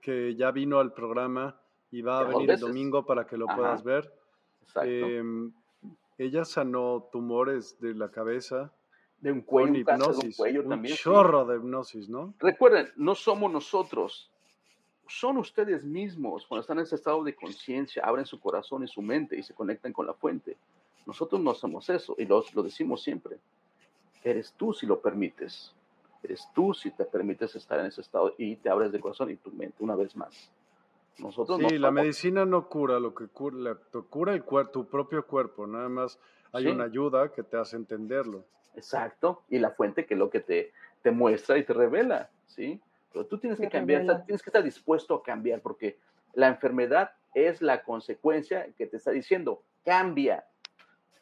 que ya vino al programa y va a venir el domingo para que lo puedas ver. Exacto. Em, ella sanó tumores de la cabeza. De un cuello, un hipnosis, cuello un chorro de hipnosis, ¿no? Recuerden, no somos nosotros, son ustedes mismos cuando están en ese estado de conciencia, abren su corazón y su mente y se conectan con la fuente. Nosotros no somos eso y lo, lo decimos siempre. Eres tú si lo permites. Eres tú si te permites estar en ese estado y te abres de corazón y tu mente una vez más. Nosotros sí, la medicina no cura, lo que cura, cura el cuerpo, tu propio cuerpo, nada más hay una ayuda que te hace entenderlo. Exacto, y la fuente que es lo que te, te muestra y te revela, ¿sí? Pero tú tienes que cambiar, tienes que estar dispuesto a cambiar, porque la enfermedad es la consecuencia que te está diciendo, cambia.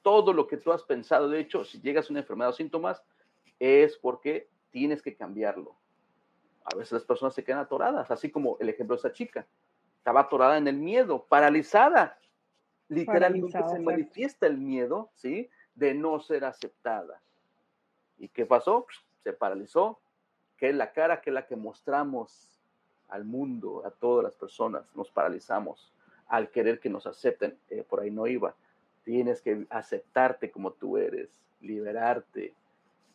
Todo lo que tú has pensado, de hecho, si llegas a una enfermedad o síntomas, es porque tienes que cambiarlo. A veces las personas se quedan atoradas, así como el ejemplo de esa chica estaba atorada en el miedo, paralizada. Literalmente se manifiesta el miedo, ¿sí? De no ser aceptada. ¿Y qué pasó? Se paralizó, que es la cara que es la que mostramos al mundo, a todas las personas. Nos paralizamos al querer que nos acepten. Eh, por ahí no iba. Tienes que aceptarte como tú eres, liberarte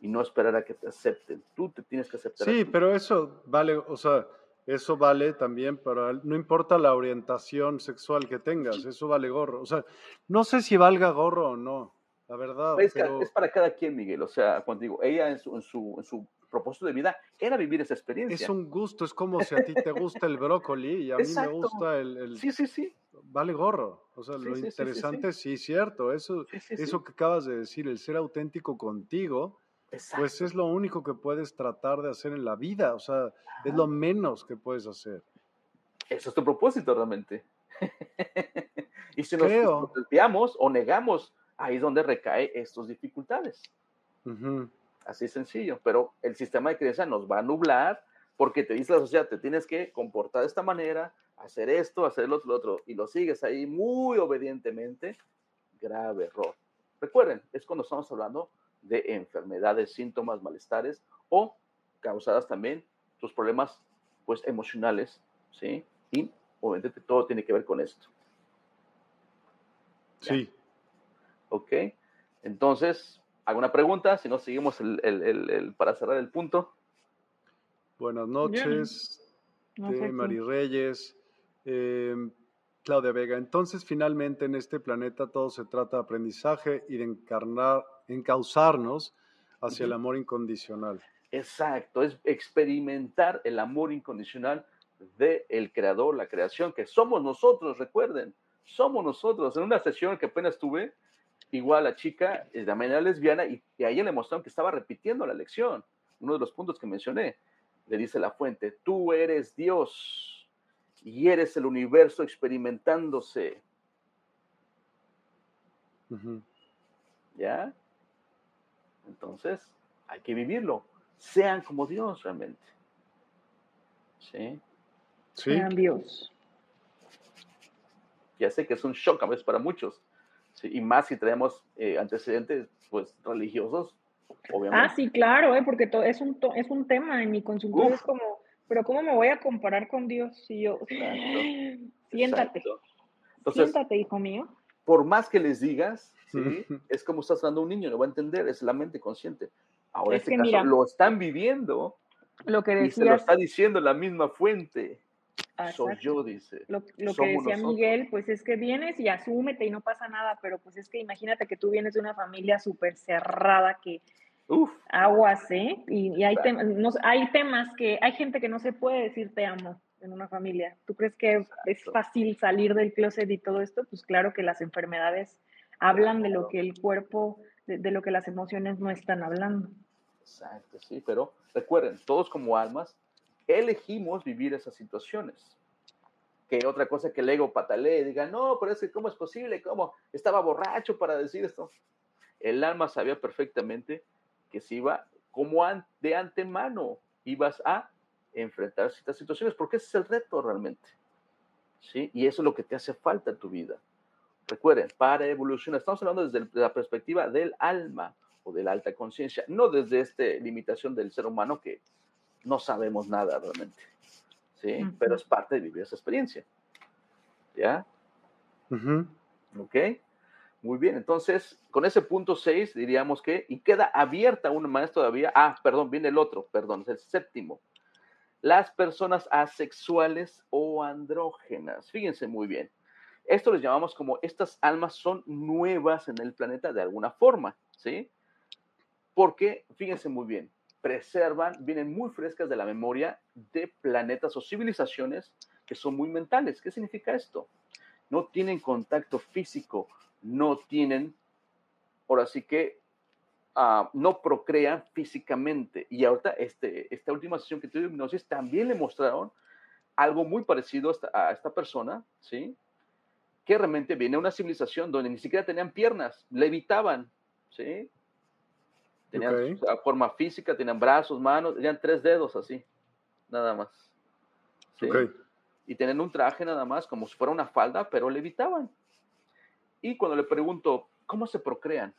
y no esperar a que te acepten. Tú te tienes que aceptar. Sí, pero eso vale, o sea, eso vale también para, no importa la orientación sexual que tengas, eso vale gorro. O sea, no sé si valga gorro o no, la verdad. Es, es para cada quien, Miguel. O sea, cuando digo, ella en su, en su, en su propósito de vida era vivir esa experiencia. Es un gusto, es como si a ti te gusta el brócoli y a mí me gusta el, Sí, sí, sí. Vale gorro. O sea, lo interesante, sí, cierto. Eso, eso que acabas de decir, el ser auténtico contigo pues es lo único que puedes tratar de hacer en la vida, o sea, es lo menos que puedes hacer. Eso es tu propósito realmente. y si nos desviamos o negamos, ahí es donde recae estas dificultades. Así sencillo, pero el sistema de creencia nos va a nublar porque te dice la sociedad, te tienes que comportar de esta manera, hacer esto, hacer lo otro, lo otro, y lo sigues ahí muy obedientemente, grave error. Recuerden, es cuando estamos hablando de enfermedades, síntomas, malestares o causadas también tus problemas pues emocionales, ¿sí? Y obviamente todo tiene que ver con esto. Sí. Ok. Entonces, ¿alguna pregunta? Si no, seguimos el, para cerrar el punto. Buenas noches, de Mari Reyes. Em, Claudia Vega, entonces finalmente en este planeta todo se trata de aprendizaje y de encarnar, encauzarnos hacia el amor incondicional. Exacto, es experimentar el amor incondicional del el creador, la creación, que somos nosotros, recuerden, somos nosotros. En una sesión que apenas tuve, igual la chica es de manera lesbiana y, y a ella le mostraron que estaba repitiendo la lección, uno de los puntos que mencioné. Le dice la fuente, tú eres Dios y eres el universo experimentándose. ¿Ya? Entonces, hay que vivirlo. Sean como Dios realmente. ¿Sí? Sí. Sean Dios. Ya sé que es un shock a veces para muchos. Y más si tenemos eh, antecedentes pues religiosos, obviamente. Ah, sí, claro, eh, porque es, un es un tema en mi consultorio. Es como, pero ¿cómo me voy a comparar con Dios si yo... Siéntate. Siéntate, hijo mío. Por más que les digas, es como estás dando a un niño, lo va a entender, es la mente consciente. Ahora, en este caso, lo están viviendo lo que y se lo está diciendo la misma fuente. Soy yo, dice. Lo, que decía Miguel, pues es que vienes y asúmete y no pasa nada, pero pues es que imagínate que tú vienes de una familia súper cerrada que Uf. Aguas, ¿eh? Y, hay, hay temas que, hay gente que no se puede decir te amo en una familia. ¿Tú crees que es fácil salir del closet y todo esto? Pues claro que las enfermedades hablan de lo que el cuerpo, de, lo que las emociones no están hablando. Exacto, sí, pero recuerden, todos como almas elegimos vivir esas situaciones. Que otra cosa que el ego patalee, diga, no, pero es que ¿cómo es posible? ¿Cómo? Estaba borracho para decir esto. El alma sabía perfectamente que se iba como de antemano ibas a enfrentar estas situaciones, porque ese es el reto realmente. ¿sí? Y eso es lo que te hace falta en tu vida. Recuerden, para evolucionar, estamos hablando desde la perspectiva del alma o de la alta conciencia, no desde esta limitación del ser humano que no sabemos nada realmente. ¿sí? Pero es parte de vivir esa experiencia. ¿Ya? ¿Ok? Muy bien, entonces con ese punto 6 diríamos que, y queda abierta una más todavía, ah, perdón, viene el otro, perdón, es el séptimo. Las personas asexuales o andrógenas. Fíjense muy bien. Esto les llamamos como estas almas son nuevas en el planeta de alguna forma, ¿sí? Porque, fíjense muy bien, preservan, vienen muy frescas de la memoria de planetas o civilizaciones que son muy mentales. ¿Qué significa esto? No tienen contacto físico no tienen, ahora sí que ah, no procrean físicamente. Y ahorita este, esta última sesión que tuve de hipnosis también le mostraron algo muy parecido a esta, persona, ¿sí? Que realmente viene una civilización donde ni siquiera tenían piernas, levitaban, ¿sí? Tenían forma física, tenían brazos, manos, tenían tres dedos así, nada más. ¿sí? Y tenían un traje nada más, como si fuera una falda, pero levitaban. Y cuando le pregunto, ¿cómo se procrean?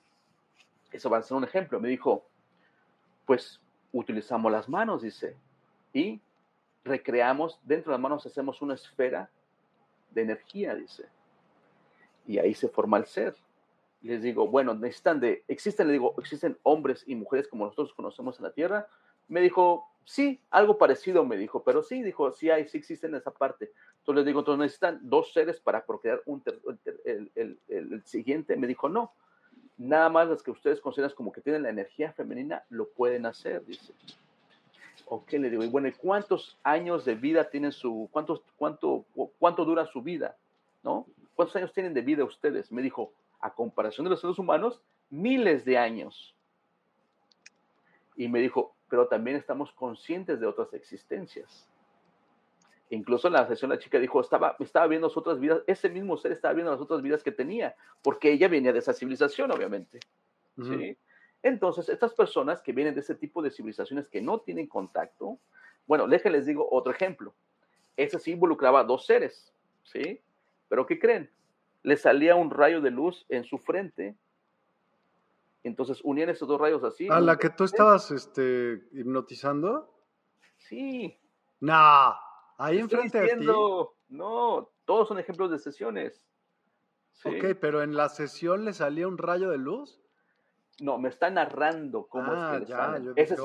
Eso va a ser un ejemplo. Me dijo, pues utilizamos las manos, dice, y recreamos, dentro de las manos hacemos una esfera de energía, dice. Y ahí se forma el ser. Les digo, bueno, necesitan de, existen, le digo, existen hombres y mujeres como nosotros conocemos en la Tierra. Me dijo, sí, algo parecido me dijo, pero sí, dijo, sí hay, sí existen esa parte. Entonces les digo, entonces necesitan dos seres para procrear un el, siguiente. Me dijo, no, nada más las que ustedes consideran como que tienen la energía femenina lo pueden hacer, dice. Ok, le digo, y bueno, ¿y cuántos años de vida tienen su, cuántos, cuánto, cuánto dura su vida? ¿No? ¿Cuántos años tienen de vida ustedes? Me dijo, a comparación de los seres humanos, miles de años. Y me dijo, pero también estamos conscientes de otras existencias. Incluso en la sesión la chica dijo, estaba, estaba viendo las otras vidas, ese mismo ser estaba viendo las otras vidas que tenía, porque ella venía de esa civilización, obviamente. ¿sí? Entonces, estas personas que vienen de ese tipo de civilizaciones que no tienen contacto, bueno, déjenles digo otro ejemplo. Ese sí involucraba a dos seres, ¿sí? Pero ¿qué creen? Le salía un rayo de luz en su frente. Entonces unían esos dos rayos así. ¿A la que tú estabas este, hipnotizando? Sí. No. Ahí enfrente de ti. No, todos son ejemplos de sesiones. Ok, pero en la sesión le salía un rayo de luz. No, me está narrando cómo es que ah, le sale. Ese es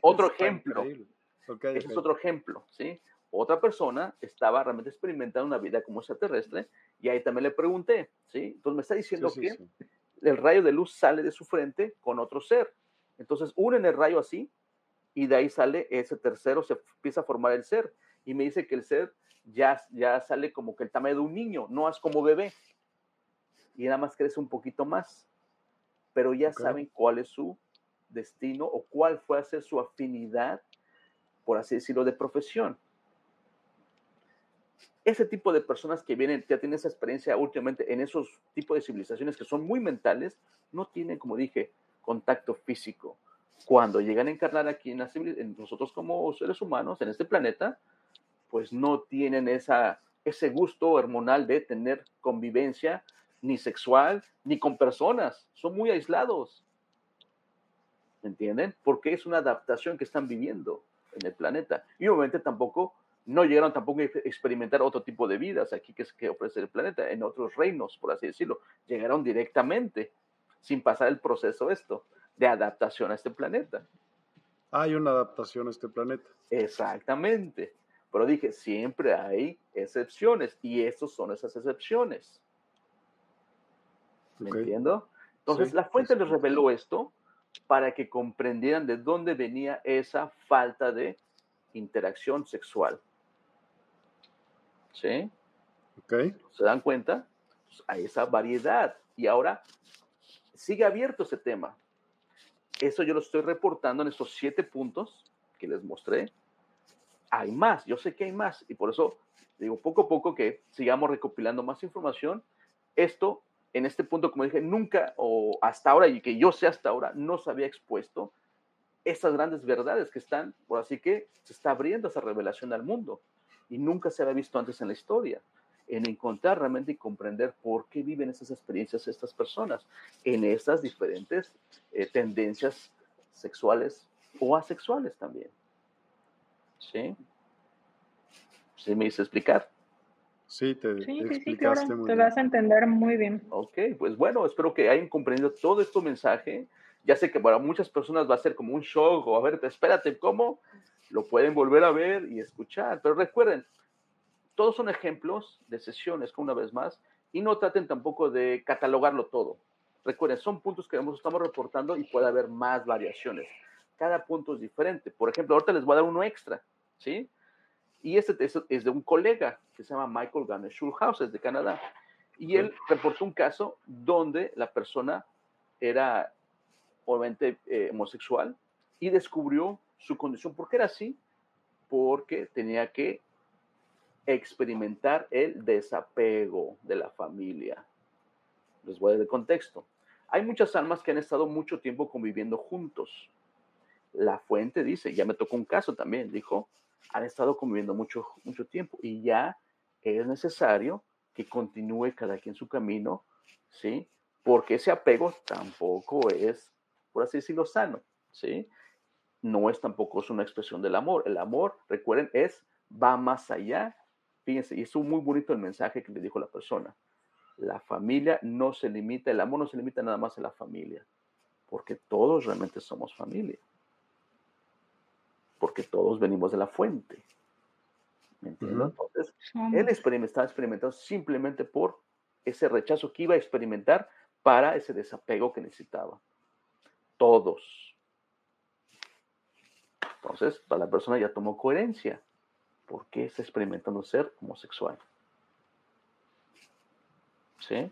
otro ejemplo. Ese es otro ejemplo, ¿sí? Otra persona estaba realmente experimentando una vida como extraterrestre y ahí también le pregunté, ¿sí? Entonces me está diciendo que el rayo de luz sale de su frente con otro ser. Entonces unen el rayo así y de ahí sale ese tercero, se empieza a formar el ser y me dice que el ser ya, ya sale como que el tamaño de un niño, no es como bebé. Y nada más crece un poquito más. Pero ya saben cuál es su destino o cuál fue a ser su afinidad, por así decirlo, de profesión. Ese tipo de personas que vienen, ya tienen esa experiencia últimamente en esos tipos de civilizaciones que son muy mentales, no tienen, como dije, contacto físico. Cuando llegan a encarnar aquí en, en nosotros como seres humanos, en este planeta, pues no tienen esa, ese gusto hormonal de tener convivencia ni sexual ni con personas. Son muy aislados. ¿Me entienden? Porque es una adaptación que están viviendo en el planeta. Y obviamente tampoco, no llegaron tampoco a experimentar otro tipo de vidas aquí que, que ofrece el planeta, en otros reinos, por así decirlo. Llegaron directamente, sin pasar el proceso esto, de adaptación a este planeta. Hay una adaptación a este planeta. Exactamente. Pero dije, siempre hay excepciones y estos son esas excepciones. ¿Me entiendo? Entonces, la fuente les reveló esto para que comprendieran de dónde venía esa falta de interacción sexual. ¿Sí? Ok. ¿Se dan cuenta? Pues, hay esa variedad. Y ahora sigue abierto ese tema. Eso yo lo estoy reportando en estos siete puntos que les mostré. Hay más, yo sé que hay más. Y por eso digo, poco a poco que sigamos recopilando más información. Esto, en este punto, como dije, nunca o hasta ahora, y que yo sé hasta ahora, no se había expuesto estas grandes verdades que están, por así que se está abriendo esa revelación al mundo. Y nunca se había visto antes en la historia en encontrar realmente y comprender por qué viven esas experiencias estas personas en estas diferentes eh, tendencias sexuales o asexuales también. ¿Sí? ¿Sí me hice explicar? Sí, te, sí, explicaste sí, muy te bien. vas a entender muy bien. Ok, pues bueno, espero que hayan comprendido todo este mensaje. Ya sé que para muchas personas va a ser como un shock o a ver, espérate, ¿cómo? Lo pueden volver a ver y escuchar, pero recuerden, todos son ejemplos de sesiones, una vez más, y no traten tampoco de catalogarlo todo. Recuerden, son puntos que estamos reportando y puede haber más variaciones. Cada punto es diferente. Por ejemplo, ahorita les voy a dar uno extra, ¿sí? Y este es de un colega que se llama Michael Garner Schulhaus, es de Canadá. Y él reportó un caso donde la persona era obviamente eh, homosexual y descubrió su condición. ¿Por qué era así? Porque tenía que experimentar el desapego de la familia. Les voy a dar el contexto. Hay muchas almas que han estado mucho tiempo conviviendo juntos. La fuente dice, ya me tocó un caso también, dijo, han estado conviviendo mucho, mucho tiempo y ya es necesario que continúe cada quien su camino, ¿sí? Porque ese apego tampoco es, por así decirlo, sano, ¿sí? No es tampoco es una expresión del amor. El amor, recuerden, es, va más allá Fíjense, y es muy bonito el mensaje que le dijo la persona. La familia no se limita, el amor no se limita nada más a la familia, porque todos realmente somos familia. Porque todos venimos de la fuente. ¿Me entiendes? Entonces, él estaba experimentando simplemente por ese rechazo que iba a experimentar para ese desapego que necesitaba. Todos. Entonces, para la persona ya tomó coherencia por qué está experimentando ser homosexual. ¿Sí?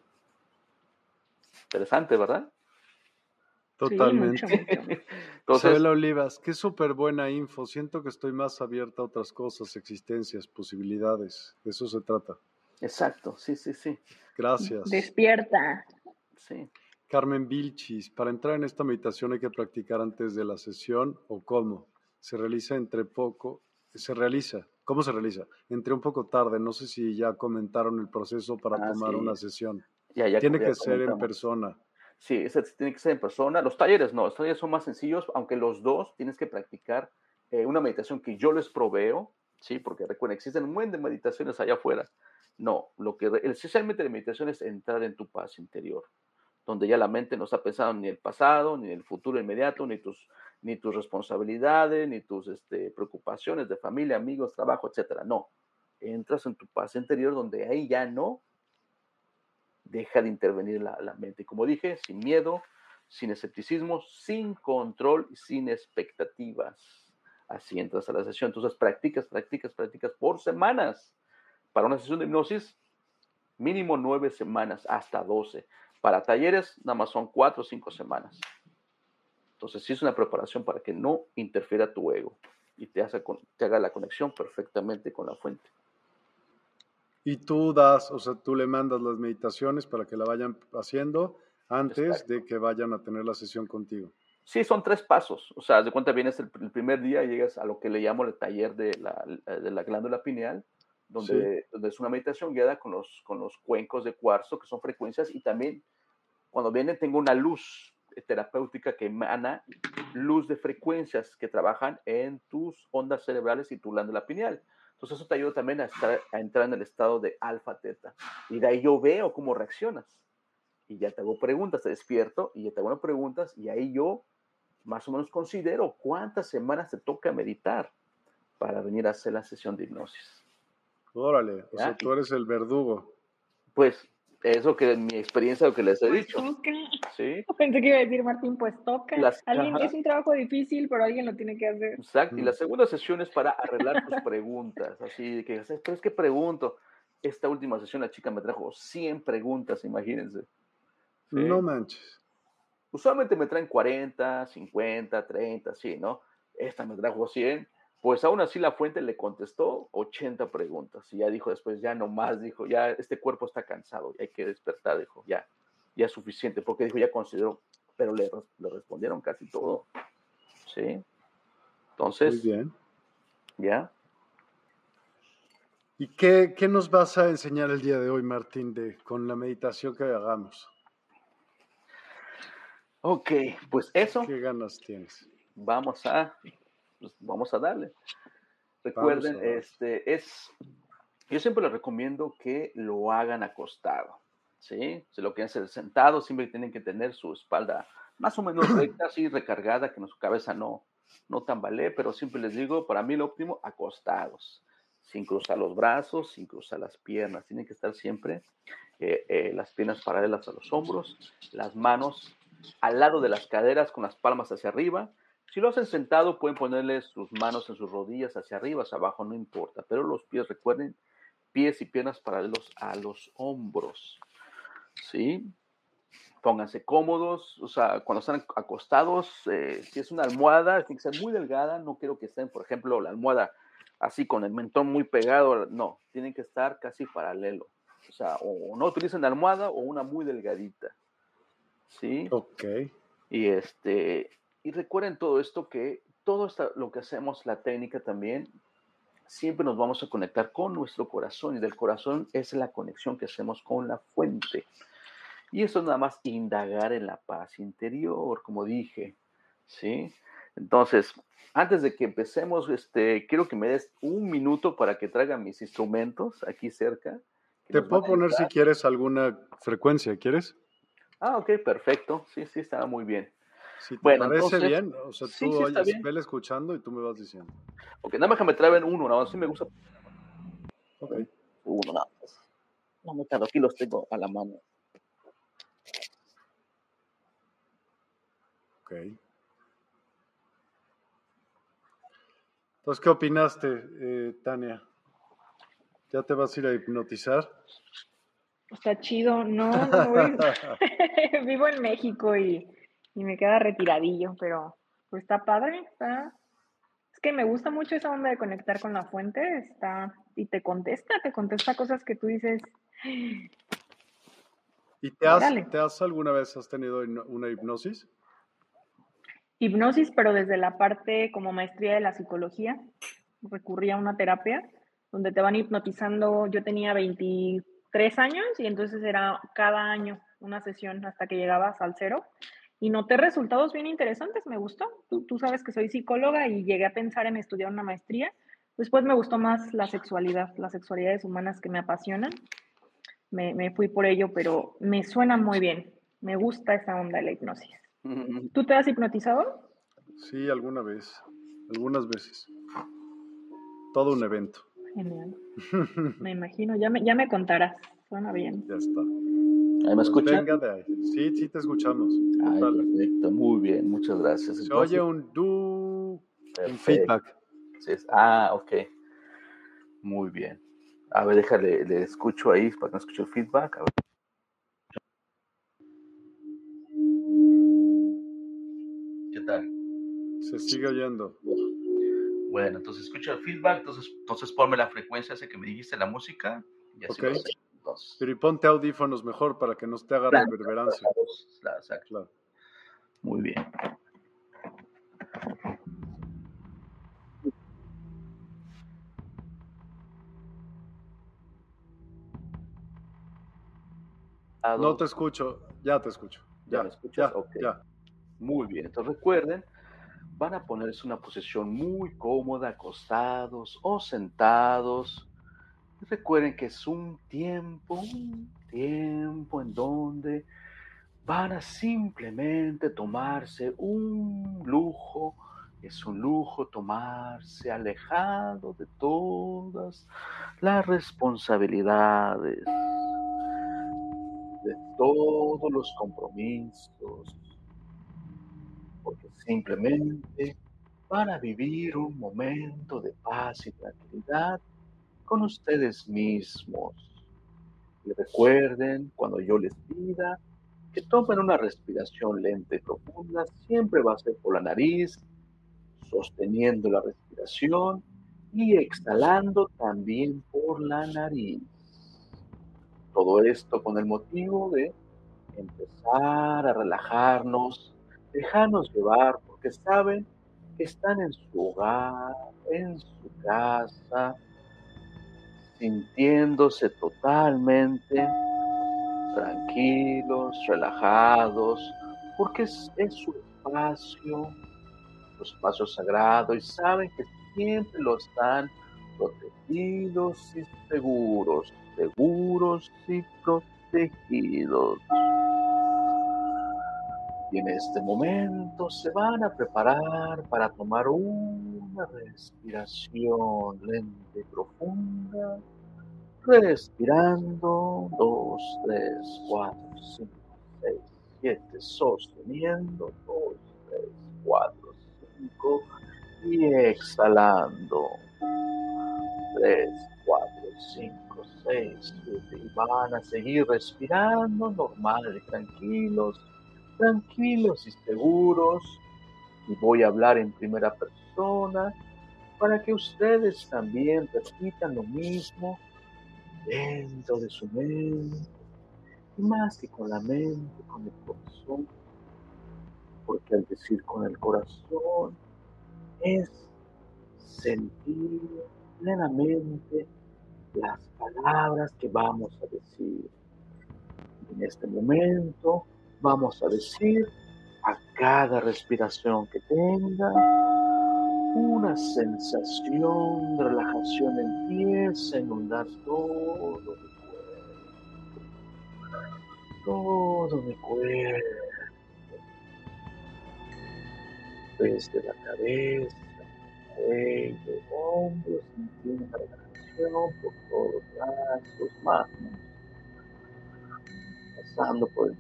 Interesante, ¿verdad? Totalmente. Sí, mucho, mucho. Entonces, Olivas, qué súper buena info. Siento que estoy más abierta a otras cosas, existencias, posibilidades. De eso se trata. Exacto, sí, sí, sí. Gracias. Despierta. Sí. Carmen Vilchis, para entrar en esta meditación hay que practicar antes de la sesión o cómo. Se realiza entre poco, se realiza ¿Cómo se realiza? Entré un poco tarde, no sé si ya comentaron el proceso para Ah, tomar sí. una sesión. Ya, ya, Tiene ya que ser en persona. Sí, ese tiene que ser en persona. Los talleres no, los talleres son más sencillos, aunque los dos tienes que practicar eh, una meditación que yo les proveo, ¿sí? Porque recuerden, existen un buen de meditaciones allá afuera. No, lo que esencialmente la meditación es entrar en tu paz interior, donde ya la mente no está pensando ni en el pasado, ni en el futuro inmediato, ni tus, ni tus responsabilidades, ni tus este, preocupaciones de familia, amigos, trabajo, etcétera. No, entras en tu paz interior donde ahí ya no deja de intervenir la, mente. Como dije, sin miedo, sin escepticismo, sin control y sin expectativas. Así entras a la sesión. Entonces practicas, practicas, practicas por semanas. Para una sesión de hipnosis, mínimo nueve semanas, hasta doce. Para talleres, nada más son cuatro o cinco semanas. Entonces, sí es una preparación para que no interfiera tu ego y te, haga, con- te haga la conexión perfectamente con la fuente. Y tú das, o sea, tú le mandas las meditaciones para que la vayan haciendo antes Exacto. de que vayan a tener la sesión contigo. Sí, son tres pasos. O sea, de cuenta, vienes el, el primer día y llegas a lo que le llamo el taller de la, de la glándula pineal, donde, donde es una meditación guiada con los, con los cuencos de cuarzo, que son frecuencias, y también cuando viene tengo una luz terapéutica que emana luz de frecuencias que trabajan en tus ondas cerebrales y tu glándula pineal. Entonces eso te ayuda también a, estar, a entrar en el estado de alfa-teta. Y de ahí yo veo cómo reaccionas. Y ya te hago preguntas, te despierto y ya te hago preguntas y ahí yo más o menos considero cuántas semanas te toca meditar para venir a hacer la sesión de hipnosis. Órale, o sea, tú eres el verdugo. Pues Eso que en mi experiencia, lo que les he pues dicho. Toca. Sí. Pensé que iba a decir Martín, pues toca. alguien, es un trabajo difícil, pero alguien lo tiene que hacer. Exacto. Y la segunda sesión es para arreglar tus preguntas. Así que, pero es que pregunto. Esta última sesión la chica me trajo 100 preguntas, imagínense. No manches. Usualmente me traen 40, 50, 30, sí, ¿no? Esta me trajo 100 pues aún así la fuente le contestó 80 preguntas y ya dijo después, ya no más, dijo, ya este cuerpo está cansado, hay que despertar, dijo, ya, ya es suficiente, porque dijo, ya consideró, pero le, le respondieron casi todo. ¿Sí? Entonces, Muy bien. ¿ya? ¿Y qué, qué, nos vas a enseñar el día de hoy, Martín, de, con la meditación que hagamos? Ok, pues eso. ¿Qué ganas tienes? Vamos a pues vamos a darle. Recuerden, este es, yo siempre les recomiendo que lo hagan acostado, ¿sí? Si lo quieren hacer sentado, siempre tienen que tener su espalda más o menos recta, así recargada, que su cabeza no, no tambalee, pero siempre les digo, para mí lo óptimo, acostados, sin cruzar los brazos, sin cruzar las piernas, tienen que estar siempre eh, eh, las piernas paralelas a los hombros, las manos al lado de las caderas con las palmas hacia arriba, si lo hacen sentado, pueden ponerle sus manos en sus rodillas hacia arriba, hacia abajo, no importa. Pero los pies, recuerden, pies y piernas paralelos a los hombros. ¿Sí? Pónganse cómodos, o sea, cuando están acostados, eh, si es una almohada, tiene que ser muy delgada, no quiero que estén, por ejemplo, la almohada así con el mentón muy pegado, no, tienen que estar casi paralelo. O sea, o no utilicen almohada o una muy delgadita. ¿Sí? Ok. Y este, y recuerden todo esto que todo lo que hacemos, la técnica también, siempre nos vamos a conectar con nuestro corazón y del corazón es la conexión que hacemos con la fuente. Y eso es nada más indagar en la paz interior, como dije, ¿sí? Entonces, antes de que empecemos, este, quiero que me des un minuto para que traiga mis instrumentos aquí cerca. Te puedo poner si quieres alguna frecuencia, ¿quieres? Ah, ok, perfecto. Sí, sí, estaba muy bien. Si te bueno, parece bien, o sea, tú sí, oyes, vele escuchando y tú me vas diciendo. Ok, nada más que me traen uno, nada más, sí me gusta. Ok. Uno nada más. No me aquí los tengo a la mano. Ok. Entonces, ¿qué opinaste, eh, Tania? ¿Ya te vas a ir a hipnotizar? Está chido, no, no vivo en México y y me queda retiradillo, pero pues está padre, está... Es que me gusta mucho esa onda de conectar con la fuente, está... Y te contesta, te contesta cosas que tú dices... ¿Y te has, ¿te has alguna vez has tenido una hipnosis? Hipnosis, pero desde la parte como maestría de la psicología, recurrí a una terapia donde te van hipnotizando. Yo tenía 23 años y entonces era cada año una sesión hasta que llegabas al cero y noté resultados bien interesantes, me gustó. Tú, sabes que soy psicóloga y llegué a pensar en estudiar una maestría. Después me gustó más la sexualidad, las sexualidades humanas que me apasionan. Me, fui por ello, pero me suena muy bien. Me gusta esa onda de la hipnosis. ¿Tú te has hipnotizado? Sí, alguna vez, algunas veces. Todo un evento. Genial. me imagino, ya me, ya me contarás. Suena bien. Ya está. ¿Ahí me escuchan? Venga de ahí. Sí, sí te escuchamos. Ay, perfecto, muy bien, muchas gracias. Se oye un do, un feedback. Sí, ah, ok. Muy bien. A ver, déjale, le escucho ahí para que no escuche el feedback. A ver. ¿Qué tal? Se sigue oyendo. Bueno, entonces escucha el feedback, entonces, entonces ponme la frecuencia ese que me dijiste, la música, y así okay. Pero y ponte audífonos mejor para que no te haga reverberancia. Claro, claro. Muy bien. No te escucho, ya te escucho. Ya, me escuchas, ya. Muy bien, entonces recuerden, van a ponerse una posición muy cómoda, acostados o sentados Recuerden que es un tiempo, un tiempo en donde van a simplemente tomarse un lujo. Es un lujo tomarse alejado de todas las responsabilidades. de todos los compromisos, porque simplemente para vivir un momento de paz y tranquilidad con ustedes mismos. Y recuerden, cuando yo les pida que tomen una respiración lenta y profunda, siempre va a ser por la nariz, sosteniendo la respiración y exhalando también por la nariz. Todo esto con el motivo de empezar a relajarnos, dejarnos llevar, porque saben que están en su hogar, en su casa, sintiéndose totalmente tranquilos, relajados, porque es, su espacio, su espacio sagrado, y saben que siempre lo están protegidos y seguros, seguros y protegidos. Y en este momento se van a preparar para tomar respiración lenta y profunda. Respirando, dos, tres, cuatro, cinco, seis, siete, sosteniendo, dos, tres, cuatro, cinco, y exhalando. 3, 4, 5, 6, 7. Y van a seguir respirando normal tranquilos, tranquilos y seguros. Y voy a hablar en primera persona para que ustedes también repitan lo mismo dentro de su mente. Y más que con la mente, con el corazón. Porque al decir con el corazón, es sentir plenamente las palabras que vamos a decir. En este momento vamos a decir a cada respiración que tenga una sensación de relajación empieza a inundar todo mi cuerpo. Todo mi cuerpo desde la cabeza, cuello, hombros, sintiendo la relajación por todos los brazos, manos, pasando por el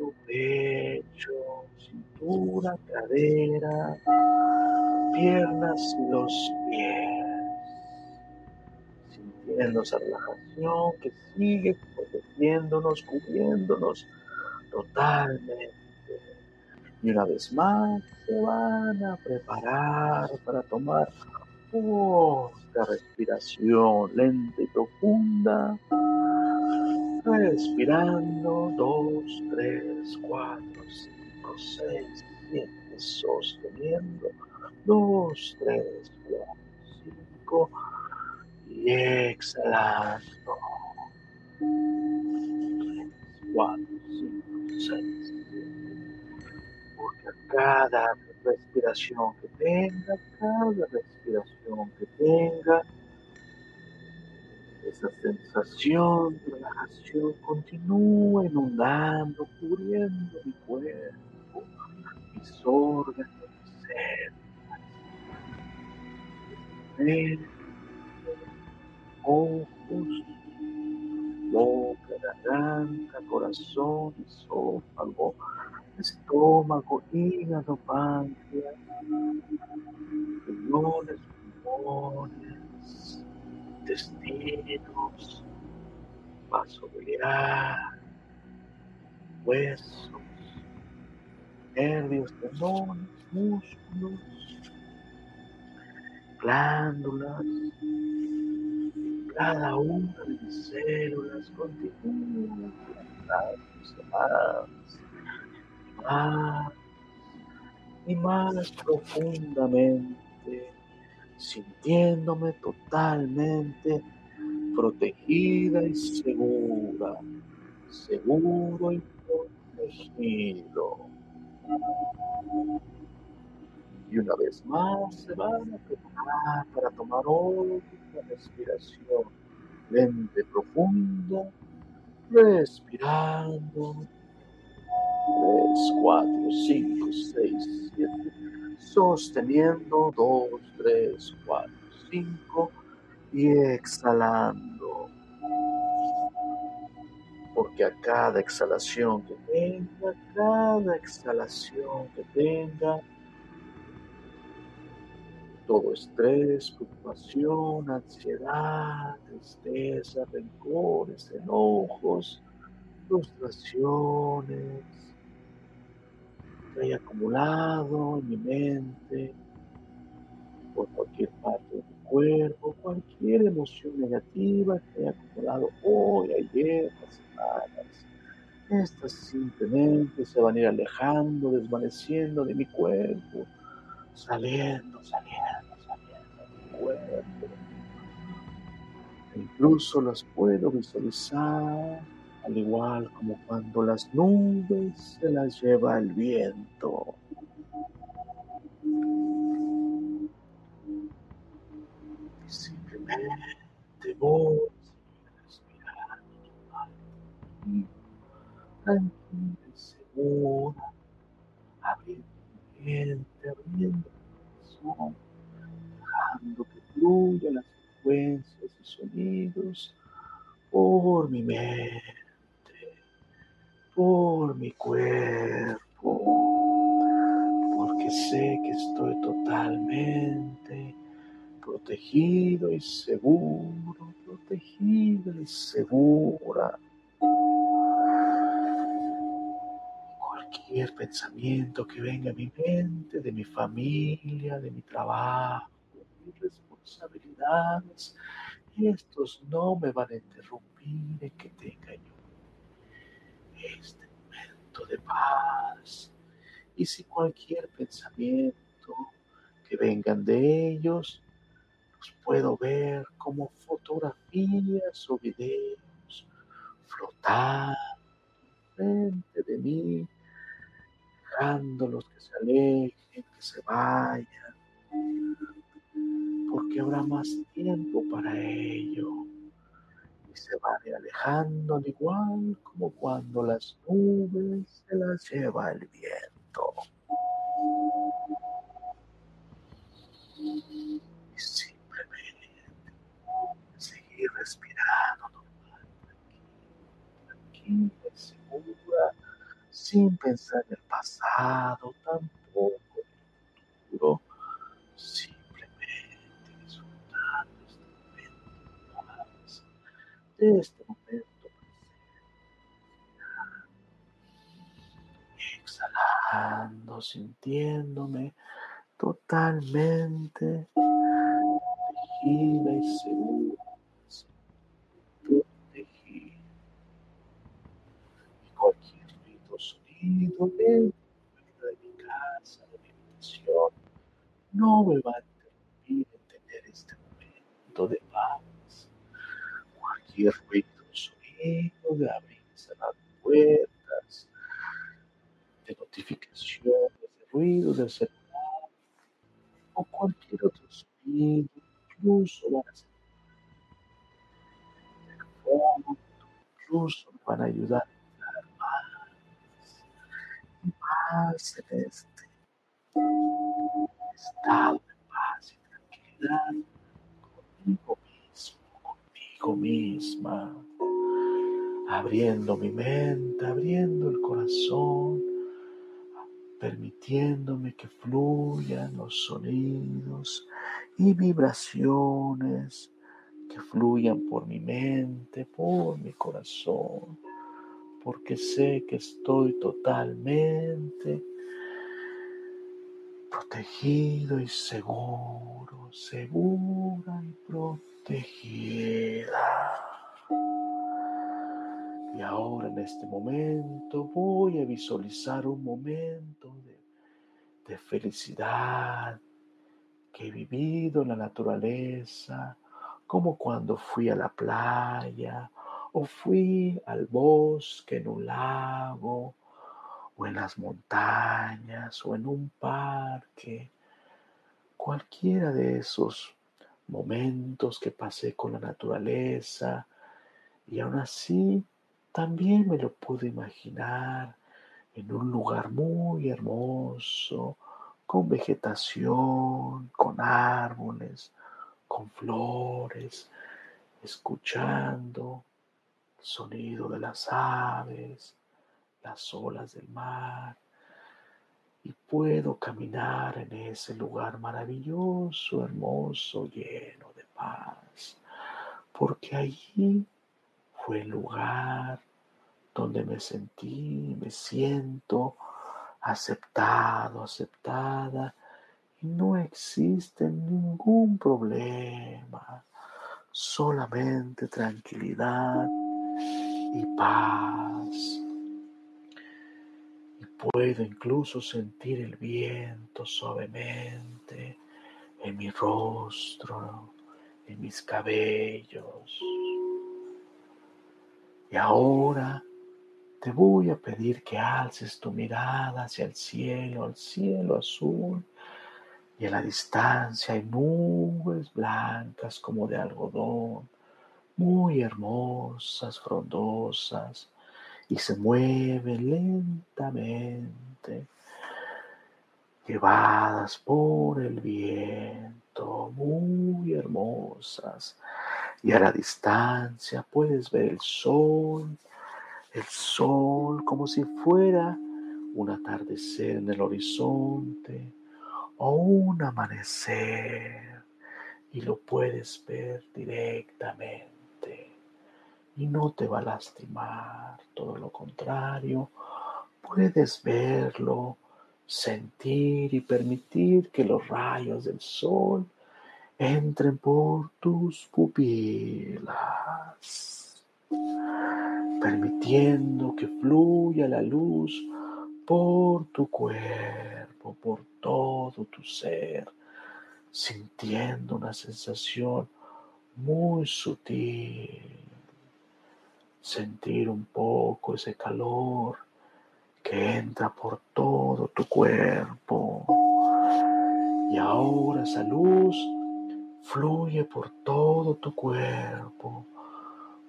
torso, pecho, cintura, cadera, piernas y los pies. Sintiendo esa relajación que sigue protegiéndonos, cubriéndonos totalmente. Y una vez más se van a preparar para tomar otra respiración lenta y profunda. Respirando, dos, tres, cuatro, cinco, seis, siete, sosteniendo, dos, tres, cuatro, cinco, y exhalando. cuatro, cinco, seis, cada respiración que tenga, cada respiración que tenga, esa sensación de relajación continúa inundando, cubriendo mi cuerpo, mis órganos, mi ser, ojos, boca, garganta, corazón, esófago, estómago, hígado, páncreas, riñones, pulmones, intestinos, vaso biliar, huesos, nervios, tendones, músculos, glándulas, cada una de mis células continúa más más y más profundamente, sintiéndome totalmente protegida y segura, seguro y protegido. Y una vez más se van a preparar para tomar otra respiración lenta y profunda, respirando 3, 4, 5, 6, 7. Sosteniendo 2, 3, 4, 5. Y exhalando. porque a cada exhalación que tenga, cada exhalación que tenga, todo estrés, preocupación, ansiedad, tristeza, rencores, enojos, frustraciones haya acumulado en mi mente por cualquier parte de mi cuerpo, cualquier emoción negativa que haya acumulado hoy, ayer, las semanas. Estas simplemente se van a ir alejando, desvaneciendo de mi cuerpo, saliendo, saliendo, saliendo de mi cuerpo. E incluso las puedo visualizar al igual como cuando las nubes se las lleva el viento. Simplemente voy respirando tranquila y segura, abriendo mi mente, abriendo mi corazón, dejando que fluyan las frecuencias y sonidos por mi mente por mi cuerpo, porque sé que estoy totalmente protegido y seguro, protegido y segura. Cualquier pensamiento que venga a mi mente, de mi familia, de mi trabajo, de mis responsabilidades, estos no me van a interrumpir en que tenga yo este momento de paz. Y si cualquier pensamiento que vengan de ellos, los puedo ver como fotografías o videos flotando frente de mí, dejándolos que se alejen, que se vayan, porque habrá más tiempo para ello se van alejando al igual como cuando las nubes se las lleva el viento. Y simplemente seguir respirando normal, tranquila y segura, sin pensar en el pasado, tampoco este momento Exhalando, sintiéndome totalmente protegida y segura. Protegida. Y cualquier ruido, sonido de mi casa, de mi habitación, no me va a interrumpir en tener este momento de paz cualquier ruido, sonido de abrir y cerrar puertas, de notificaciones, de ruidos del celular o cualquier otro sonido, incluso van a ser incluso van a ayudar a más y más en este estado de paz y tranquilidad conmigo misma, abriendo mi mente, abriendo el corazón, permitiéndome que fluyan los sonidos y vibraciones que fluyan por mi mente, por mi corazón, porque sé que estoy totalmente protegido y seguro, segura y protegida y ahora en este momento voy a visualizar un momento de, de felicidad que he vivido en la naturaleza, como cuando fui a la playa o fui al bosque, en un lago, o en las montañas, o en un parque, cualquiera de esos momentos que pasé con la naturaleza y aún así también me lo pude imaginar en un lugar muy hermoso, con vegetación, con árboles, con flores, escuchando sonido de las aves, las olas del mar, y puedo caminar en ese lugar maravilloso, hermoso, lleno de paz, porque allí fue el lugar donde me sentí, me siento aceptado, aceptada, y no existe ningún problema, solamente tranquilidad y paz. Puedo incluso sentir el viento suavemente en mi rostro, en mis cabellos. Y ahora te voy a pedir que alces tu mirada hacia el cielo, al cielo azul, y a la distancia hay nubes blancas como de algodón, muy hermosas, frondosas, y se mueven lentamente, llevadas por el viento, muy hermosas. Y a la distancia puedes ver el sol, el sol como si fuera un atardecer en el horizonte o un amanecer y lo puedes ver directamente y no te va a lastimar, todo lo contrario, puedes verlo, sentir y permitir que los rayos del sol entren por tus pupilas, permitiendo que fluya la luz por tu cuerpo, por todo tu ser, sintiendo una sensación muy sutil sentir un poco ese calor que entra por todo tu cuerpo. Y ahora esa luz fluye por todo tu cuerpo,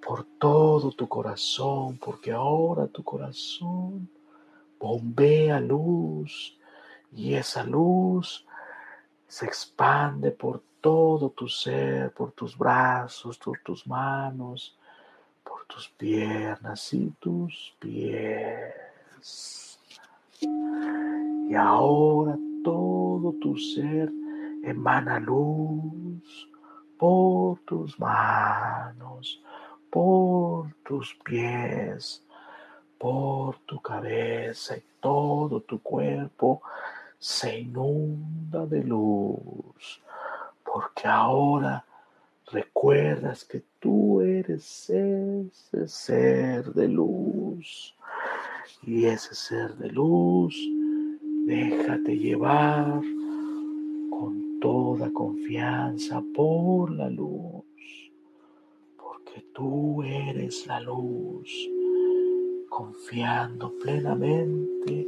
por todo tu corazón, porque ahora tu corazón bombea luz y esa luz se expande por todo tu ser, por tus brazos, por tus manos, por tus piernas y tus pies. Y ahora todo tu ser emana luz por tus manos, por tus pies, por tu cabeza y todo tu cuerpo se inunda de luz, porque ahora recuerdas que tú eres ese ser de luz. Y ese ser de luz, déjate llevar con toda confianza por la luz. Porque tú eres la luz, confiando plenamente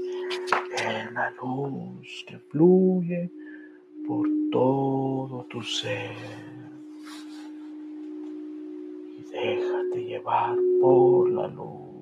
en la luz que fluye por todo tu ser. Llevar por la luz.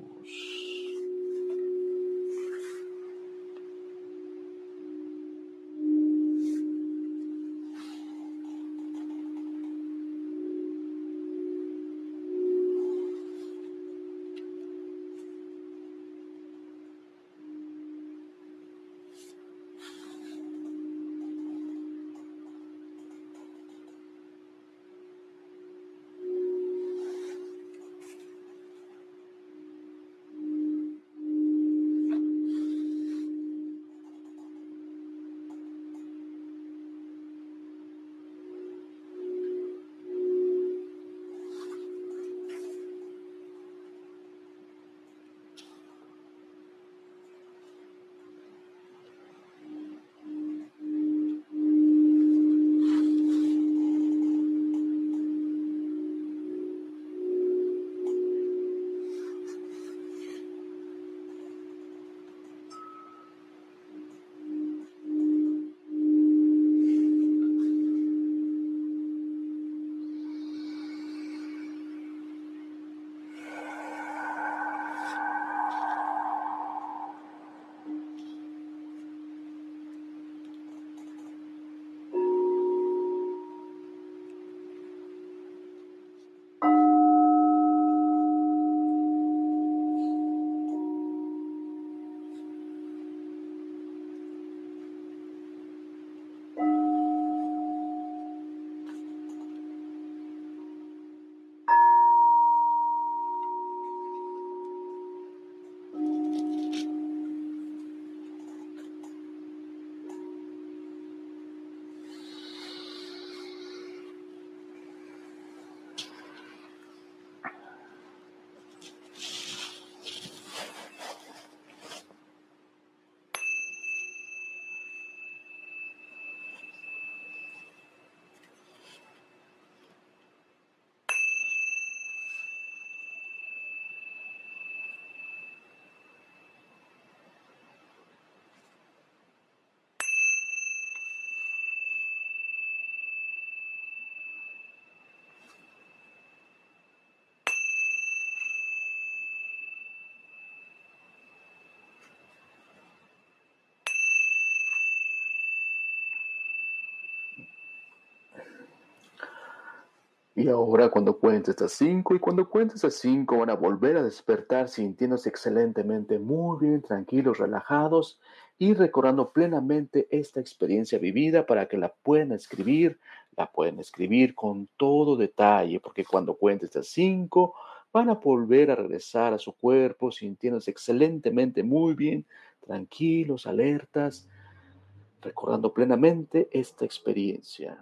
Y ahora cuando cuentes a cinco y cuando cuentes a cinco van a volver a despertar sintiéndose excelentemente muy bien, tranquilos, relajados y recordando plenamente esta experiencia vivida para que la puedan escribir, la pueden escribir con todo detalle, porque cuando cuentes a cinco van a volver a regresar a su cuerpo sintiéndose excelentemente muy bien, tranquilos, alertas, recordando plenamente esta experiencia.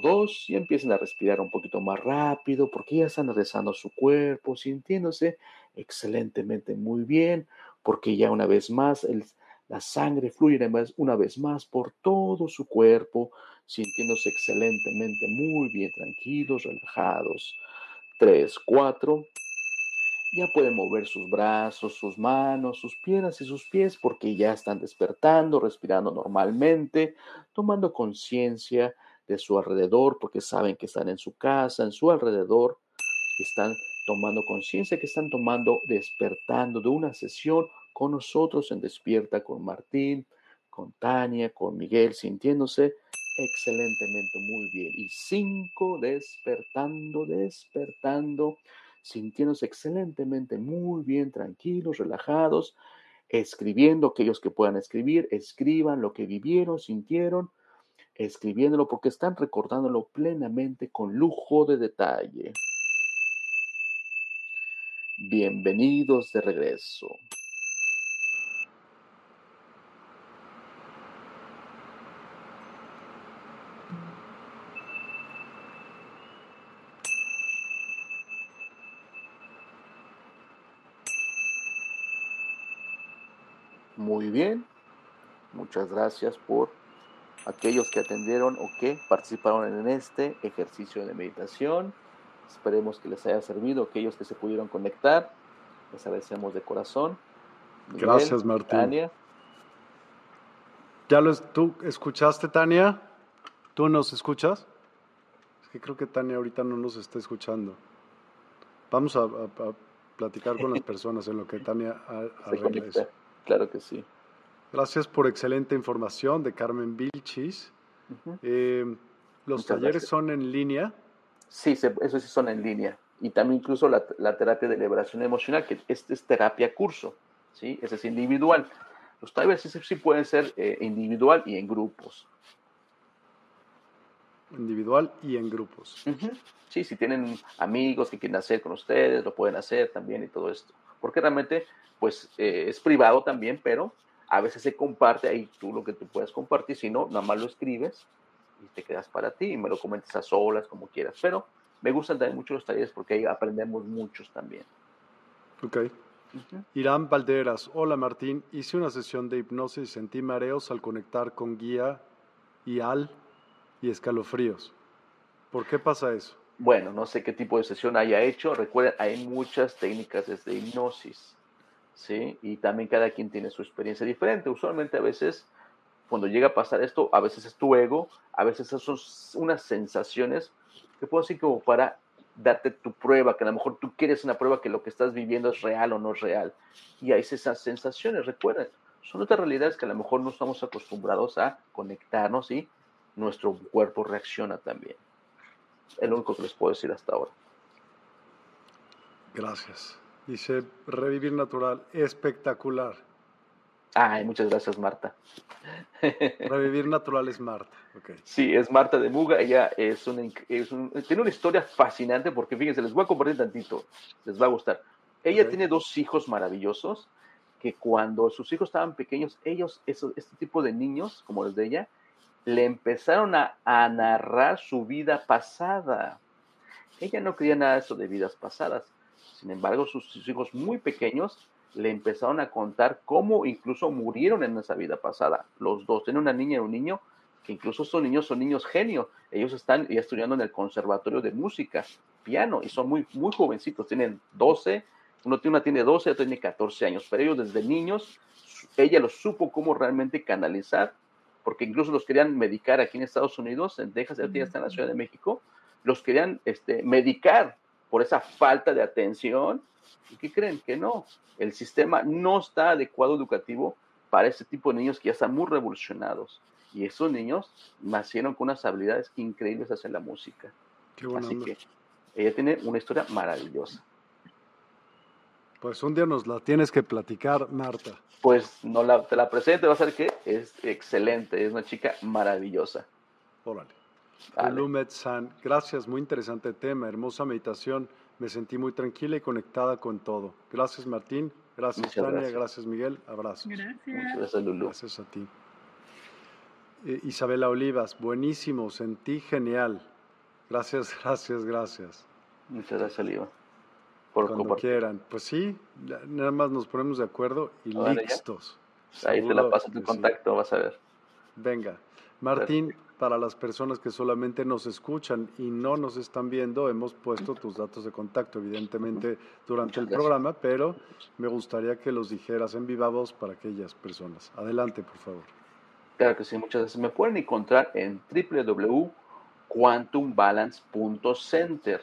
Dos, y empiecen a respirar un poquito más rápido porque ya están regresando su cuerpo, sintiéndose excelentemente muy bien, porque ya una vez más la sangre fluye una vez más por todo su cuerpo, sintiéndose excelentemente muy bien, tranquilos, relajados. Tres, cuatro. Ya pueden mover sus brazos, sus manos, sus piernas y sus pies porque ya están despertando, respirando normalmente, tomando conciencia de su alrededor, porque saben que están en su casa, en su alrededor, están tomando conciencia, que están tomando, despertando de una sesión con nosotros en Despierta con Martín, con Tania, con Miguel, sintiéndose excelentemente muy bien. Y cinco, despertando, despertando, sintiéndose excelentemente muy bien, tranquilos, relajados, escribiendo aquellos que puedan escribir, escriban lo que vivieron, sintieron, escribiéndolo porque están recordándolo plenamente con lujo de detalle. Bienvenidos de regreso. Muy bien, muchas gracias por aquellos que atendieron o que participaron en este ejercicio de meditación. Esperemos que les haya servido, aquellos que se pudieron conectar. Les agradecemos de corazón. Gracias, Martín. Tania. ¿Ya lo, tú escuchaste, Tania? ¿Tú nos escuchas? Es que creo que Tania ahorita no nos está escuchando. Vamos a, platicar con las personas en lo que Tania arregla eso. Claro que sí. Gracias por excelente información de Carmen Vilchis. Eh, ¿Los talleres son en línea? Sí, eso sí son en línea. Y también incluso la, terapia de liberación emocional, que este es terapia curso, ¿sí? Ese es individual. Los talleres sí, pueden ser eh, individual y en grupos. Individual y en grupos. Sí, si tienen amigos que quieren hacer con ustedes, lo pueden hacer también y todo esto. Porque realmente, pues, eh, es privado también, pero a veces se comparte ahí tú lo que tú puedes compartir, si no, nada más lo escribes y te quedas para ti y me lo comentes a solas, como quieras. Pero me gustan también mucho los talleres porque ahí aprendemos muchos también. Ok. Irán Valderas, hola Martín, hice una sesión de hipnosis y sentí mareos al conectar con guía y al y escalofríos. ¿Por qué pasa eso? Bueno, no sé qué tipo de sesión haya hecho. Recuerden, hay muchas técnicas de hipnosis. ¿Sí? Y también cada quien tiene su experiencia diferente. Usualmente a veces, cuando llega a pasar esto, a veces es tu ego, a veces son unas sensaciones que puedo decir como para darte tu prueba, que a lo mejor tú quieres una prueba que lo que estás viviendo es real o no es real. Y hay esas sensaciones, recuerden, son otras realidades que a lo mejor no estamos acostumbrados a conectarnos y nuestro cuerpo reacciona también. Es lo único que les puedo decir hasta ahora. Gracias. Dice, revivir natural, espectacular. Ay, muchas gracias, Marta. Revivir natural es Marta. Okay. Sí, es Marta de Muga. Ella es, tiene una historia fascinante porque fíjense, les voy a compartir tantito, les va a gustar. Ella tiene dos hijos maravillosos que cuando sus hijos estaban pequeños, ellos, este tipo de niños, como los de ella, le empezaron a, a narrar su vida pasada. Ella no creía nada de eso de vidas pasadas sin embargo, sus, hijos muy pequeños le empezaron a contar cómo incluso murieron en esa vida pasada. Los dos, tiene una niña y un niño, que incluso estos niños son niños genios. Ellos están ya estudiando en el Conservatorio de Música, piano, y son muy, muy jovencitos, tienen 12, uno tiene, una tiene 12, otro tiene 14 años, pero ellos desde niños, ella los supo cómo realmente canalizar, porque incluso los querían medicar aquí en Estados Unidos, en Texas, ya está en la Ciudad de México, los querían este, medicar por esa falta de atención. ¿Y qué creen? Que no. El sistema no está adecuado educativo para ese tipo de niños que ya están muy revolucionados. Y esos niños nacieron con unas habilidades increíbles hacia la música. Qué Así onda. que ella tiene una historia maravillosa. Pues un día nos la tienes que platicar, Marta. Pues no la, te la presento, va a ser que es excelente, es una chica maravillosa. Órale. Dale. Ulumet San, gracias, muy interesante tema, hermosa meditación. Me sentí muy tranquila y conectada con todo. Gracias, Martín. Gracias, Muchas Tania. gracias. Gracias, Miguel. Abrazos. Muchas Gracias. gracias, Lulu. Gracias a ti. Eh, Isabela Olivas, buenísimo, sentí genial. Gracias, gracias, gracias. Muchas gracias, Oliva, por Cuando compartir. quieran. Pues sí, nada más nos ponemos de acuerdo y listos. Ahí te la paso tu que sí. contacto, vas a ver. Venga. Martín, para las personas que solamente nos escuchan y no nos están viendo, hemos puesto tus datos de contacto, evidentemente, durante Muchas el gracias. programa, pero me gustaría que los dijeras en viva voz para aquellas personas. Adelante, por favor. Claro que sí, muchas gracias. Me pueden encontrar en www.quantumbalance.center.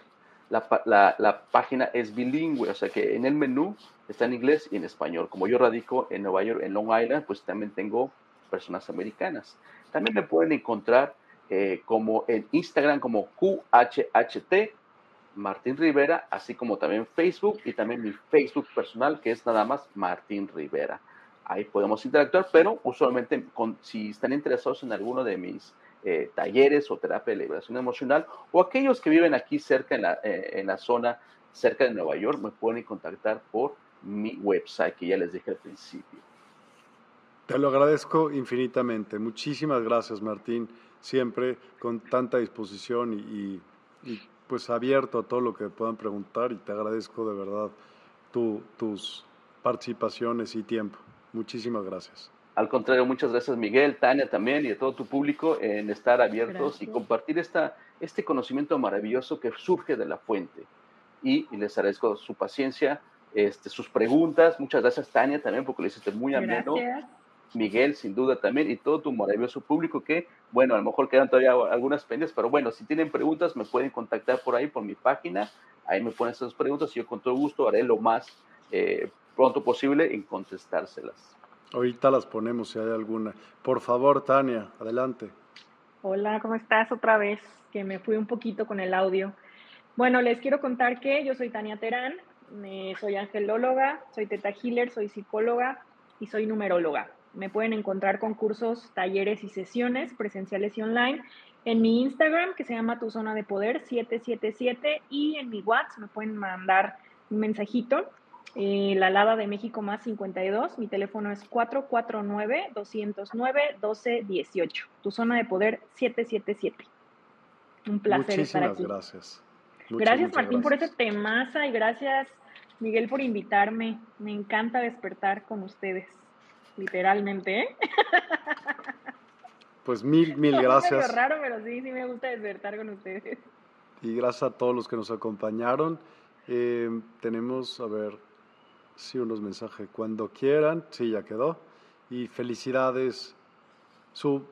La, la, la página es bilingüe, o sea que en el menú está en inglés y en español. Como yo radico en Nueva York, en Long Island, pues también tengo personas americanas. También me pueden encontrar eh, como en Instagram como QHHT Martín Rivera, así como también Facebook y también mi Facebook personal que es nada más Martín Rivera. Ahí podemos interactuar, pero usualmente con- si están interesados en alguno de mis eh, talleres o terapia de liberación emocional o aquellos que viven aquí cerca en la, eh, en la zona cerca de Nueva York, me pueden contactar por mi website que ya les dije al principio. Te lo agradezco infinitamente. Muchísimas gracias, Martín. Siempre con tanta disposición y, y- y, pues abierto a todo lo que puedan preguntar y te agradezco de verdad tu- tus participaciones y tiempo. Muchísimas gracias. Al contrario, muchas gracias Miguel, Tania también y a todo tu público en estar abiertos y Gracias. compartir esta, este conocimiento maravilloso que surge de la fuente. Y, y les agradezco su paciencia, este, sus preguntas. Muchas gracias Tania también porque lo hiciste muy ameno. Gracias. Miguel, sin duda también, y todo tu maravilloso público que, bueno, a lo mejor quedan todavía algunas pendientes, pero bueno, si tienen preguntas me pueden contactar por ahí, por mi página, ahí me ponen sus preguntas y yo con todo gusto haré lo más eh, pronto posible en contestárselas. Ahorita las ponemos si hay alguna. Por favor, Tania, adelante. Hola, ¿cómo estás otra vez? Que me fui un poquito con el audio. Bueno, les quiero contar que yo soy Tania Terán, eh, soy angelóloga, soy teta healer, soy psicóloga y soy numeróloga. Me pueden encontrar con cursos, talleres y sesiones presenciales y online en mi Instagram que se llama Tu Zona de Poder 777 y en mi WhatsApp me pueden mandar un mensajito. Eh, la Lada de México más 52, mi teléfono es 449-209-1218. Tu zona de poder 777. Un placer estar Muchísimas aquí. gracias. Muchas, Gracias Martín por ese temaza y gracias Miguel por invitarme. Me encanta despertar con ustedes, literalmente. ¿eh? Pues mil, mil Es gracias. raro, pero sí, sí me gusta despertar con ustedes. Y gracias a todos los que nos acompañaron. Eh, tenemos, a ver, sí, unos mensajes. Cuando quieran, sí, ya quedó. Y felicidades. Su,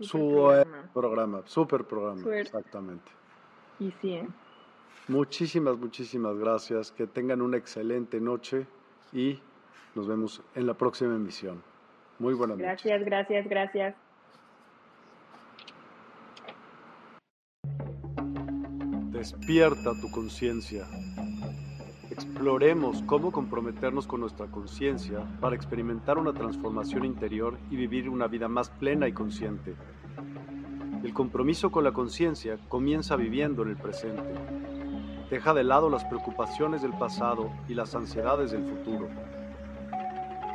su programa. eh, programa, super programa, Suerte. exactamente. Y sí, ¿eh? Muchísimas, muchísimas gracias. Que tengan una excelente noche y nos vemos en la próxima emisión. Muy buenas noches. gracias, gracias, gracias. Despierta tu conciencia. Exploremos cómo comprometernos con nuestra conciencia para experimentar una transformación interior y vivir una vida más plena y consciente. El compromiso con la conciencia comienza viviendo en el presente. Deja de lado las preocupaciones del pasado y las ansiedades del futuro.